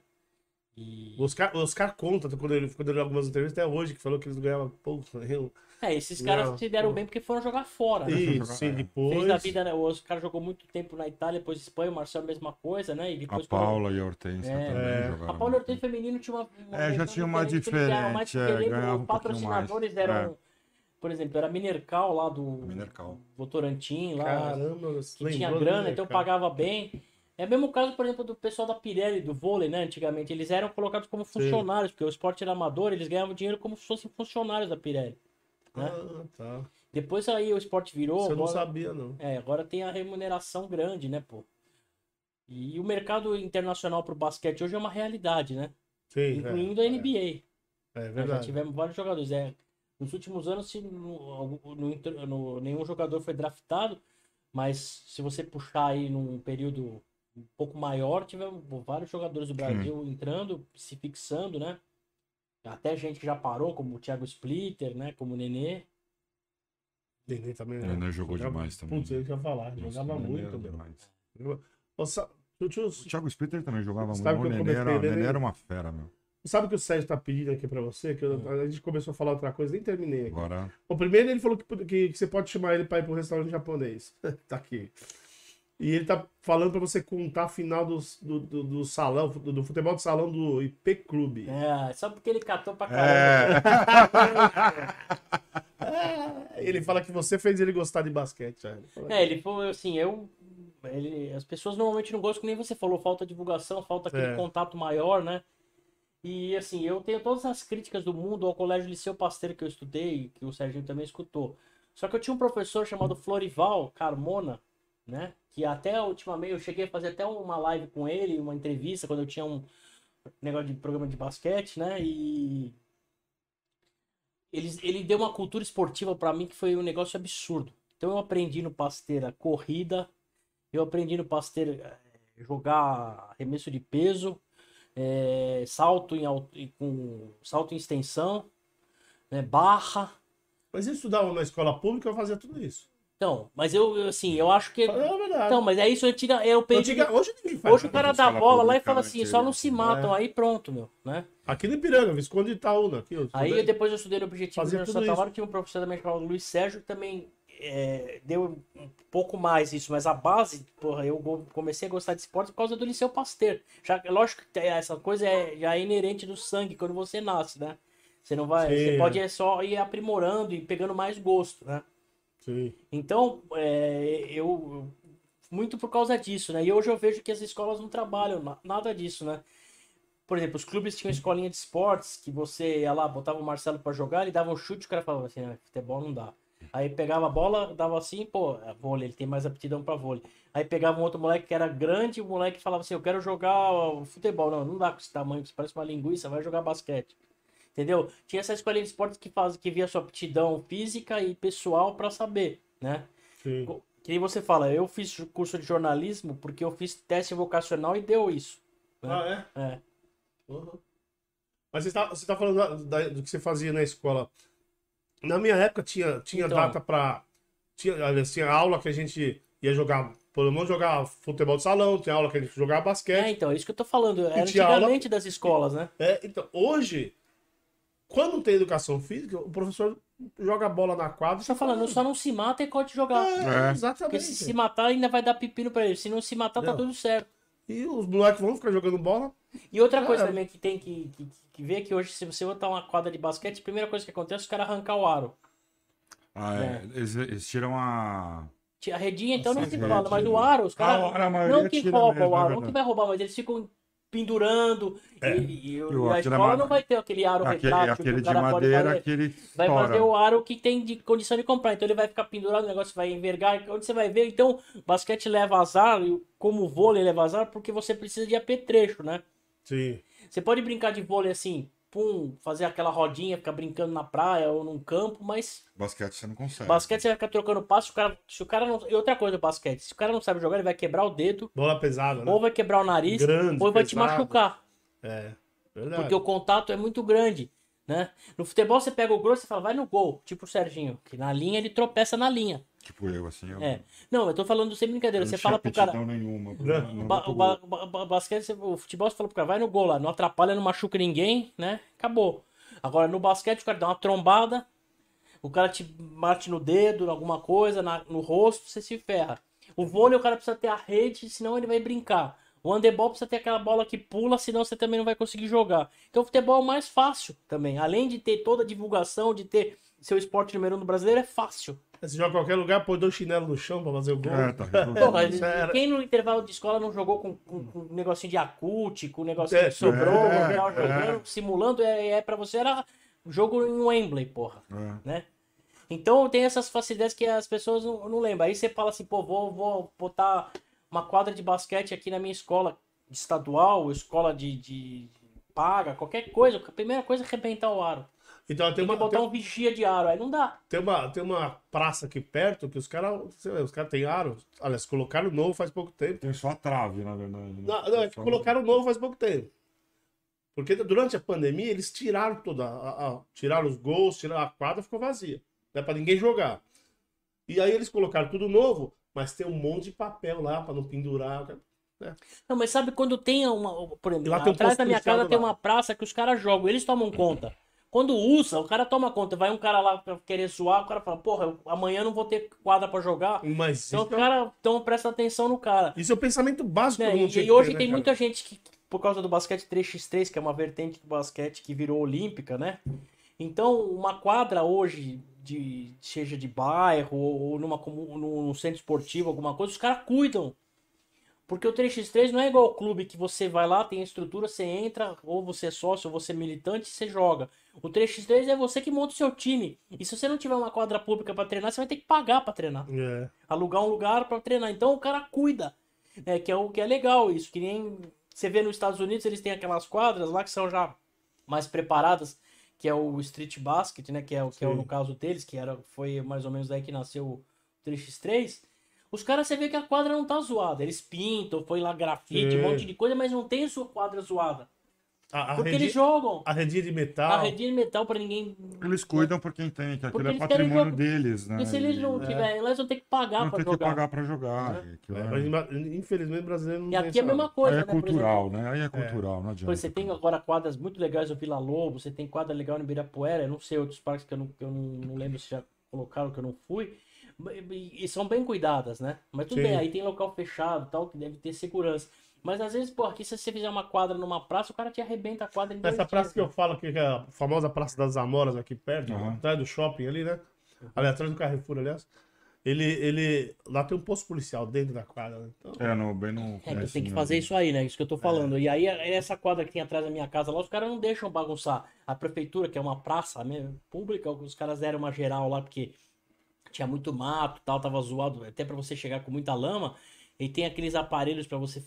E... O Oscar, o Oscar conta, quando ele, quando ele deu algumas entrevistas, até hoje, que falou que eles ganhavam pouco. Eu... É, esses caras Não. se deram bem porque foram jogar fora, né? Isso, sim, Fez depois. da vida, né? O Oscar jogou muito tempo na Itália, depois Espanha, o Marcel a mesma coisa, né? E A depois Paula e a Hortência É. também É. jogaram. A Paula Hortência feminino tinha uma, uma É, já tinha uma diferente, eles porque é, um pouquinho mais. patrocinadores eram, É. por exemplo, era Minercal lá do Minercal. Votorantim, lá, Caramba, que tinha grana, então pagava bem. É o mesmo caso, por exemplo, do pessoal da Pirelli, do vôlei, né? Antigamente, eles eram colocados como funcionários, porque o esporte era amador, eles ganhavam dinheiro como se fossem funcionários da Pirelli. né? Ah, tá. Depois aí o esporte virou. Você não agora- sabia, não. É, agora tem a remuneração grande, né, pô? E o mercado internacional pro basquete hoje é uma realidade, né? Sim, Incluindo é, a NBA. É, é Nós já verdade. tivemos vários jogadores. É, nos últimos anos, se no- no- no- nenhum jogador foi draftado, mas se você puxar aí num período um pouco maior, tivemos vários jogadores do Brasil entrando, se fixando, né? Até gente que já parou, como o Thiago Splitter, né? Como o Nenê. Nenê também, O né? Nenê jogou Jogava- demais também. Putz, ele ia falar, Nossa, jogava o Nenê muito, demais. Ô, sa- deixa eu- O Thiago Splitter também jogava muito. Sabe O que eu Nenê era, comecei o a ler Nenê ele? era uma fera, meu. Sabe o que o Sérgio tá pedindo aqui pra você? Que eu- Hum. a gente começou a falar outra coisa, nem terminei aqui. Agora, O primeiro ele falou que, que, que você pode chamar ele pra ir pro restaurante japonês. tá aqui. E ele tá falando pra você contar a final dos- do, do, do salão, do, do futebol de salão do IP Clube. É, só porque ele catou pra caramba. é, Ele fala que você fez ele gostar de basquete. já. Ele fala É, ele foi assim, eu. Ele, as pessoas normalmente não gostam, que nem você falou, falta divulgação, falta aquele É. contato maior, né? E assim, eu tenho todas as críticas do mundo ao Colégio Liceu Pasteiro que eu estudei, que o Serginho também escutou. Só que eu tinha um professor chamado Florival Carmona, né? Que até ultimamente eu cheguei a fazer até uma live com ele, uma entrevista, quando eu tinha um negócio de programa de basquete, né? E ele, ele deu uma cultura esportiva pra mim que foi um negócio absurdo. Então eu aprendi no Pasteira corrida, eu aprendi no Pasteira eh, jogar arremesso de peso, eh, salto em com salto em extensão, né, barra. Mas ele estudava na escola pública, eu fazia tudo isso. Então, mas eu assim, eu acho que É verdade. então, mas é isso antiga, eu peguei Antiga- hoje ninguém faz. Hoje o cara dá bola lá e fala né, assim, só não se matam, aí pronto, meu, né? Aqui no Ipiranga, Visconde de Itaúna. Aqui, eu Aí depois eu estudei no Objetivo Fazia Santa. Maria, tinha um professor também chamado Luiz Sérgio, que também é, deu um pouco mais isso, mas a base, porra, eu comecei a gostar de esporte por causa do Liceu Pasteur. Já, lógico que essa coisa é, já é inerente do sangue quando você nasce, né? Você não vai, Sim, você é. pode é só ir aprimorando e pegando mais gosto, né? Então, é, eu muito por causa disso, né? E hoje eu vejo que as escolas não trabalham na- nada disso, né? Por exemplo, os clubes tinham escolinha de esportes que você ia lá, botava o Marcelo pra jogar, ele dava um chute, o cara falava assim, né, futebol não dá. Aí pegava a bola, dava assim, pô, é vôlei, ele tem mais aptidão pra vôlei. Aí pegava um outro moleque que era grande, o moleque falava assim, eu quero jogar futebol. Não, não dá com esse tamanho, você parece uma linguiça, vai jogar basquete. Entendeu? Tinha essa escolinha de esportes que faz, que via sua aptidão física e pessoal pra saber, né? Sim. Que nem você fala, eu fiz curso de jornalismo porque eu fiz teste vocacional e deu isso. né? Ah, é? É. Uhum. Mas você tá, você tá falando da- da- do que você fazia na escola. Na minha época tinha, tinha Então. data pra. Tinha, tinha aula que a gente ia jogar. Pelo menos jogar futebol de salão, tinha aula que a gente jogava É, basquete. então, é isso que eu tô falando. Era tinha aula- antigamente das escolas, né? É, então, hoje, quando tem educação física, o professor joga a bola na quadra. Você tá falando, só não se mata e pode jogar. É, É. exatamente. Porque se se matar, ainda vai dar pepino pra ele. Se não se matar, tá Não. tudo certo. E os moleques vão ficar jogando bola. E outra coisa era. também que tem que, que, que ver é que hoje, se você botar uma quadra de basquete, a primeira coisa que acontece é os caras arrancar o aro. Ah, é. Eles, eles tiram a. A redinha, então, não se fala, mas o aro, os o caras. Não que rouba mesmo, o é aro, não que vai roubar, mas eles ficam pendurando. É. E, e- e o- a escola não vai ter aquele aro Aquele, retrátil aquele de madeira, fazer. aquele. Vai fazer o aro que tem de condição de comprar. Então ele vai ficar pendurado, o negócio vai envergar. Onde você vai ver? Então, basquete leva azar, como o vôlei leva azar, porque você precisa de apetrecho, né? Sim. Você pode brincar de vôlei assim, pum, fazer aquela rodinha, ficar brincando na praia ou num campo, mas Basquete você não consegue. basquete você vai ficar trocando passo, o cara, se o cara não. E outra coisa, basquete, se o cara não sabe jogar, ele vai quebrar o dedo, Bola pesada, né? ou vai quebrar o nariz, Grande, ou vai te machucar. É. Verdade. Porque o contato é muito grande, né? No futebol você pega o grosso e fala, vai no gol, tipo o Serginho, que na linha ele tropeça na linha. Tipo eu, assim. Eu, É. Não, eu tô falando sem brincadeira. eu Você fala pro cara. nenhuma. Não. não Ba- ba- ba- ba- basquete, o futebol você fala pro cara, vai no gol lá, não atrapalha, não machuca ninguém, né? Acabou. Agora no basquete o cara dá uma trombada, o cara te bate no dedo, alguma coisa, na- no rosto, você se ferra. O vôlei o cara precisa ter a rede, senão ele vai brincar. O handebol precisa ter aquela bola que pula, senão você também não vai conseguir jogar. Então o futebol é o mais fácil também. Além de ter toda a divulgação, de ter seu esporte número um no brasileiro, é fácil. Você joga em qualquer lugar, põe dois chinelos no chão pra fazer o gol. É, tá Porra, quem no intervalo de escola não jogou com, com, com um negocinho de acute, com um negocinho É, que sobrou, é, não tava jogando, é. simulando, é, é pra você era jogo em Wembley, porra, É. né? Então tem essas facilidades que as pessoas não, não lembram. Aí você fala assim, pô, vou, vou botar uma quadra de basquete aqui na minha escola estadual, escola de, de paga, qualquer coisa. A primeira coisa é arrebentar o aro. Então tem Tem que uma, botar tem, um vigia de aro, aí não dá. tem uma, tem uma praça aqui perto que os caras. Os caras têm aro. Aliás, colocaram novo faz pouco tempo. Tem só a trave, na verdade. né? Não, não, é que Só- colocaram novo faz pouco tempo. Porque durante a pandemia eles tiraram toda. a- a- tiraram os gols, tiraram a quadra, ficou vazia. Não é pra ninguém jogar. E aí eles colocaram tudo novo, mas tem um monte de papel lá pra não pendurar. Não, mas sabe quando tem uma. Por exemplo, lá tem um atrás posto da minha casa tem uma praça que os caras jogam, eles tomam conta. Quando usa, o cara toma conta. Vai um cara lá pra querer zoar, o cara fala, porra, amanhã não vou ter quadra pra jogar. Mas Então isso, o cara então presta atenção no cara. isso é o pensamento básico Né? todo mundo E, e hoje ter, né, tem cara? muita gente que, por causa do basquete 3x3, que é uma vertente do basquete que virou olímpica, né? Então, uma quadra hoje, de, seja de bairro ou, numa, num centro esportivo, alguma coisa, os caras cuidam. Porque o 3x3 não é igual ao clube que você vai lá, tem a estrutura, você entra, ou você é sócio, ou você é militante, você joga. O 3x3 é você que monta o seu time. E se você não tiver uma quadra pública pra treinar, você vai ter que pagar pra treinar É. alugar um lugar para treinar. Então o cara cuida, né? Que é o que é legal isso. Que nem você vê nos Estados Unidos, eles têm aquelas quadras lá que são já mais preparadas, que é o street basket, né? Que é o que é o- no caso deles, que era foi mais ou menos daí que nasceu o 3x3. Os caras, você vê que a quadra não tá zoada. Eles pintam, foi lá grafite, um monte de coisa, mas não tem a sua quadra zoada. A, a, Porque eles jogam. a redinha de metal. A redinha de metal pra ninguém. Eles cuidam por quem tem, que aquilo é patrimônio deles, né? E se eles não E- tiverem, eles vão ter que pagar não pra tem que jogar. pagar pra jogar. É, é- mas, ima- infelizmente o brasileiro não E tem aqui é a mesma coisa, Aí é né? Cultural, né? Aí é cultural, não adianta. Pois você tem agora quadras muito legais no Vila Lobo, você tem quadra legal no Ibirapuera, eu não sei outros parques que eu não, que eu não, não lembro se já colocaram que eu não fui. E, são bem cuidadas, né? Mas tudo Sim. bem, aí tem local fechado e tal, que deve ter segurança. Mas às vezes, pô, aqui se você fizer uma quadra numa praça, o cara te arrebenta a quadra em Essa praça dias, que eu né? falo que é a famosa Praça das Amoras aqui perto, Aham. atrás do shopping ali, né? Ali atrás do Carrefour, aliás. Ele, ele. Lá tem um posto policial dentro da quadra, né? Então, É, no, bem no. É, que tem que fazer isso aí, né? Isso que eu tô falando. E aí, essa quadra que tem atrás da minha casa lá, os caras não deixam bagunçar. A prefeitura, que é uma praça mesmo, pública, os caras deram uma geral lá, porque tinha muito mato tal, tava zoado, até pra você chegar com muita lama. E tem aqueles aparelhos pra você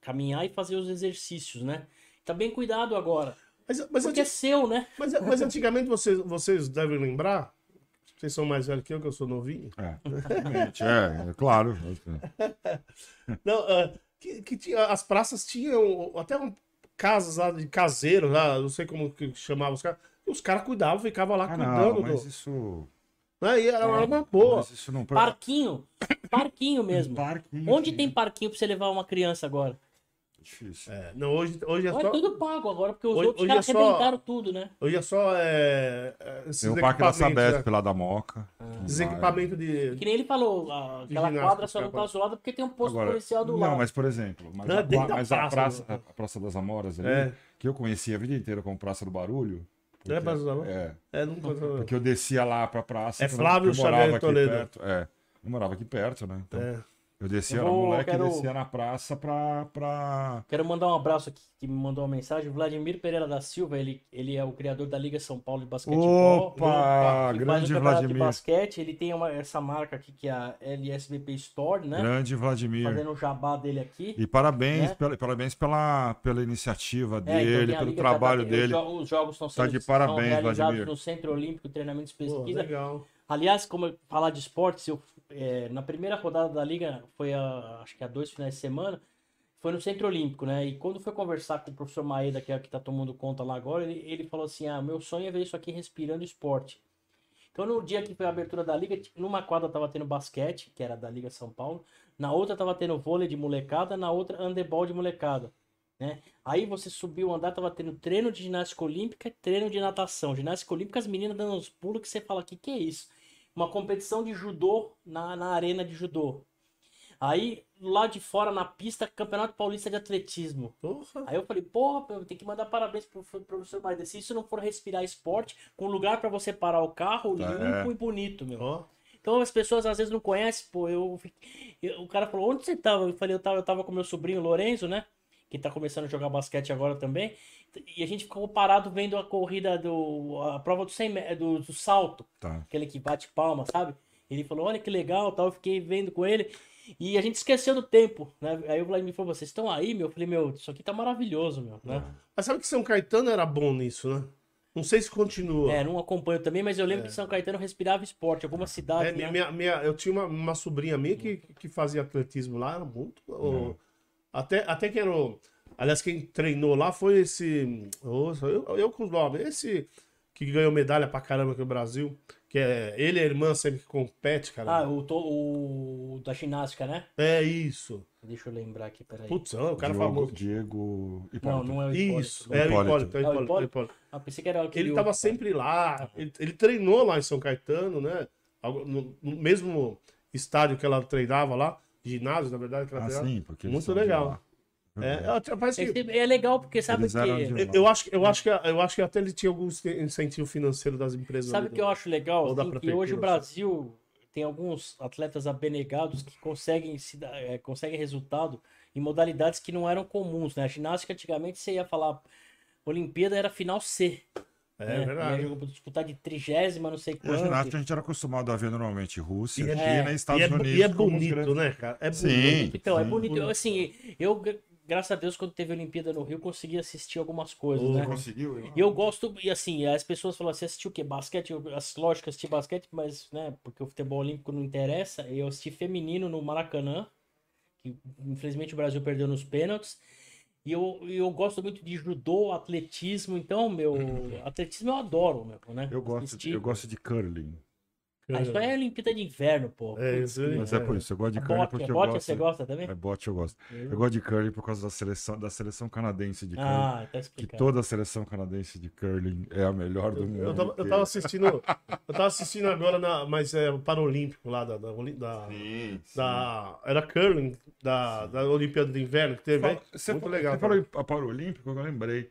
caminhar e fazer os exercícios, né? Tá bem cuidado agora. mas, mas, Porque é seu, né? mas, mas antigamente vocês, vocês devem lembrar. Vocês são mais velhos que eu, que eu sou novinho. É, é, é claro. Não, é, que, que tinha, as praças tinham até um, casas lá de caseiros lá, não sei como que chamava os caras. E os caras cuidavam, ficavam lá Ah, cuidando. não, mas do... isso. Né? E era É. uma boa. Mas isso não. Parquinho. Parquinho mesmo. Parquinho, Onde tem parquinho pra você levar uma criança agora? Difícil. É, não, hoje, hoje é Olha, só. tudo pago agora, porque os Hoje- outros hoje caras é só- arrebentaram tudo, né? Hoje é só. É, é, esses Tem o Parque da Sabesp né? lá da Moca. Esses Vai. equipamentos de. Que nem ele falou, a- aquela quadra só não cara. tá zoada porque tem um posto Agora, policial do não, lado. mas por exemplo, mas, Não, a, mas a praça, praça, né? a Praça das Amoras ali, É. que eu conhecia a vida inteira como Praça do Barulho. É Praça das Amoras? É, É, não, porque eu descia lá pra praça. É Flávio eu Xavier Toledo. perto. É, eu morava aqui perto, né? Então, é. Eu descia, Eu era vou- moleque, quero- descia na praça pra... pra... Quero mandar um abraço aqui, que me mandou uma mensagem. Vladimir Pereira da Silva, ele, ele é o criador da Liga São Paulo de Basquetebol. Opa, o grande campeonato de Vladimir. basquete. Ele tem uma, essa marca aqui que é a LSVP Store, né? Grande Vladimir. Fazendo o jabá dele aqui. E parabéns, Né? pela, parabéns pela, pela iniciativa É, então dele, a pelo Liga, já tá- trabalho os dele. Os jogos estão Tá sendo de estão parabéns, realizados Vladimir. no Centro Olímpico Treinamento e Pô, Pesquisa. legal. Aliás, como eu falar de esportes, eu, é, na primeira rodada da liga, foi a, acho que há dois finais de semana, foi no Centro Olímpico, né? E quando foi conversar com o professor Maeda, que é o que tá tomando conta lá agora, ele, ele falou assim: ah, meu sonho é ver isso aqui respirando esporte. Então, no dia que foi a abertura da liga, numa quadra tava tendo basquete, que era da Liga São Paulo, na outra tava tendo vôlei de molecada, na outra handebol de molecada. Né? Aí você subiu o andar, tava tendo treino de ginástica olímpica treino de natação. Ginástica olímpica, as meninas dando uns pulos que você fala, que que é isso? Uma competição de judô na, na arena de judô. Aí, lá de fora, na pista, Campeonato Paulista de Atletismo. Aí eu falei, porra, eu tenho que mandar parabéns pro pro professor Maida. Se isso não for respirar esporte, com lugar pra você parar o carro, Tá, limpo é. e bonito, meu. Ó. Então as pessoas às vezes não conhecem, pô, eu, eu- o cara falou, onde você tava? Eu falei, eu tava, eu tava com meu sobrinho Lorenzo, né? Que tá começando a jogar basquete agora também. E a gente ficou parado vendo a corrida do. a prova do, 100, me- do, do salto, Tá. aquele que bate palma, sabe? Ele falou, olha que legal, tal, eu fiquei vendo com ele. E a gente esqueceu do tempo, né? Aí o Vladimir falou, vocês estão aí, meu? Eu falei, meu, isso aqui tá maravilhoso, meu, né? Mas sabe que São Caetano era bom nisso, né? Não sei se continua. É, não acompanho também, mas eu lembro que São Caetano respirava esporte, algumas cidades, É, né? minha, minha, eu tinha uma, uma sobrinha minha que, que fazia atletismo lá, era muito. o- até, até que era. o- aliás, quem treinou lá foi esse. Nossa, eu, eu com os nomes. Esse que ganhou medalha pra caramba aqui no Brasil. Que é. Ele e a irmã sempre que compete, cara. Ah, o, to- o da ginástica, né? É isso. Deixa eu lembrar aqui, peraí. Putz, não, o cara Diego, famoso. Diego não, Hipólito. não é o Hipólito. Isso, não. é o Hipólito. Hipólito. é o É o Hipólito, Hipólito? Hipólito. Ah, pensei que era aquele Ele tava outro. sempre lá. Ele, ele treinou lá em São Caetano, né? No, no mesmo estádio que ela treinava lá, ginásio, na verdade, que ela Ah, treinava. sim, porque Muito legal. É, que- É, é legal porque sabe que eu, eu acho, eu, acho que, eu acho que até ele tinha algum incentivo financeiro das empresas. sabe o que eu acho legal Assim, que hoje o. Brasil tem alguns atletas abnegados que conseguem se é, conseguem resultado em modalidades que não eram comuns, né? A ginástica antigamente você ia falar Olimpíada era final C. É né? verdade. Ia disputar de trigésima, não sei A quanto. ginástica a gente era acostumado a ver normalmente Rússia, E é- China e Estados E é, Unidos. e é bonito, grandes- né, cara? É bonito. Sim. Então, é sim. bonito. Eu, Assim, eu, graças a Deus, quando teve a Olimpíada no Rio, consegui assistir algumas coisas, né? Conseguiu? E eu gosto, e assim, as pessoas falam, você assistiu o quê? Basquete? Eu, as lógicas, assisti basquete, mas, né, porque o futebol olímpico não interessa. Eu assisti feminino no Maracanã, que infelizmente o Brasil perdeu nos pênaltis. E eu, eu gosto muito de judô, atletismo, então, meu, atletismo eu adoro, meu, né? Eu gosto, Assistir. eu gosto de curling. Ah, isso aí é Olimpíada de Inverno, pô. É, isso aí. Mas é por isso, eu gosto de curling Bote, porque é eu bote, gosto. você gosta também? É bote, eu gosto. Eu gosto de curling por causa da seleção, da seleção canadense de curling. Ah, tá que explicado. toda a seleção canadense de curling é a melhor do mundo. Eu tava, eu tava assistindo. Eu tava assistindo agora, na, mas é o Paralímpico lá da. da, da, Sim, sim. da- era curling da, da Olimpíada de Inverno que teve. Você Muito falou- legal. Você falou em Paralímpico, eu lembrei.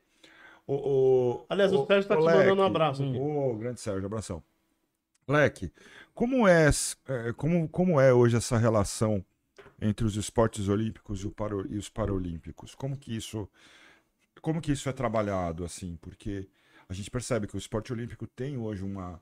O, o, Aliás, o Sérgio tá te mandando um abraço. Ô, grande Sérgio, abração. Leque, como é, é, como, como é hoje essa relação entre os esportes olímpicos e, e os paralímpicos? Como que isso como que isso é trabalhado assim? Porque a gente percebe que o esporte olímpico tem hoje uma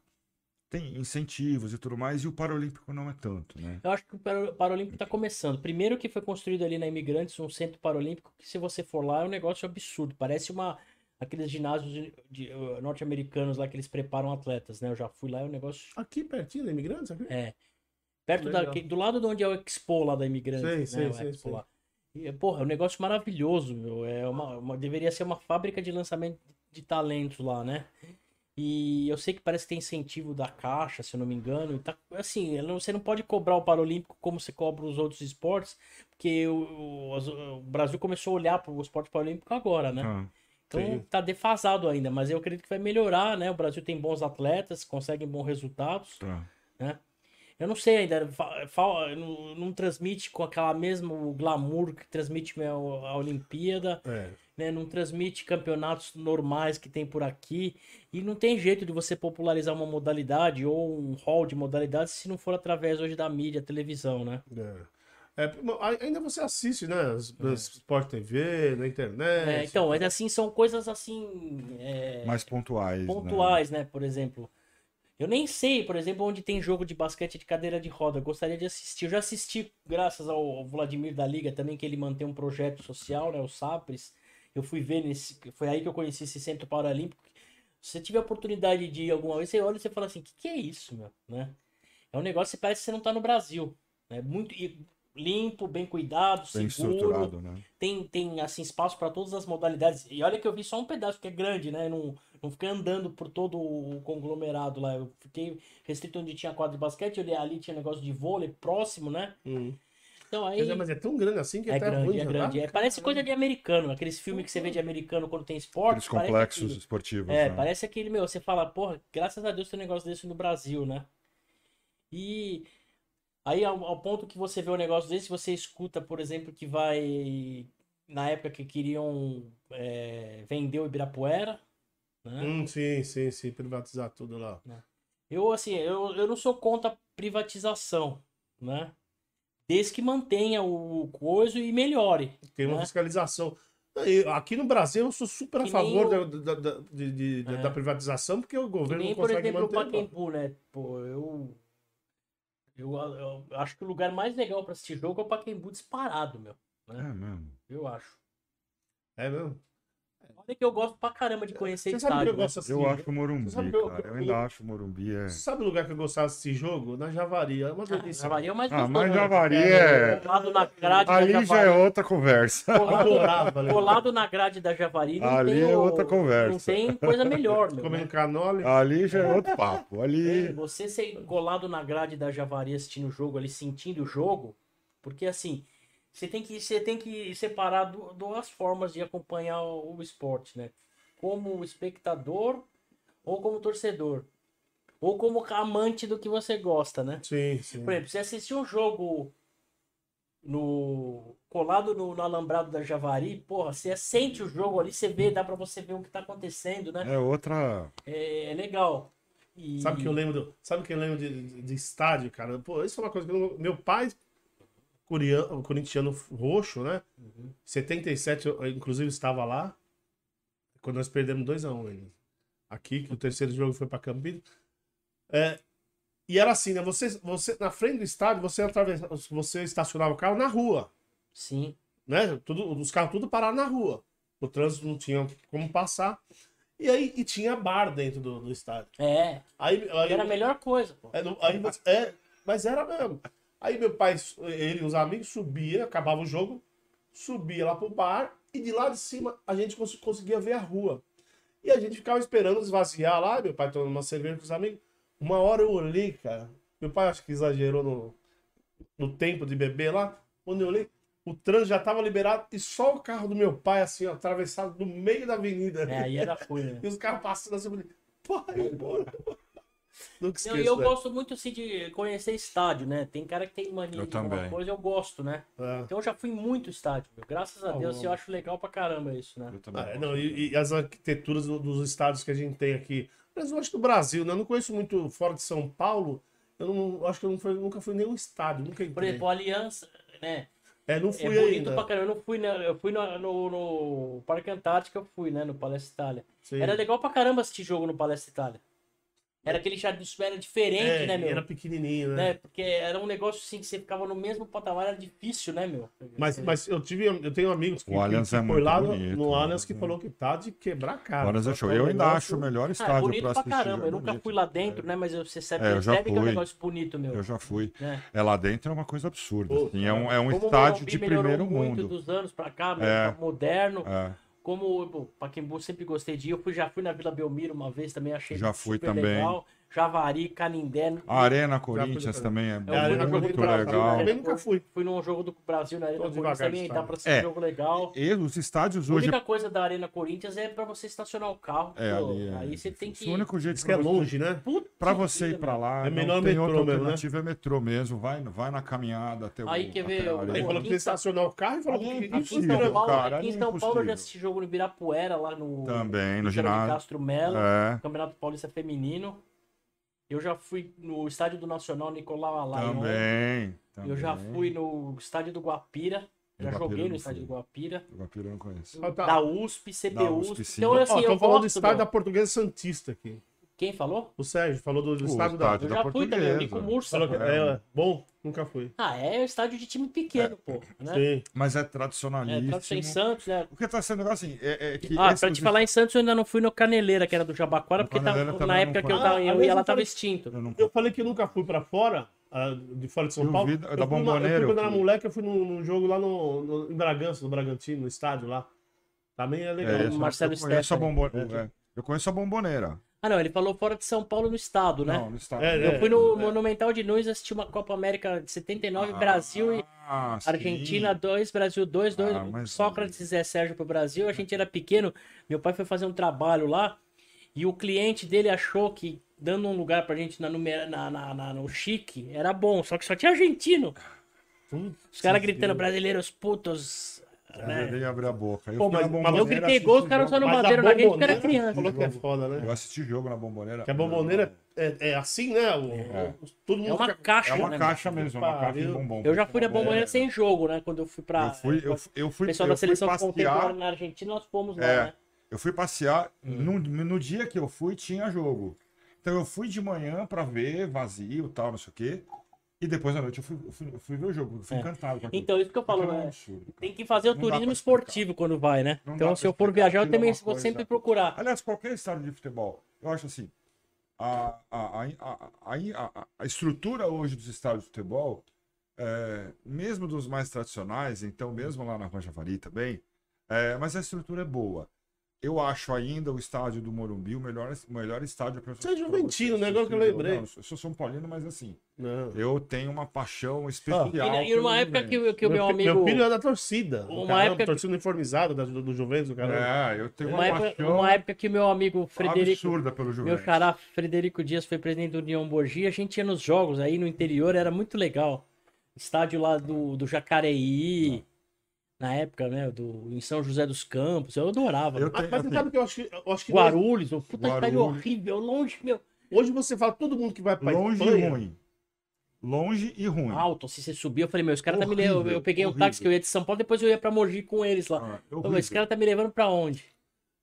tem incentivos e tudo mais e o paralímpico não é tanto, né? Eu acho que o Para- Paralímpico está começando. Primeiro que foi construído ali na Imigrantes um centro paralímpico que se você for lá é um negócio absurdo. Parece uma aqueles ginásios de- de, uh, norte-americanos lá que eles preparam atletas, né? Eu já fui lá, é um negócio Aqui pertinho da Imigrantes? Aqui? é perto da, Legal. que- do lado de onde é o Expo lá da Imigrantes, Sei, né? sei, o sei, Expo sei. lá. E, porra, é um negócio maravilhoso, meu. É uma, uma- deveria ser uma fábrica de lançamento de talentos lá, né? E eu sei que parece que tem incentivo da Caixa, se eu não me engano. E tá, assim, você não pode cobrar o Paralímpico como você cobra os outros esportes, porque o, o, o Brasil começou a olhar para o esporte paralímpico agora, né? Ah, Então Sim. tá defasado ainda, mas eu acredito que vai melhorar, né? O Brasil tem bons atletas, conseguem bons resultados. tá. Eu não sei ainda, não, não transmite com aquela mesmo glamour que transmite a, a Olimpíada, É. né? Não transmite campeonatos normais que tem por aqui. E não tem jeito de você popularizar uma modalidade ou um hall de modalidades se não for através hoje da mídia, televisão, né? É. É, ainda você assiste, né? as- as Sport TV, na internet. É, então, mas assim, são coisas assim. é, Mais pontuais. né? pontuais, né? Por exemplo. Eu nem sei, por exemplo, onde tem jogo de basquete de cadeira de roda. Eu gostaria de assistir. Eu já assisti, graças ao Vladimir da Liga também, que ele mantém um projeto social, né? O SAPRES. Eu fui ver nesse. Foi aí que eu conheci esse centro paralímpico. Se você tiver a oportunidade de ir alguma vez, você olha e você fala assim: o que, que é isso, meu? Né? É um negócio que parece que você não tá no Brasil. Né? Muito e limpo, bem cuidado, Bem seguro estruturado, né? tem, tem assim, espaço para todas as modalidades. E olha que eu vi só um pedaço, que é grande, né? Não, não fiquei andando por todo o conglomerado lá. Eu fiquei restrito onde tinha quadro de basquete, olhei ali tinha negócio de vôlei próximo, né? Hum. Então aí. Dizer, mas é tão grande assim que É até ruim grande, de é grande. É, parece coisa de americano, aqueles filmes que você vê de americano quando tem esporte. Aqueles complexos aquilo. esportivos. É, né? parece aquele, meu, você fala, porra, graças a Deus tem um negócio desse no Brasil, né? E aí, ao, ao ponto que você vê um negócio desse, você escuta, por exemplo, que vai. Na época que queriam é, vender o Ibirapuera, né? Hum, sim, sim, sim. Privatizar tudo lá. Eu, assim, eu, eu não sou contra a privatização, né? Desde que mantenha o coisa e melhore. Tem uma né? fiscalização. Aqui no Brasil eu sou super a Que favor nem da, da, da- de- de- É. da privatização, porque o Que governo nem, não por consegue exemplo, o manter. não. Pacaembu, né? Pô, eu, eu, eu acho que o lugar mais legal pra assistir jogo é o Pacaembu disparado, meu. É mesmo. Eu acho. É mesmo? Olha que eu gosto pra caramba de conhecer Você sabe que estádio. eu né? gosto assim? Eu acho o Morumbi, Você que eu- cara. Eu eu- ainda acho o Morumbi. É... Sabe o lugar que eu gostava desse jogo? Na Javari. É uma Ah, delícia. Javari é mais Ah, gostoso, mas né? Javari é. Colado na grade da Ali já é Javari. outra conversa. Né? Colado na grade da Javari não Ali tem é o- outra conversa. Não tem coisa melhor, meu. Comendo né? canole. Ali já é outro papo. Ali. Você ser colado na grade da Javari assistindo o jogo ali, sentindo o jogo, porque assim, você tem que, você tem que separar du- duas formas de acompanhar o, o esporte, né? Como espectador ou como torcedor. Ou como amante do que você gosta, né? Sim, sim. Por exemplo, você assistir um jogo no colado no, no alambrado da Javari, porra, você sente o jogo ali, você vê, dá pra você ver o que tá acontecendo, né? É outra. É, é legal. E... Sabe que eu lembro sabe que eu lembro de, de- de estádio, cara? Pô, isso é uma coisa que eu meu pai coreano, corintiano roxo, né? Uhum. 77 eu, inclusive estava lá quando nós perdemos 2 a 1 ainda. Aqui que o terceiro jogo foi para Campinas. É, e era assim, né? Você, você na frente do estádio, você atravessa, você estacionava o carro na rua, Sim. né? Tudo, os carros tudo pararam na rua. O trânsito não tinha como passar. E aí e tinha bar dentro do, do estádio. É, Aí, aí era a melhor coisa, pô. é, aí é, mas era mesmo. Aí meu pai, ele e os amigos subia, acabava o jogo, subia lá pro bar e de lá de cima a gente cons- conseguia ver a rua. E a gente ficava esperando esvaziar lá, meu pai tomando uma cerveja com os amigos. Uma hora eu olhei, cara. Meu pai acho que exagerou no, no tempo de beber lá. Quando eu olhei, o trânsito já tava liberado e só o carro do meu pai, assim, ó, atravessado no meio da avenida. É, aí era ruim, né? E os carros passando assim, eu falei, pai. Nunca Não, esqueço, e eu né? gosto muito assim de conhecer estádio, né? Tem cara que tem mania Eu de alguma também. coisa, eu gosto, né? É. Então eu já fui muito estádio, meu. Graças a Ah, Deus, bom. eu acho legal pra caramba isso, né? Eu também. Ah, é, não, e, e as arquiteturas do- dos estados que a gente tem aqui. Mas eu acho do Brasil, né? Eu não conheço muito fora de São Paulo. Eu não, acho que eu não fui- nunca fui em nenhum estádio, nunca entrei. Por exemplo, a Aliança, né? é, não É fui bonito ainda. pra caramba. Eu não fui, né? Eu fui no, no, no Parque Antártico, eu fui, né? No Palestra Itália. Sim. Era legal pra caramba assistir jogo no Palestra Itália. Era aquele jardim, era diferente, É, né, meu? Era pequenininho, né? né? Porque era um negócio assim que você ficava no mesmo patamar, era difícil, né, meu? Mas, mas eu tive, eu tenho amigos que, O Allianz que, é foi lá no, bonito, no né? Allianz que falou que tá de quebrar a cara. Agora Tá é show. um Eu ainda acho o melhor Ah, é estádio bonito pra pra assistir. caramba. é Eu nunca bonito. fui lá dentro, né? Mas você sabe, É, eu já percebe que é um fui. negócio bonito, meu. Eu já fui. É lá dentro é uma coisa absurda. Pô, assim, é um, é um o estádio de primeiro muito mundo. dos anos pra cá, É. tá moderno. É. como pô, Pacaembu sempre gostei de ir, eu fui, já fui na Vila Belmiro uma vez também, achei Já fui super também. legal. Javari, Canindé. A Arena Corinthians também. também é, É, muito Brasil, legal. Também nunca fui. Fui num jogo do Brasil na Arena Tô Corinthians também, dá pra ser É. um jogo legal. E os estádios A hoje. única coisa da Arena Corinthians é pra você estacionar o carro. É, pô, ali. é- Aí você tem que. O único jeito Diz que é longe, né? Pra você ir pra lá, É não melhor tem metrô outra mesmo, né? alternativa, é metrô mesmo. Vai, vai na caminhada até o Aí, quer ver, a Pô, falou que estacionar o carro e falou é que Aqui em impossível, cara, aqui em é São Paulo eu já assisti jogo no Ibirapuera, lá no Também, no ginásio. Castro Melo, É, Campeonato Paulista Feminino. Eu já fui no estádio do Nacional Nicolau Alain. também, Eu já também. fui no estádio do Guapira. Já Guapira joguei no estádio do Guapira. O Guapira eu não conheço. Ah, tá. Da USP, CBUSP. Então, assim, Ó, eu falando do estádio meu. da Portuguesa Santista aqui. Quem falou? O Sérgio falou do, do O estádio da. Eu da já fui também, o Nico Portuguesa. Mursa. Falou que pô. é, bom, nunca fui. Ah, é estádio de time pequeno, pô. Né? Sim. Mas é É, tradicionalíssimo. tradição em Santos, né? O que tá sendo assim, é, é que. Ah, pra te falar em Santos, eu ainda não fui no Caneleira, que era do Jabaquara, No porque também na época que eu, tava, Ah, eu aliás, ia lá eu tava extinto. Eu não Eu falei que nunca fui pra fora, ah, de fora de São Eu Paulo. vi da- eu da fui uma- Eu fui quando eu era moleque, eu fui num, num jogo lá no, no, em Bragança, no Bragantino, no estádio lá. Também é legal. É, Marcelo eu conheço a. Eu conheço a bomboneira. Ah, não, ele falou fora de São Paulo no estado, né? Não, no estado. É, Eu fui no é. Monumental de Nunes assistir uma Copa América de 79, Brasil e Ah. Argentina 2, Brasil 2, 2. Ah, mas- Sócrates e Zé Sérgio pro Brasil. A gente era pequeno, meu pai foi fazer um trabalho lá e o cliente dele achou que dando um lugar pra gente na, numera- na, na- na- no chique era bom, só que só tinha argentino. Putz, Os caras gritando brasileiros putos. Eu né? nem abri a boca. Eu Pô, fui mas- na mas Eu gritei gol, os caras só não bateram na gente porque era criança. Falou que é foda, né? Eu assisti jogo na bomboneira. Que a bomboneira é, é assim, né? O, É. o- todo mundo É uma fica- caixa, É uma né? caixa mesmo, é uma caixa de bombom. Eu já fui na É. bomboneira sem jogo, né? Quando eu fui pra. Eu fui, eu, fui- eu O fui, pessoal eu da fui seleção passear. contemporânea na Argentina, nós fomos lá, É. né? Eu fui passear. Hum. No, no dia que eu fui, tinha jogo. Então eu fui de manhã pra ver, vazio e tal, não sei o quê. E depois à noite eu fui, fui, fui ver o jogo. Eu fui É. encantado. Então, isso que eu falo, né? absurdo. Tem que fazer o Não turismo esportivo quando vai, né? Não então, se eu for viajar, eu é também vou coisa- sempre procurar. Aliás, qualquer estádio de futebol, eu acho assim, a, a, a, a, a, a estrutura hoje dos estádios de futebol, é, mesmo dos mais tradicionais, então mesmo lá na Rua Javari também, é, mas a estrutura é boa. Eu acho ainda o estádio do Morumbi o melhor, o melhor estádio para Você é juventino, né? Agora que eu lembrei. Não, eu sou São Paulino, mas assim, Não. eu tenho uma paixão especial. E, na- e numa época que, o- que o meu fi- amigo. meu filho é da torcida. Uma caramba, época- torcida uniformizada da- do, do Juventus, o cara. É, eu tenho Uma uma, época, paixão uma época que o meu amigo Frederico. absurda pelo Meu Juventus. xará Frederico Dias foi presidente do União Borgia, a gente ia nos jogos aí no interior, era muito legal. Estádio lá do, do Jacareí, na época, né? Do, em São José dos Campos, eu adorava. Eu Mas, tenho- mas você sabe que eu acho que. Eu acho que Guarulhos, o puta Guarulhos. horrível, longe, meu. hoje você fala, todo mundo que vai pra Longe Espanha, e ruim. Longe e ruim. Alto, se você subir, eu falei, meu, esse cara tá me Horrível, levando. Eu peguei um horrível. táxi que eu ia de São Paulo, depois eu ia pra Mogi com eles lá. Ah, horrível. esse cara tá me levando pra onde?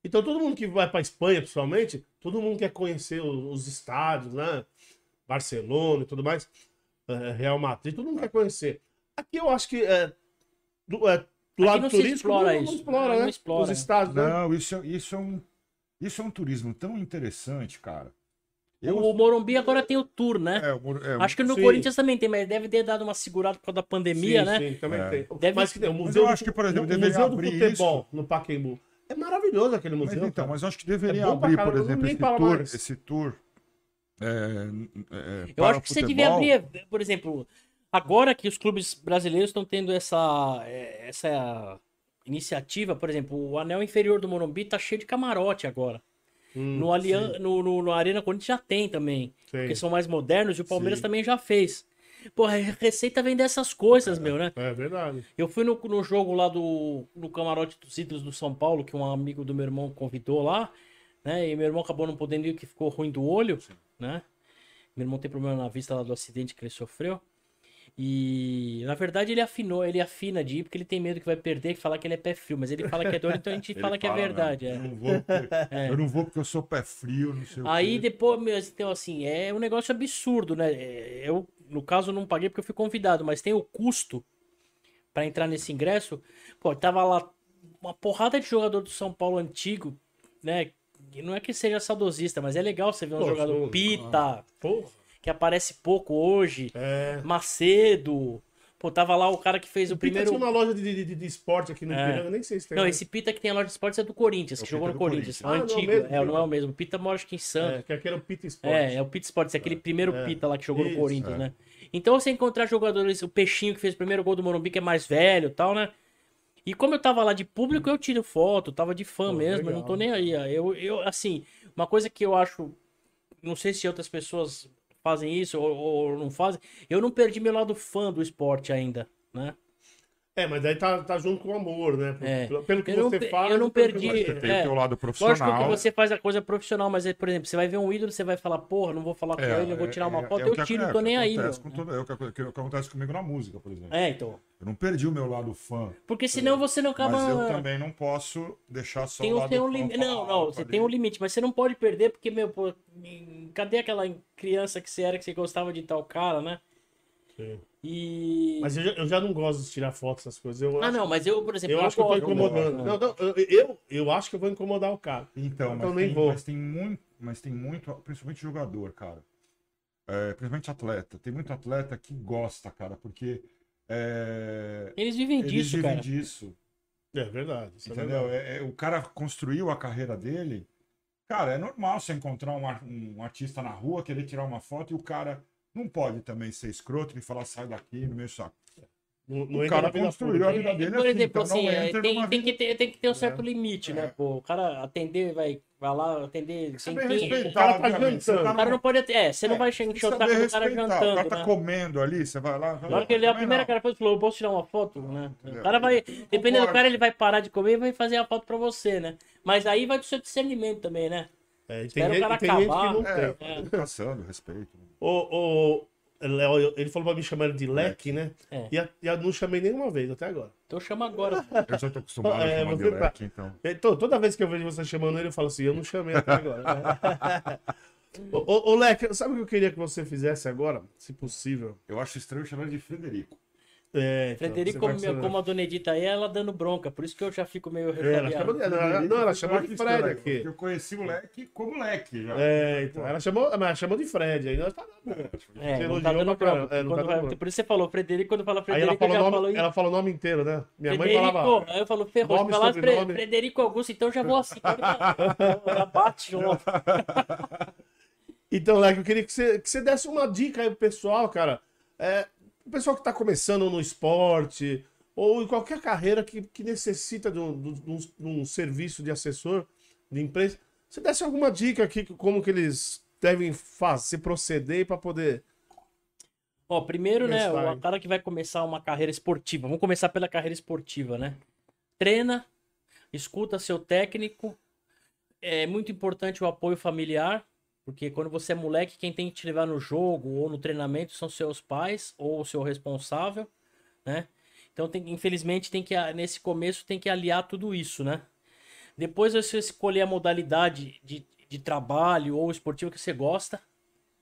Então todo mundo que vai pra Espanha, principalmente, todo mundo quer conhecer o- os estádios, né? Barcelona e tudo mais. é, Real Madrid, todo mundo quer conhecer. Aqui eu acho que é, do, é, do lado não se turístico explora não, isso. não explora, Não né? explora, Os né? estádios, né? Não, isso, é- isso, é um, isso é um turismo tão interessante, cara. Eu, O Morumbi agora tem o tour, né? é, o- é, Acho que no sim. Corinthians também tem, mas deve ter dado uma segurada por causa da pandemia, sim, né? Sim, também É. tem. Deve- Mas que o Mas museu eu do- acho que, por exemplo, o deveria museu do abrir futebol no Pacaembu. É maravilhoso aquele Mas museu. então, cara. mas eu acho que deveria É pra abrir, por exemplo, esse tour, mais. esse tour. é, é, Eu para acho que você devia futebol. abrir, por exemplo, agora que os clubes brasileiros estão tendo essa, eh, essa iniciativa, por exemplo, o anel inferior do Morumbi tá cheio de camarote agora. Hum, No, Alian, no, no, no Arena Corinthians já tem também, sim. porque são mais modernos e o Palmeiras Sim. também já fez. Porra, a Receita vem dessas coisas, meu, né? É verdade. Eu fui no, no jogo lá do no camarote dos ídolos do São Paulo, que um amigo do meu irmão convidou lá, né? E meu irmão acabou não podendo ir, que ficou ruim do olho, né? Meu irmão tem problema na vista lá do acidente que ele sofreu. E na verdade ele afinou, ele afina de ir porque ele tem medo que vai perder e falar que ele é pé frio, mas ele fala que é dor, então a gente Ele fala que é fala, verdade. né? é. Eu, não vou porque, eu não vou porque eu sou pé frio, não sei Aí o quê. depois, meu, então assim, é um negócio absurdo, né? É, Eu, no caso, não paguei porque eu fui convidado, mas tem o custo pra entrar nesse ingresso. Pô, tava lá uma porrada de jogador do São Paulo antigo, né? E não é que seja saudosista, mas é legal você ver um Pô, jogador sou- Pita, Porra. Que aparece pouco hoje, É. Macedo, Pô, tava lá o cara que fez o, O Pita primeiro. tinha uma loja de, de, de- esporte aqui no É. Ipiranga, nem sei se tem. Não, esse Pita que tem a loja de esportes é do Corinthians, É que jogou Pita no Corinthians. É o Corinthians. Ah, não, antigo. mesmo, é, não é Pita. o mesmo. Pita mora acho que em Santos. É, que aqui era o Pita Esporte. É, é o Pita Sports, aquele primeiro É. Pita lá que jogou Isso, no Corinthians, é. né? Então você encontrar jogadores, o Peixinho que fez o primeiro gol do Morumbi, que é mais velho e tal, né? E como eu tava lá de público, eu tiro foto, tava de fã Pô, mesmo, eu legal. não tô nem aí. Eu, eu, assim, uma coisa que eu acho, não sei se outras pessoas fazem isso ou, ou não fazem, eu não perdi meu lado fã do esporte ainda, né? É, mas daí tá, tá junto com o amor, né? É. Pelo, que Eu não você faz. eu não perdi- você- Você tem É. o teu lado Lógico profissional. que você faz a coisa profissional, mas, é, por exemplo, você vai ver um ídolo, você vai falar, porra, não vou falar com ele, eu vou tirar uma é- foto, é eu que tiro, tô é, nem que aí, meu. todo- é o que, ac- que acontece comigo na música, por exemplo. É, então. Eu não perdi o meu lado fã, Porque senão você não acaba. mas eu também não posso deixar só Tem o lado tem um fã Não, não, você ali. tem um limite, mas você não pode perder, porque, meu, pô, cadê aquela criança que você era que você gostava de tal cara, né? Sim. E. Mas eu já, eu já não gosto de tirar fotos essas coisas. Eu Ah, acho, não, mas eu, por exemplo, eu acho que eu tô incomodando. né? Não, não, eu, eu, eu acho que eu vou incomodar o cara. Então, Então mas, nem tem, vou. mas tem muito, mas tem muito, principalmente jogador, cara. É, principalmente atleta. Tem muito atleta que gosta, cara, porque é, Eles vivem eles disso, vivem cara. disso. É verdade. Isso é Entendeu? verdade. É- é- o cara construiu a carreira dele. Cara, é normal você encontrar um, um artista na rua, querer tirar uma foto e o cara não pode também ser escroto e falar sai daqui no meu saco. Não, não O cara construiu a vida dele Por assim, exemplo, então assim, não é, tem, tem, que ter, tem que ter um certo É. limite, né? É. Pô, o cara atender, vai, vai lá atender sem Saber quem. respeitar, o cara tá jantando. O cara não pode. É, você não É, vai tem encher que o saco do cara respeitar. O jantando, cara tá né? comendo ali, você vai lá. Na hora que ele é a primeira não. cara fez, falou, posso tirar uma foto, né? O cara vai, dependendo do cara, ele vai parar de comer e vai fazer a foto pra você, né? Mas aí vai do seu discernimento também, né? É, tem, Espera o cara tem gente que acabar. não É, tem. É. educação, respeito. O, o Léo, ele falou pra me chamar ele de leque, né? É. E, a- e eu não chamei nenhuma vez até agora. Então chama agora. Eu já tô acostumado É, a chamar de tá- leque, então. Então, toda vez que eu vejo você chamando ele, eu falo assim, eu não chamei até agora. ô, ô, ô, Leque, sabe o que eu queria que você fizesse agora? Se possível. Eu acho estranho chamar ele de Frederico. É, então, Frederico, como, como a dona Edita aí, ela dando bronca. Por isso que eu já fico meio É, ela chamou não, ela- não, ela chamou de Fred aqui. Eu conheci o leque como leque já. É, então, ela chamou, mas ela chamou de Fred, aí nós tá bom. É, Você não tá dando bronca. É, não tá dando bronca. Por isso você falou Frederico, quando fala Aí ela Frederico, falou, nome, falo ela falou o nome inteiro, né? Minha mãe Frederico, falava. aí eu falo, ferrou, nome, falar Fre-. Frederico Augusto, então eu já vou assim, já bate junto. Então, Leque, eu queria que você, que você desse uma dica aí pro pessoal, cara. É, o pessoal que tá começando no esporte ou em qualquer carreira que, que necessita de um, de um- de um serviço de assessor de empresa. Você desse alguma dica aqui, como que eles devem fazer, proceder para poder. Ó, primeiro, né, o cara que vai começar uma carreira esportiva. Vamos começar pela carreira esportiva, né? Treina, escuta seu técnico. É muito importante o apoio familiar, porque quando você é moleque, quem tem que te levar no jogo ou no treinamento são seus pais ou o seu responsável, né? Então, tem- infelizmente, tem que nesse começo tem que aliar tudo isso, né? Depois você escolher a modalidade de, de trabalho ou esportivo que você gosta,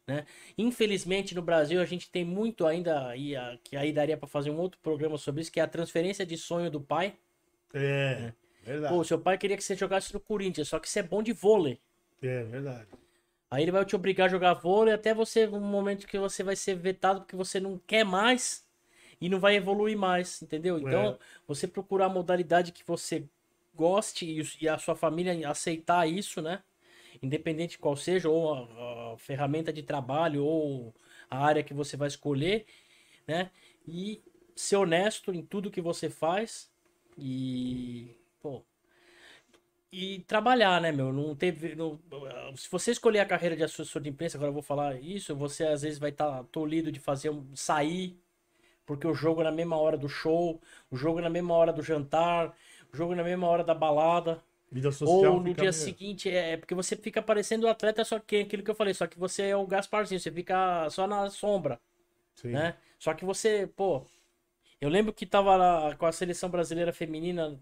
né? Infelizmente no Brasil a gente tem muito ainda e a- que aí daria para fazer um outro programa sobre isso, que é a transferência de sonho do pai. É, verdade. Pô, seu pai queria que você jogasse no Corinthians, só que você é bom de vôlei. É verdade. Aí ele vai te obrigar a jogar vôlei até você um momento que você vai ser vetado porque você não quer mais e não vai evoluir mais, entendeu? Então, É. você procurar a modalidade que você goste e, os- e a sua família aceitar isso, né? Independente qual seja, ou a, a ferramenta de trabalho, ou a área que você vai escolher, né? E ser honesto em tudo que você faz e, pô, e trabalhar, né, meu? Não teve. não- se você escolher a carreira de assessor de imprensa, agora eu vou falar isso, você às vezes vai estar tolhido de fazer um, sair, porque o jogo é na mesma hora do show, o jogo é na mesma hora do jantar, o jogo é na mesma hora da balada. Vida social. Ou no dia seguinte, é é porque você fica parecendo o atleta, só que aquilo que eu falei, só que você é o Gasparzinho, você fica só na sombra, Sim. né? Só que você, pô, eu lembro que tava lá com a seleção brasileira feminina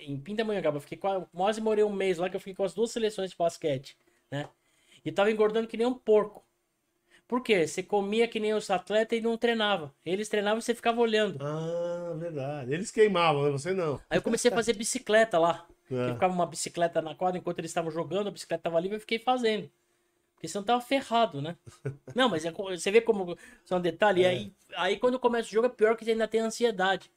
em Pindamonhangaba, eu fiquei qua- quase morei um mês lá que eu fiquei com as duas seleções de basquete, né? E tava engordando que nem um porco. Por quê? Você comia que nem os atletas e não treinava. Eles treinavam e você ficava olhando. Ah, verdade. Eles queimavam, né? Você não. Aí eu comecei a fazer bicicleta lá. É. Ficava uma bicicleta na quadra enquanto eles estavam jogando, a bicicleta tava livre, eu fiquei fazendo. Porque senão tava ferrado, né? Não, mas é você vê como são um detalhe. E aí, aí quando começa o jogo é pior que você ainda tem ansiedade.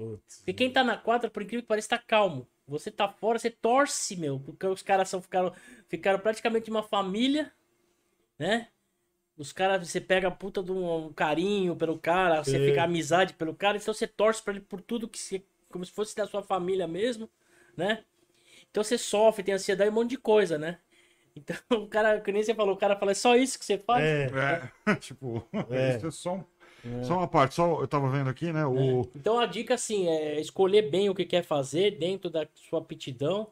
Putz. Porque quem tá na quadra, por incrível que pareça, tá calmo. Você tá fora, você torce, meu. Porque os caras são, ficaram, ficaram praticamente uma família, né? Os caras, você pega a puta de um, um carinho pelo cara, você fica amizade pelo cara, então você torce pra ele por tudo que você. Como se fosse da sua família mesmo, né? Então você sofre, tem ansiedade, um monte de coisa, né? Então o cara, que nem você falou, o cara fala, é só isso que você faz? É, É, tipo, É. isso é só, um- só uma parte. Só, eu tava vendo aqui, né? O, Então a dica assim é escolher bem o que quer fazer dentro da sua aptidão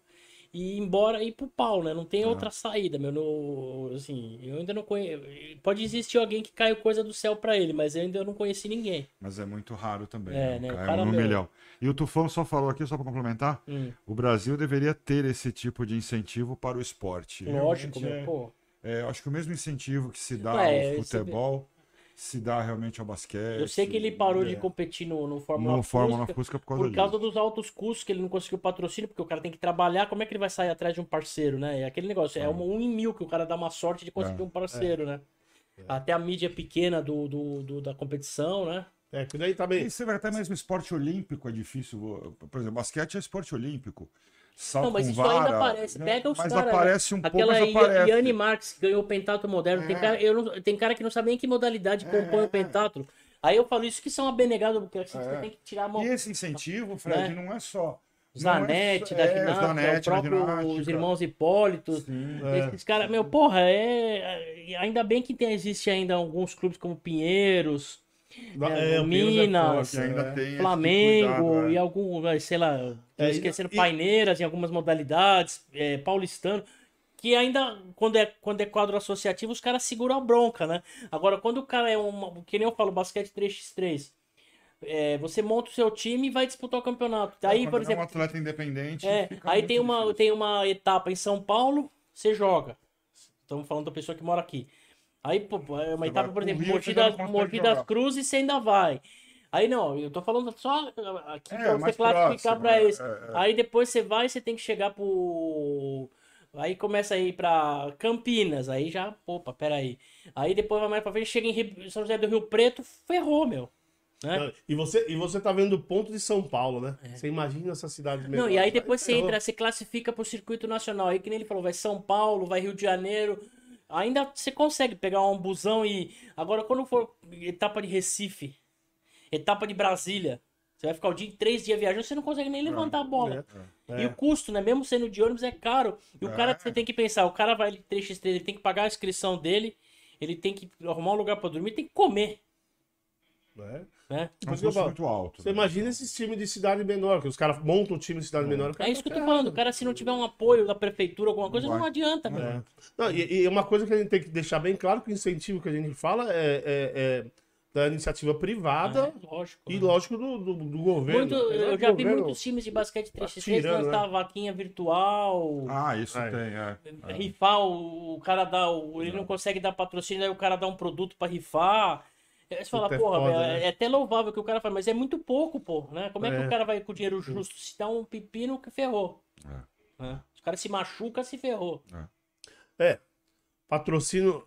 e ir embora ir pro pau, né? Não tem outra saída, meu. No, assim, eu ainda não conheço. Pode existir alguém que caiu coisa do céu pra ele, mas eu ainda não conheci ninguém. Mas é muito raro também. É, né? né, cara, um no meu- milhão. E o Tufão só falou aqui, só para complementar, Hum, o Brasil deveria ter esse tipo de incentivo para o esporte. lógico, Realmente meu. é- Pô, é, eu acho que o mesmo incentivo que se dá Ué, ao futebol se dá realmente ao basquete. eu sei que ele parou de é, competir no, no Fórmula no Fórmula Fusca por causa por causa dos altos custos que ele não conseguiu patrocínio, porque o cara tem que trabalhar, como é que ele vai sair atrás de um parceiro, né? É aquele negócio, é uma um em mil que o cara dá uma sorte de conseguir É, um parceiro, né? Até a mídia pequena do, do, do- da competição, né? é, que daí também. E você vai até mesmo esporte olímpico é difícil. Por exemplo, basquete é esporte olímpico. Salto Não, mas isso ainda vara, aparece. né? Pega os Mas caras. aparece um Aquela pouco, mas aparece. Yanni Marques que ganhou o pentatlo moderno. Tem, É. cara, eu não- tem cara que não sabe nem que modalidade compõe o pentatlo. Aí eu falo isso que são abenegados, porque assim, você É. tem que tirar a mão. E esse incentivo, Fred, Né? não é só. Zanetti, é da só- é, ginástica, Zanetti, o próprio, da ginástica. os irmãos Hipólitos. Sim. É. Esses caras, meu, porra, é. Ainda bem que tem, existe ainda alguns clubes como Pinheiros, É, É, é Minas, é. tem esse Flamengo cuidado, é. e algum, sei lá, É, esquecendo e- Paineiras em algumas modalidades, é, paulistano, que ainda, quando é, quando é quadro associativo, os caras seguram a bronca, né? Agora, quando o cara é uma, que nem eu falo, basquete 3x3, é, você monta o seu time e vai disputar o campeonato. Daí, Quando por é exemplo, um atleta independente. é, aí tem uma, difícil. tem uma etapa em São Paulo, você joga. Estamos falando da pessoa que mora aqui. Aí, pô, é uma Você etapa, por exemplo, já das, Mogi das. Cruzes, você ainda vai. Aí não, eu tô falando só aqui É, pra você classificar próximo, pra é, esse. é, é. Aí depois você vai, você tem que chegar pro. Aí começa a ir pra Campinas, aí já, opa, peraí. Aí depois vai mais pra frente, chega em São José do Rio Preto, ferrou, meu. Né? E você, e você tá vendo o ponto de São Paulo, né? Você imagina essa cidade É. Não, e aí depois você ferrou. entra, você classifica pro circuito nacional. Aí que nem ele falou, vai São Paulo, vai Rio de Janeiro. Ainda você consegue pegar um busão e. Agora, quando for etapa de Recife, etapa de Brasília, você vai ficar o dia, três dias viajando, você não consegue nem levantar a bola. É. E o custo, né? Mesmo sendo de ônibus, é caro. E o É. cara, você tem que pensar, o cara vai 3x3, ele tem que pagar a inscrição dele, ele tem que arrumar um lugar pra dormir, tem que comer, É. né? É um Mas eu custo falo, muito alto. Você né? imagina esses times de cidade menor, que os caras montam um time de cidade menor. É isso que tá eu tô falando. O cara, se não tiver um apoio da prefeitura, alguma coisa, Não não adianta. É. Não, e, e uma coisa que a gente tem que deixar bem claro que o incentivo que a gente fala é, é- é da iniciativa privada É, lógico. e, né? lógico, do, do, do governo. Muito, eu já vi governo- muitos times de basquete 3x3 tirando, lançar né? vaquinha virtual, Ah, isso É. tem, é. é. rifar, o, o cara dá, o- ele não consegue dar patrocínio, aí o cara dá um produto pra rifar. Aí você fala, é porra, foda, velho, né? é até louvável que o cara faz, mas é muito pouco, pô, né? Como é, que É. o cara vai com o dinheiro justo? Se dá um pepino, que ferrou. É. né? Se o cara se machuca, se ferrou. É. Patrocínio.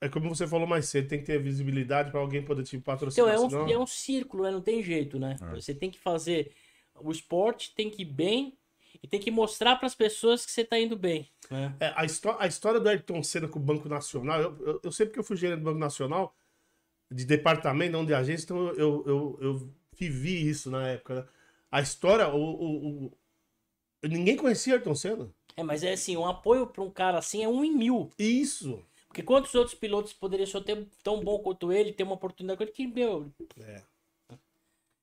É como você falou mais cedo, tem que ter visibilidade para alguém poder te Então patrocinar. é um, senão- é um círculo, né? Não tem jeito, né? É. Você tem que fazer. O esporte tem que ir bem e tem que mostrar para as pessoas que você tá indo bem. Né? É, a, histó- a história do Ayrton Senna com o Banco Nacional, eu, eu, eu sempre que eu fui gerente do Banco Nacional, de departamento, não de agência, então eu, eu, eu vivi isso na época. né? A história, o, o- o- ninguém conhecia Ayrton Senna. É, mas é assim, um apoio para um cara assim é um em mil. Isso. Porque quantos outros pilotos poderiam só ter tão bom quanto ele, ter uma oportunidade com ele que, meu. É.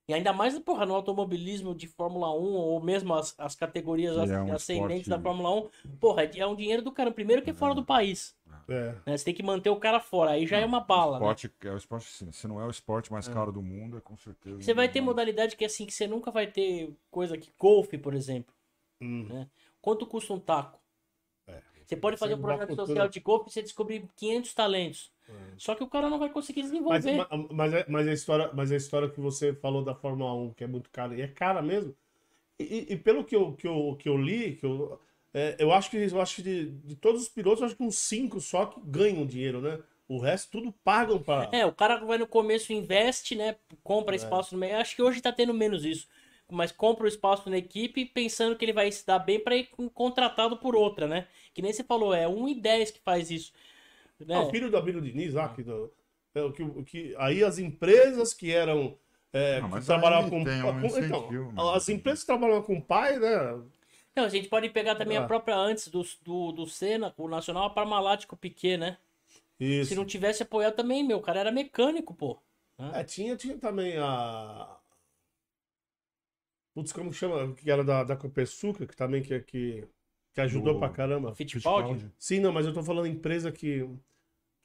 E ainda mais, porra, no automobilismo de Fórmula 1, ou mesmo as, as categorias é um ascendentes esporte- da Fórmula 1, porra, é, é um dinheiro do cara. Primeiro que é fora do país. É. Né? Você tem que manter o cara fora. Aí já é uma bala. né? Esporte, é o esporte, sim. Se não é o esporte mais caro do mundo, é com certeza. Você vai ter modalidade que assim, que você nunca vai ter coisa que golfe, por exemplo. Hum. Quanto custa um taco? É. Você pode fazer um projeto futuro- social de golfe e você descobrir 500 talentos. Só que o cara não vai conseguir Mas, desenvolver. ma- mas, é- mas, a história, mas a história que você falou da Fórmula 1, que é muito cara, e é cara mesmo. E, e- e pelo que eu, que, eu, que eu li, que eu, É, eu acho que eu acho que de, de todos os pilotos, eu acho que uns cinco só que ganham dinheiro, né? O resto tudo pagam pra. É, o cara vai no começo investe, né? Compra É. espaço no meio. Acho que hoje tá tendo menos isso. Mas compra o espaço na equipe pensando que ele vai se dar bem pra ir contratado por outra, né? Que nem você falou, é 1 e 10 que faz isso. Né? Ah, o filho do Abílio Diniz, lá, que, do- é, o que, que, aí as empresas que eram. é, Ah, que trabalhavam com, um com- então, né? as empresas que trabalhavam com o pai, né? Não, a gente pode pegar também Ah. a própria antes do, do, do Senna, o Nacional, a Parmalat com o Piquet, né? Isso. Se não tivesse apoiado também, meu, o cara era mecânico, pô. É, tinha, tinha também a. Putz, como chama? Que era da, da Copersuca, que também que, que, que ajudou Do- pra caramba. Fittipaldi. Sim, não, mas eu tô falando empresa que,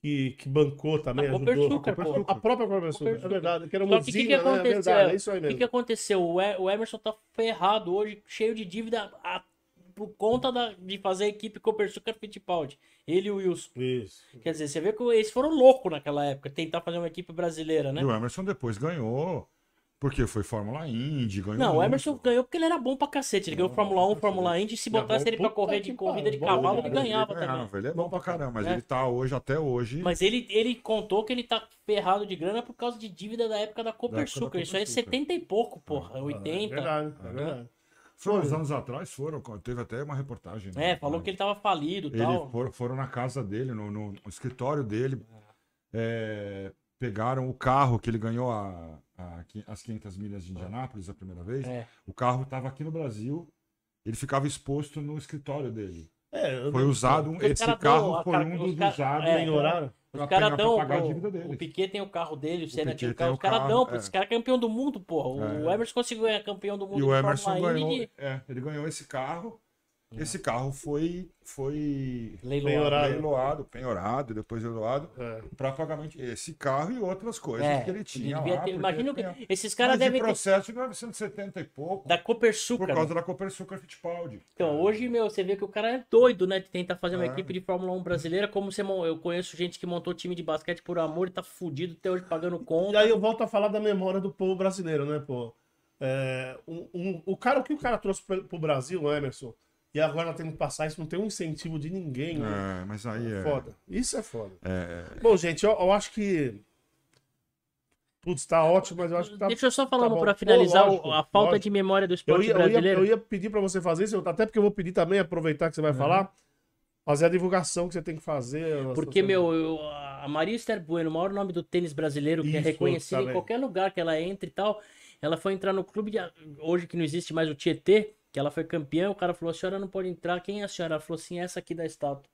que, que bancou também, A ajudou. Copersucar, pô. A própria Copersucar, é Copersucar. verdade, que era uma Só que o que, que né? É aconteceu? verdade, é isso aí O que, mesmo. que aconteceu? O Emerson tá ferrado hoje, cheio de dívida a- por conta da- de fazer a equipe Copersucar Fittipaldi. Ele e o Wilson. Isso. Quer dizer, você vê que eles foram loucos naquela época, tentar fazer uma equipe brasileira, né? E o Emerson depois ganhou, porque foi Fórmula Indy, ganhou. Não, o muito. Emerson ganhou porque ele era bom pra cacete. Ele ganhou Fórmula 1, Fórmula Indy. Se é botasse bom, ele pra correr de corrida de cavalo, ele ganhava ele também. ganhava, Ele é bom pra caramba, mas É. ele tá hoje, até hoje. Mas ele, ele contou que ele tá ferrado de grana por causa de dívida da época da Copersucar. Isso aí é Copersucar. 70 e pouco, porra. É 80. verdade, é verdade. Foi uns anos atrás, foram, teve até uma reportagem. né? É, falou que ele tava falido e tal. for- foram na casa dele, no, no- no escritório dele, é, pegaram o carro que ele ganhou a, a as 500 milhas de Indianápolis a primeira vez. É. O carro estava aqui no Brasil, ele ficava exposto no escritório dele. É, eu- Foi usado, um- esse cara carro dão- foi cara- um os dos cara- usados é, horário? Os caras dão. o- O. Piquet tem o carro dele, o Senna o tem carro. o Os caras carro, dão, pô. é. Esse cara é campeão do mundo, porra. O É. Emerson conseguiu ganhar campeão do mundo E o de Emerson ganhou, é, ele ganhou esse carro. Esse carro foi, foi leiloado. Penhorado. leiloado, penhorado, e depois leiloado É. para pagamento. Esse carro e outras coisas É, que ele tinha. devia lá, ter- porque imagina o que. tinha- Esses caras devem ter. processo de 1970 e pouco. Da Por Copersucar. causa né? da Copersucar Fittipaldi. Então, hoje, meu, você vê que o cara é doido, né? De tentar fazer uma É. equipe de Fórmula 1 brasileira. Como você, eu conheço gente que montou time de basquete por amor e tá fudido até hoje pagando E conta. aí eu volto a falar da memória do povo brasileiro, né, pô? É, um- um- o cara, o que o cara trouxe pro, pro Brasil, Emerson, e agora nós temos que passar isso, não tem um incentivo de ninguém, né? É, mas aí é. Foda. Isso é foda. é- Bom, gente, eu, eu acho que. Putz, tá ótimo, mas eu acho que tá. Deixa eu só falar tá uma bom. pra Pô, finalizar lógico, a falta lógico. de memória do Eu esporte ia, eu, ia, brasileiro. eu ia pedir pra você fazer isso, até porque eu vou pedir também, aproveitar que você vai falar, fazer a divulgação que você tem que fazer. Porque, meu, eu- a Maria Esther Bueno, o maior nome do tênis brasileiro, que é Isso, reconhecido em também. qualquer lugar que ela entre e tal, ela foi entrar no clube de. Hoje que não existe mais o Tietê, que ela foi campeã, o cara falou: a senhora não pode entrar. Quem é a senhora? Ela falou assim: essa aqui da estátua.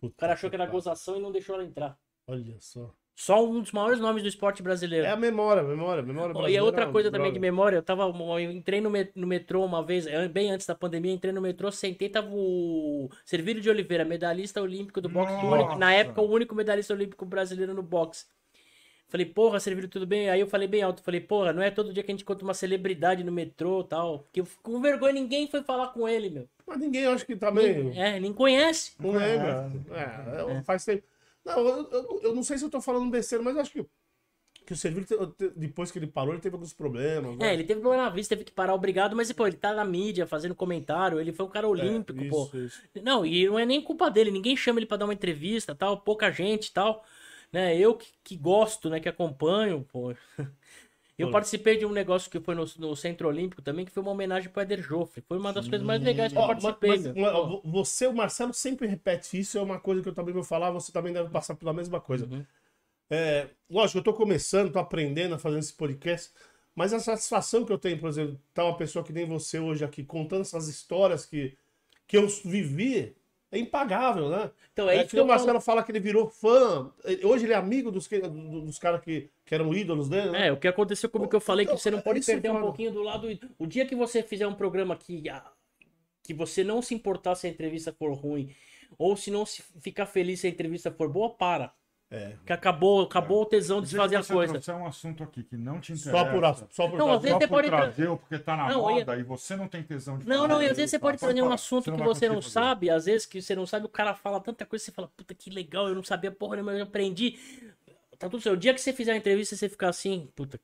Puta O cara achou que era gozação e não deixou ela entrar. Olha só. Só um dos maiores nomes do esporte brasileiro. É a memória, memória, memória E brasileira, a outra coisa também de memória, eu tava. Eu entrei no, met- no metrô uma vez, bem antes da pandemia, entrei no metrô, sentei, tava o Servílio de Oliveira, medalhista olímpico do boxe, único- na época o único medalhista olímpico brasileiro no boxe. Falei, porra, Servílio, tudo bem? Aí eu falei bem alto, falei, porra, não é todo dia que a gente encontra uma celebridade no metrô e tal. Porque eu fico com vergonha, ninguém foi falar com ele, meu. Mas ninguém, acho que também. É, nem conhece. Não lembra. É, é, faz tempo. Não, eu, eu, eu não sei se eu tô falando besteira, mas acho que, que o te- depois que ele parou, ele teve alguns problemas. né? É, ele teve problema na vista, teve que parar obrigado, mas, pô, ele tá na mídia fazendo comentário, ele foi um cara olímpico, É, pô. isso, isso. Não, e não é nem culpa dele, ninguém chama ele pra dar uma entrevista, tal, pouca gente, tal, né? Eu que, que gosto, né, que acompanho, pô. Eu participei de um negócio que foi no, no Centro Olímpico também, que foi uma homenagem pro Éder Joffre. Foi uma das coisas mais legais que eu participei, mas- mas, você, o Marcelo, sempre repete isso, é uma coisa que eu também vou falar, você também deve passar pela mesma coisa. Uhum. É, lógico, eu tô começando, tô aprendendo a fazer esse podcast, mas a satisfação que eu tenho, por exemplo, tá uma pessoa que nem você hoje aqui, contando essas histórias que, que eu vivi, é impagável, né? Então, é, É, isso que que o falo. Marcelo fala que ele virou fã. Hoje ele é amigo dos, que- do- dos caras que, que eram ídolos dele, né? É, o que aconteceu comigo que eu falei que Então, você não pode é perder um foda. pouquinho do lado. O dia que você fizer um programa que, que você não se importar se a entrevista for ruim, ou se não se ficar feliz se a entrevista for boa, para. É. Que acabou, acabou o tesão de dia fazer a você coisa. trouxer um assunto aqui que não te interessa. Só por, a- só por Não, às vezes só você por pode tra- trazer ou porque tá na Não, moda e você não tem tesão de Não, falar, não, e às vezes você pode trazer um assunto que você não sabe, às vezes que você não sabe, o cara fala tanta coisa, você fala, puta que legal, eu não sabia porra nenhuma, eu aprendi. Tá tudo certo. O dia que você fizer a entrevista, você ficar assim, puta,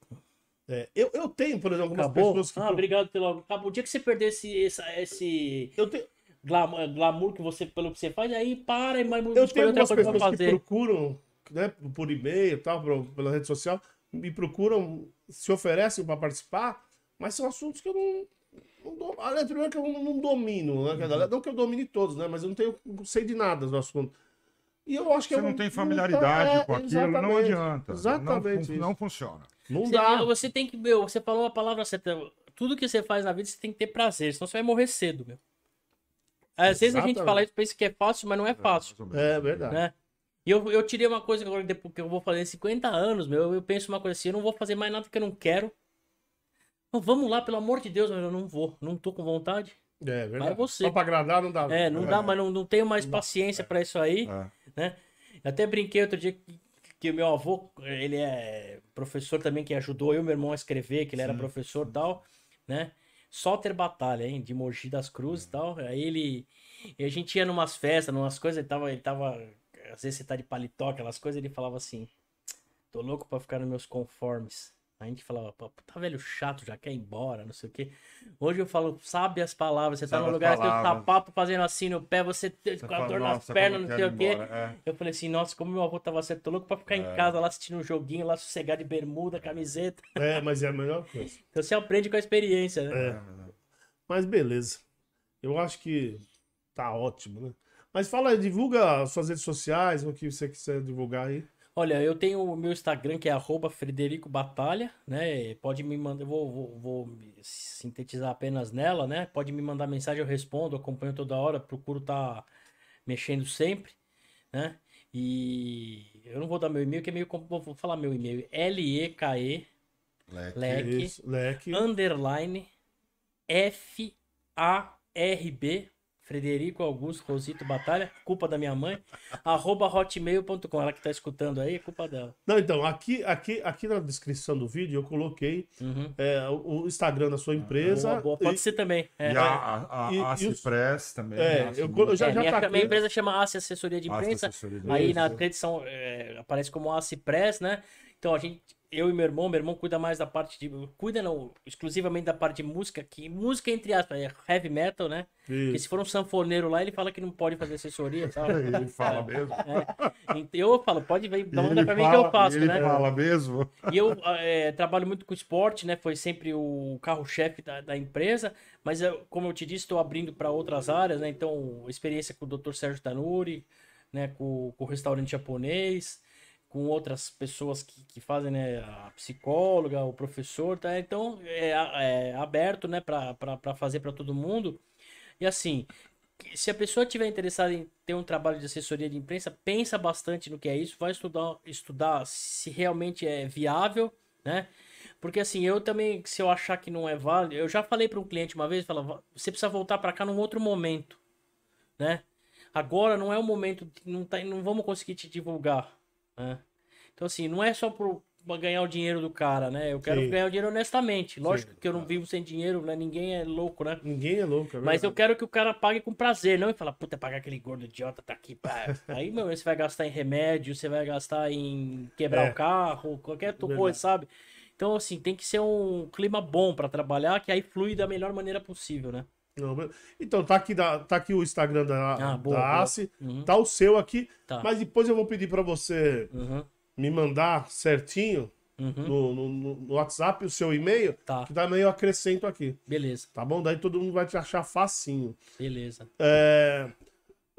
É, eu, eu tenho, por exemplo, algumas acabou. pessoas que. Ah, obrigado pelo. Acabou. O dia que você perder esse. esse, esse... Eu tenho. glamour, glamour que você, pelo que você faz, aí para e mais Eu tenho algumas pessoas que procuram, né, por e-mail e tal, por- pela rede social, me procuram, se oferecem para participar, mas são assuntos que eu não. não dou, aliás, primeiro que eu não, não domino, né? Uhum. Não que eu domine todos, né? Mas eu não tenho, não sei de nada do assunto. E eu acho que Você eu não tem familiaridade é, com aquilo, não exatamente, adianta. Exatamente. Não, não funciona. Não Você, dá. você tem que, meu, você falou a palavra certa. Tudo que você faz na vida, você tem que ter prazer, senão você vai morrer cedo, meu. Às vezes a gente Exatamente. fala isso, pensa que é fácil, mas não é fácil, Mais ou menos. É verdade. né? E eu, eu tirei uma coisa agora, depois que eu vou fazer 50 anos, meu, eu penso uma coisa assim, eu não vou fazer mais nada que eu não quero. Não, vamos lá, pelo amor de Deus, mas eu não vou, não tô com vontade. É verdade. Vai você. Só pra agradar não dá. É, não dá, mas não, não tenho mais paciência pra isso aí. É. né? Eu até brinquei outro dia que, que o meu avô, ele é professor também que ajudou eu e meu irmão a escrever, que ele era professor e tal, né? Soter Batalha, hein? De Mogi das Cruzes e tal. Aí ele. E a gente ia numas festas, numas coisas, ele tava, ele tava. Às vezes você tá de paletó, aquelas coisas, ele falava assim: tô louco pra ficar nos meus conformes. A gente falava, tá velho chato, já quer ir embora, não sei o quê. Hoje eu falo, sabe as palavras, você tá Sabe num as lugar, tem o palavras. sapato fazendo assim no pé, você, Você com a fala, dor nas "Nossa, pernas, não sei o quê. ir embora", é. Eu falei assim, nossa, como meu avô tava certo, tô louco pra ficar em casa lá assistindo um joguinho, lá sossegado de bermuda, camiseta. É, mas é a melhor coisa. Então você aprende com a experiência, né? É. Mas beleza. Eu acho que tá ótimo, né? Mas fala, aí, divulga as suas redes sociais, o que você quiser divulgar aí. Olha, eu tenho o meu Instagram que é arroba Frederico Batalha, né? Pode me mandar, eu vou, vou, vou me sintetizar apenas nela, né? Pode me mandar mensagem, eu respondo, acompanho toda hora, procuro estar mexendo sempre, né? E eu não vou dar meu e-mail, que é meio. Vou falar meu e-mail. L-E-K-E, Leque. leque, Isso, leque. underline, F-A-R-B, Frederico Augusto Rosito Batalha, culpa da minha mãe, arroba hotmail.com. Ela que tá escutando aí, é culpa dela. Não, então, aqui, aqui, aqui na descrição do vídeo eu coloquei Uhum. é, o Instagram da sua empresa. Boa, boa. Pode e- ser também. É, E a, a, a, E- a e os- também. É, a eu, eu já, É, já minha, tá minha empresa chama ACE Assessoria de Imprensa. Assessoria de Aí na edição é, aparece como ACE Press, né? Então a gente, eu e meu irmão, meu irmão cuida mais da parte de. Cuida não, exclusivamente da parte de música, que música, entre aspas, é heavy metal, né? Porque se for um sanfoneiro lá, ele fala que não pode fazer assessoria, sabe? Ele fala mesmo. É. Então, Eu falo, pode vir, manda Ele pra mim que eu faço, ele né? fala mesmo. E eu é, trabalho muito com esporte, né? Foi sempre o carro-chefe da, da empresa. Mas, eu, como eu te disse, estou abrindo para outras áreas, né? Então, experiência com o Dr. Sérgio Tanuri, né? Com, com o restaurante japonês, com outras pessoas que, que fazem, né? A psicóloga, o professor, tá? Então, é, é aberto, né? Para fazer para todo mundo. E assim, se a pessoa tiver interessada em ter um trabalho de assessoria de imprensa, pensa bastante no que é isso, vai estudar, estudar se realmente é viável, né? Porque assim, eu também, se eu achar que não é válido, eu já falei para um cliente uma vez, falava, você precisa voltar para cá num outro momento, né? Agora não é o momento, não, tá, não vamos conseguir te divulgar, né? Então assim, não é só por pra ganhar o dinheiro do cara, né? Eu quero Sim. ganhar o dinheiro honestamente. Lógico Sim. que eu não vivo sem dinheiro, né? Ninguém é louco, né? Ninguém é louco, é Mas eu quero que o cara pague com prazer, não e falar, puta, pagar aquele gordo idiota tá aqui. pá. Aí, meu, você vai gastar em remédio, você vai gastar em quebrar É. o carro, qualquer Verdade. coisa, sabe? Então, assim, tem que ser um clima bom pra trabalhar, que aí flui da melhor maneira possível, né? Então, tá aqui, da, tá aqui o Instagram da, Ah, boa, da. ACE, Uhum. tá o seu aqui, Tá. mas depois eu vou pedir pra você Uhum, me mandar certinho uhum, no, no- no- WhatsApp o seu e-mail, Tá, que daí eu acrescento aqui, beleza, tá bom? Daí todo mundo vai te achar facinho. beleza. É...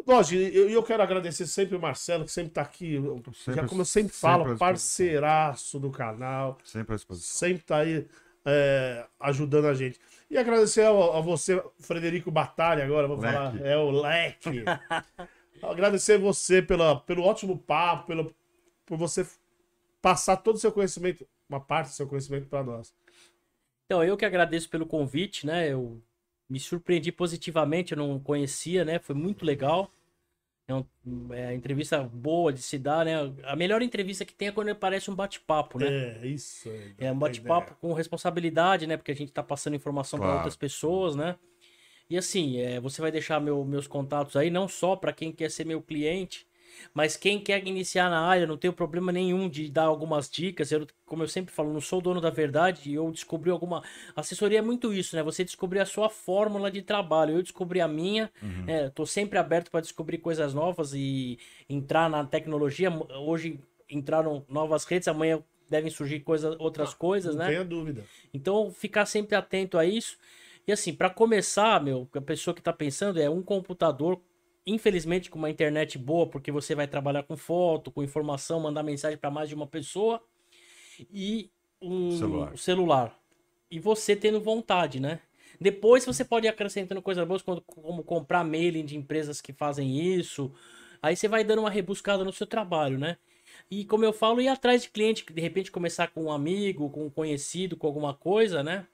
Lógico, eu, eu quero agradecer sempre o Marcelo, que sempre tá aqui, Sempre- já como eu sempre sempre falo, parceiraço do canal, Sempre à disposição. sempre tá aí é, ajudando a gente. E agradecer a, a você, Frederico Batalha, agora, vou Leque. falar, é o Leque. agradecer você pela, pelo ótimo papo, pelo, por você passar todo o seu conhecimento, uma parte do seu conhecimento para nós. Então, eu que agradeço pelo convite, né? Eu me surpreendi positivamente, eu não conhecia, né? Foi muito legal. É uma é, entrevista boa de se dar, né? A melhor entrevista que tem é quando parece um bate-papo, né? É, isso. É um bate-papo com responsabilidade, né? Porque a gente tá passando informação para Claro. outras pessoas, né? E assim, é, você vai deixar meu- meus contatos aí, não só para quem quer ser meu cliente, Mas quem quer iniciar na área, não tenho problema nenhum de dar algumas dicas. Eu, como eu sempre falo, não sou dono da verdade. Eu descobri alguma. Assessoria é muito isso, né? Você descobrir a sua fórmula de trabalho. Eu descobri a minha. Uhum. né? Tô sempre aberto para descobrir coisas novas e entrar na tecnologia. Hoje entraram novas redes, amanhã devem surgir coisas, outras coisas, Não né? tenha dúvida. Então, ficar sempre atento a isso. E assim, para começar, meu, a pessoa que tá pensando é um computador, infelizmente com uma internet boa, porque você vai trabalhar com foto, com informação, mandar mensagem para mais de uma pessoa e um Celular. celular. E você tendo vontade, né? Depois você pode ir acrescentando coisas boas, como, comprar mailing de empresas que fazem isso. Aí você vai dando uma rebuscada no seu trabalho, né? E como eu falo, ir atrás de cliente, de repente começar com um amigo, com um conhecido, com alguma coisa, né?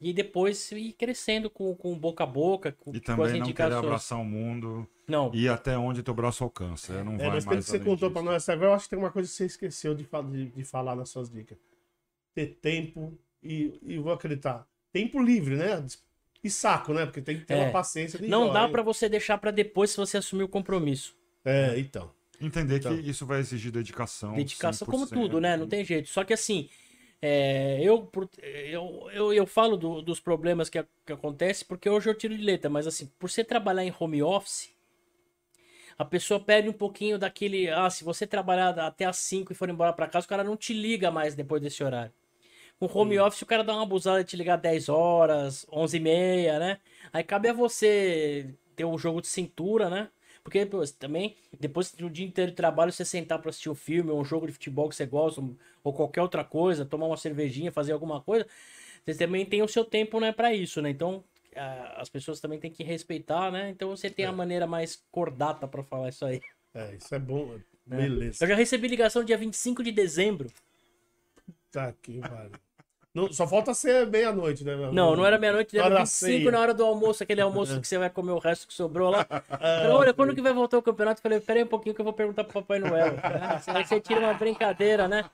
E depois ir crescendo com, com boca a boca, com, E com as também não querer indicações. abraçar o mundo Não, e até onde teu braço alcança. É, não É, vai mas pelo que você contou disso. pra nós agora, eu acho que tem uma coisa que você esqueceu de, de- de falar nas suas dicas. Ter tempo e, e vou acreditar. Tempo livre, né? E saco, né? Porque tem que ter É. uma paciência de não dá pra você deixar pra depois se você assumir o compromisso. É, então. Entender Então. que isso vai exigir dedicação. Dedicação, como 100%. tudo, né? Não tem jeito. Só que assim, é, eu, eu, eu, eu falo do- dos problemas que, a- que acontecem porque hoje eu tiro de letra, mas assim, por você trabalhar em home office, a pessoa perde um pouquinho daquele. Ah, se você trabalhar até às 5 e for embora pra casa, o cara não te liga mais depois desse horário. Com home office, o cara dá uma abusada de te ligar 10 horas, 11 e meia, né? Aí cabe a você ter um jogo de cintura, né? Porque pô, também, depois do dia inteiro de trabalho, você sentar pra assistir um filme, ou um jogo de futebol que você gosta, ou qualquer outra coisa, tomar uma cervejinha, fazer alguma coisa, você também tem o seu tempo, né, para isso, né? Então, as pessoas também têm que respeitar, né? Então você tem a maneira mais cordata pra falar isso aí. É, isso é bom. né? Beleza. Eu já recebi ligação dia 25 de dezembro. Tá aqui, vale. Não, só falta ser meia-noite, né? meu? Não, não era meia-noite, era hora da 25 ceia. na hora do almoço, aquele almoço que você vai comer o resto que sobrou lá. Falei, olha, quando que vai voltar o campeonato? Eu falei, peraí um pouquinho que eu vou perguntar pro Papai Noel. Ah, você tira uma brincadeira, né?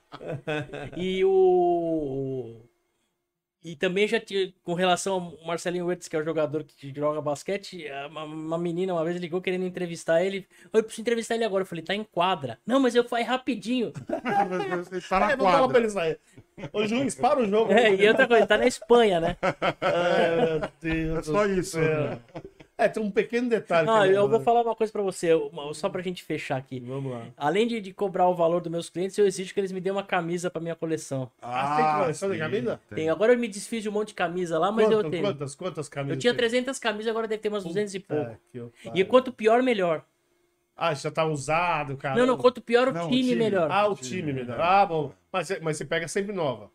E o. E também já tinha, com relação ao Marcelinho Huertas, que é o jogador que joga basquete, uma, uma menina uma vez ligou querendo entrevistar ele. Eu preciso entrevistar ele agora. Eu falei, tá em quadra. Não, mas eu fui rapidinho. Você tá na É, falar pra quadra. ele sair. Ô, juiz, para o jogo. É, e outra coisa, tá na Espanha, né? Ai, meu Deus É só isso. céu. É, tem um pequeno detalhe. Não, que eu vou falar uma coisa pra você, uma- só pra gente fechar aqui. Vamos lá. Além de, de cobrar o valor dos meus clientes, eu exijo que eles me dêem uma camisa pra minha coleção. Ah, tem coleção de sim, camisa? tem. Tem, agora eu me desfiz de um monte de camisa lá, mas eu tenho. quantas, quantas camisas? Eu tinha tem? 300 camisas, agora deve ter umas 200 e pouco. Eu E quanto pior, melhor. Ah, já tá usado, cara. Não, não, quanto pior o Não, o time, time. melhor. Ah, o time melhor. Ah, bom. Mas, mas você pega sempre nova.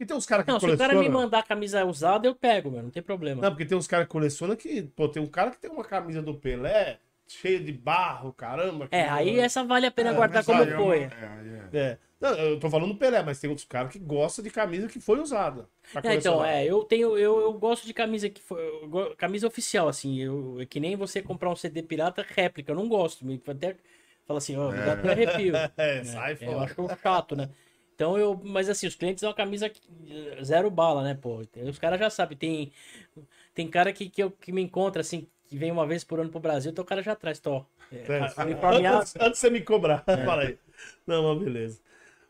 E tem uns caras que não, se o cara me mandar camisa usada, eu pego, meu, não tem problema. Não, porque tem uns caras que colecionam que. Pô, tem um cara que tem uma camisa do Pelé cheia de barro, caramba. que- É, aí essa vale a pena guardar Mas como aí é foi. é, é. É. Não, eu tô falando do Pelé, mas tem outros caras que gostam de camisa que foi usada. É, então, é, eu tenho, eu, eu gosto de camisa que foi, eu camisa oficial, assim, eu, é que nem você comprar um CD pirata réplica, eu não gosto, me até fala assim, ó, me dá até arrepio. É, sai É, eu fora. acho chato, né? Então eu, mas assim, os clientes é uma camisa zero bala, né, pô? Os caras já sabem, tem tem cara que, que, eu, que me encontra assim, que vem uma vez por ano pro Brasil, então o cara já traz, tô. É, uniformeado. antes, antes de você me cobrar, fala aí. Não, mas beleza.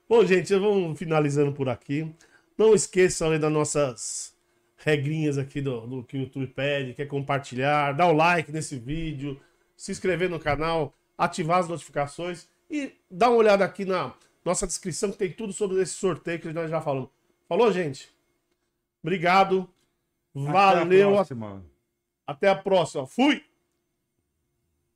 Bom, gente, vamos finalizando por aqui. Não esqueçam aí das nossas regrinhas aqui do, do que o YouTube pede, que é compartilhar, dar o like nesse vídeo, se inscrever no canal, ativar as notificações e dar uma olhada aqui na nossa descrição que tem tudo sobre esse sorteio que nós já falamos. Falou, gente? Obrigado. Até a Valeu. próxima. Até a próxima. Fui!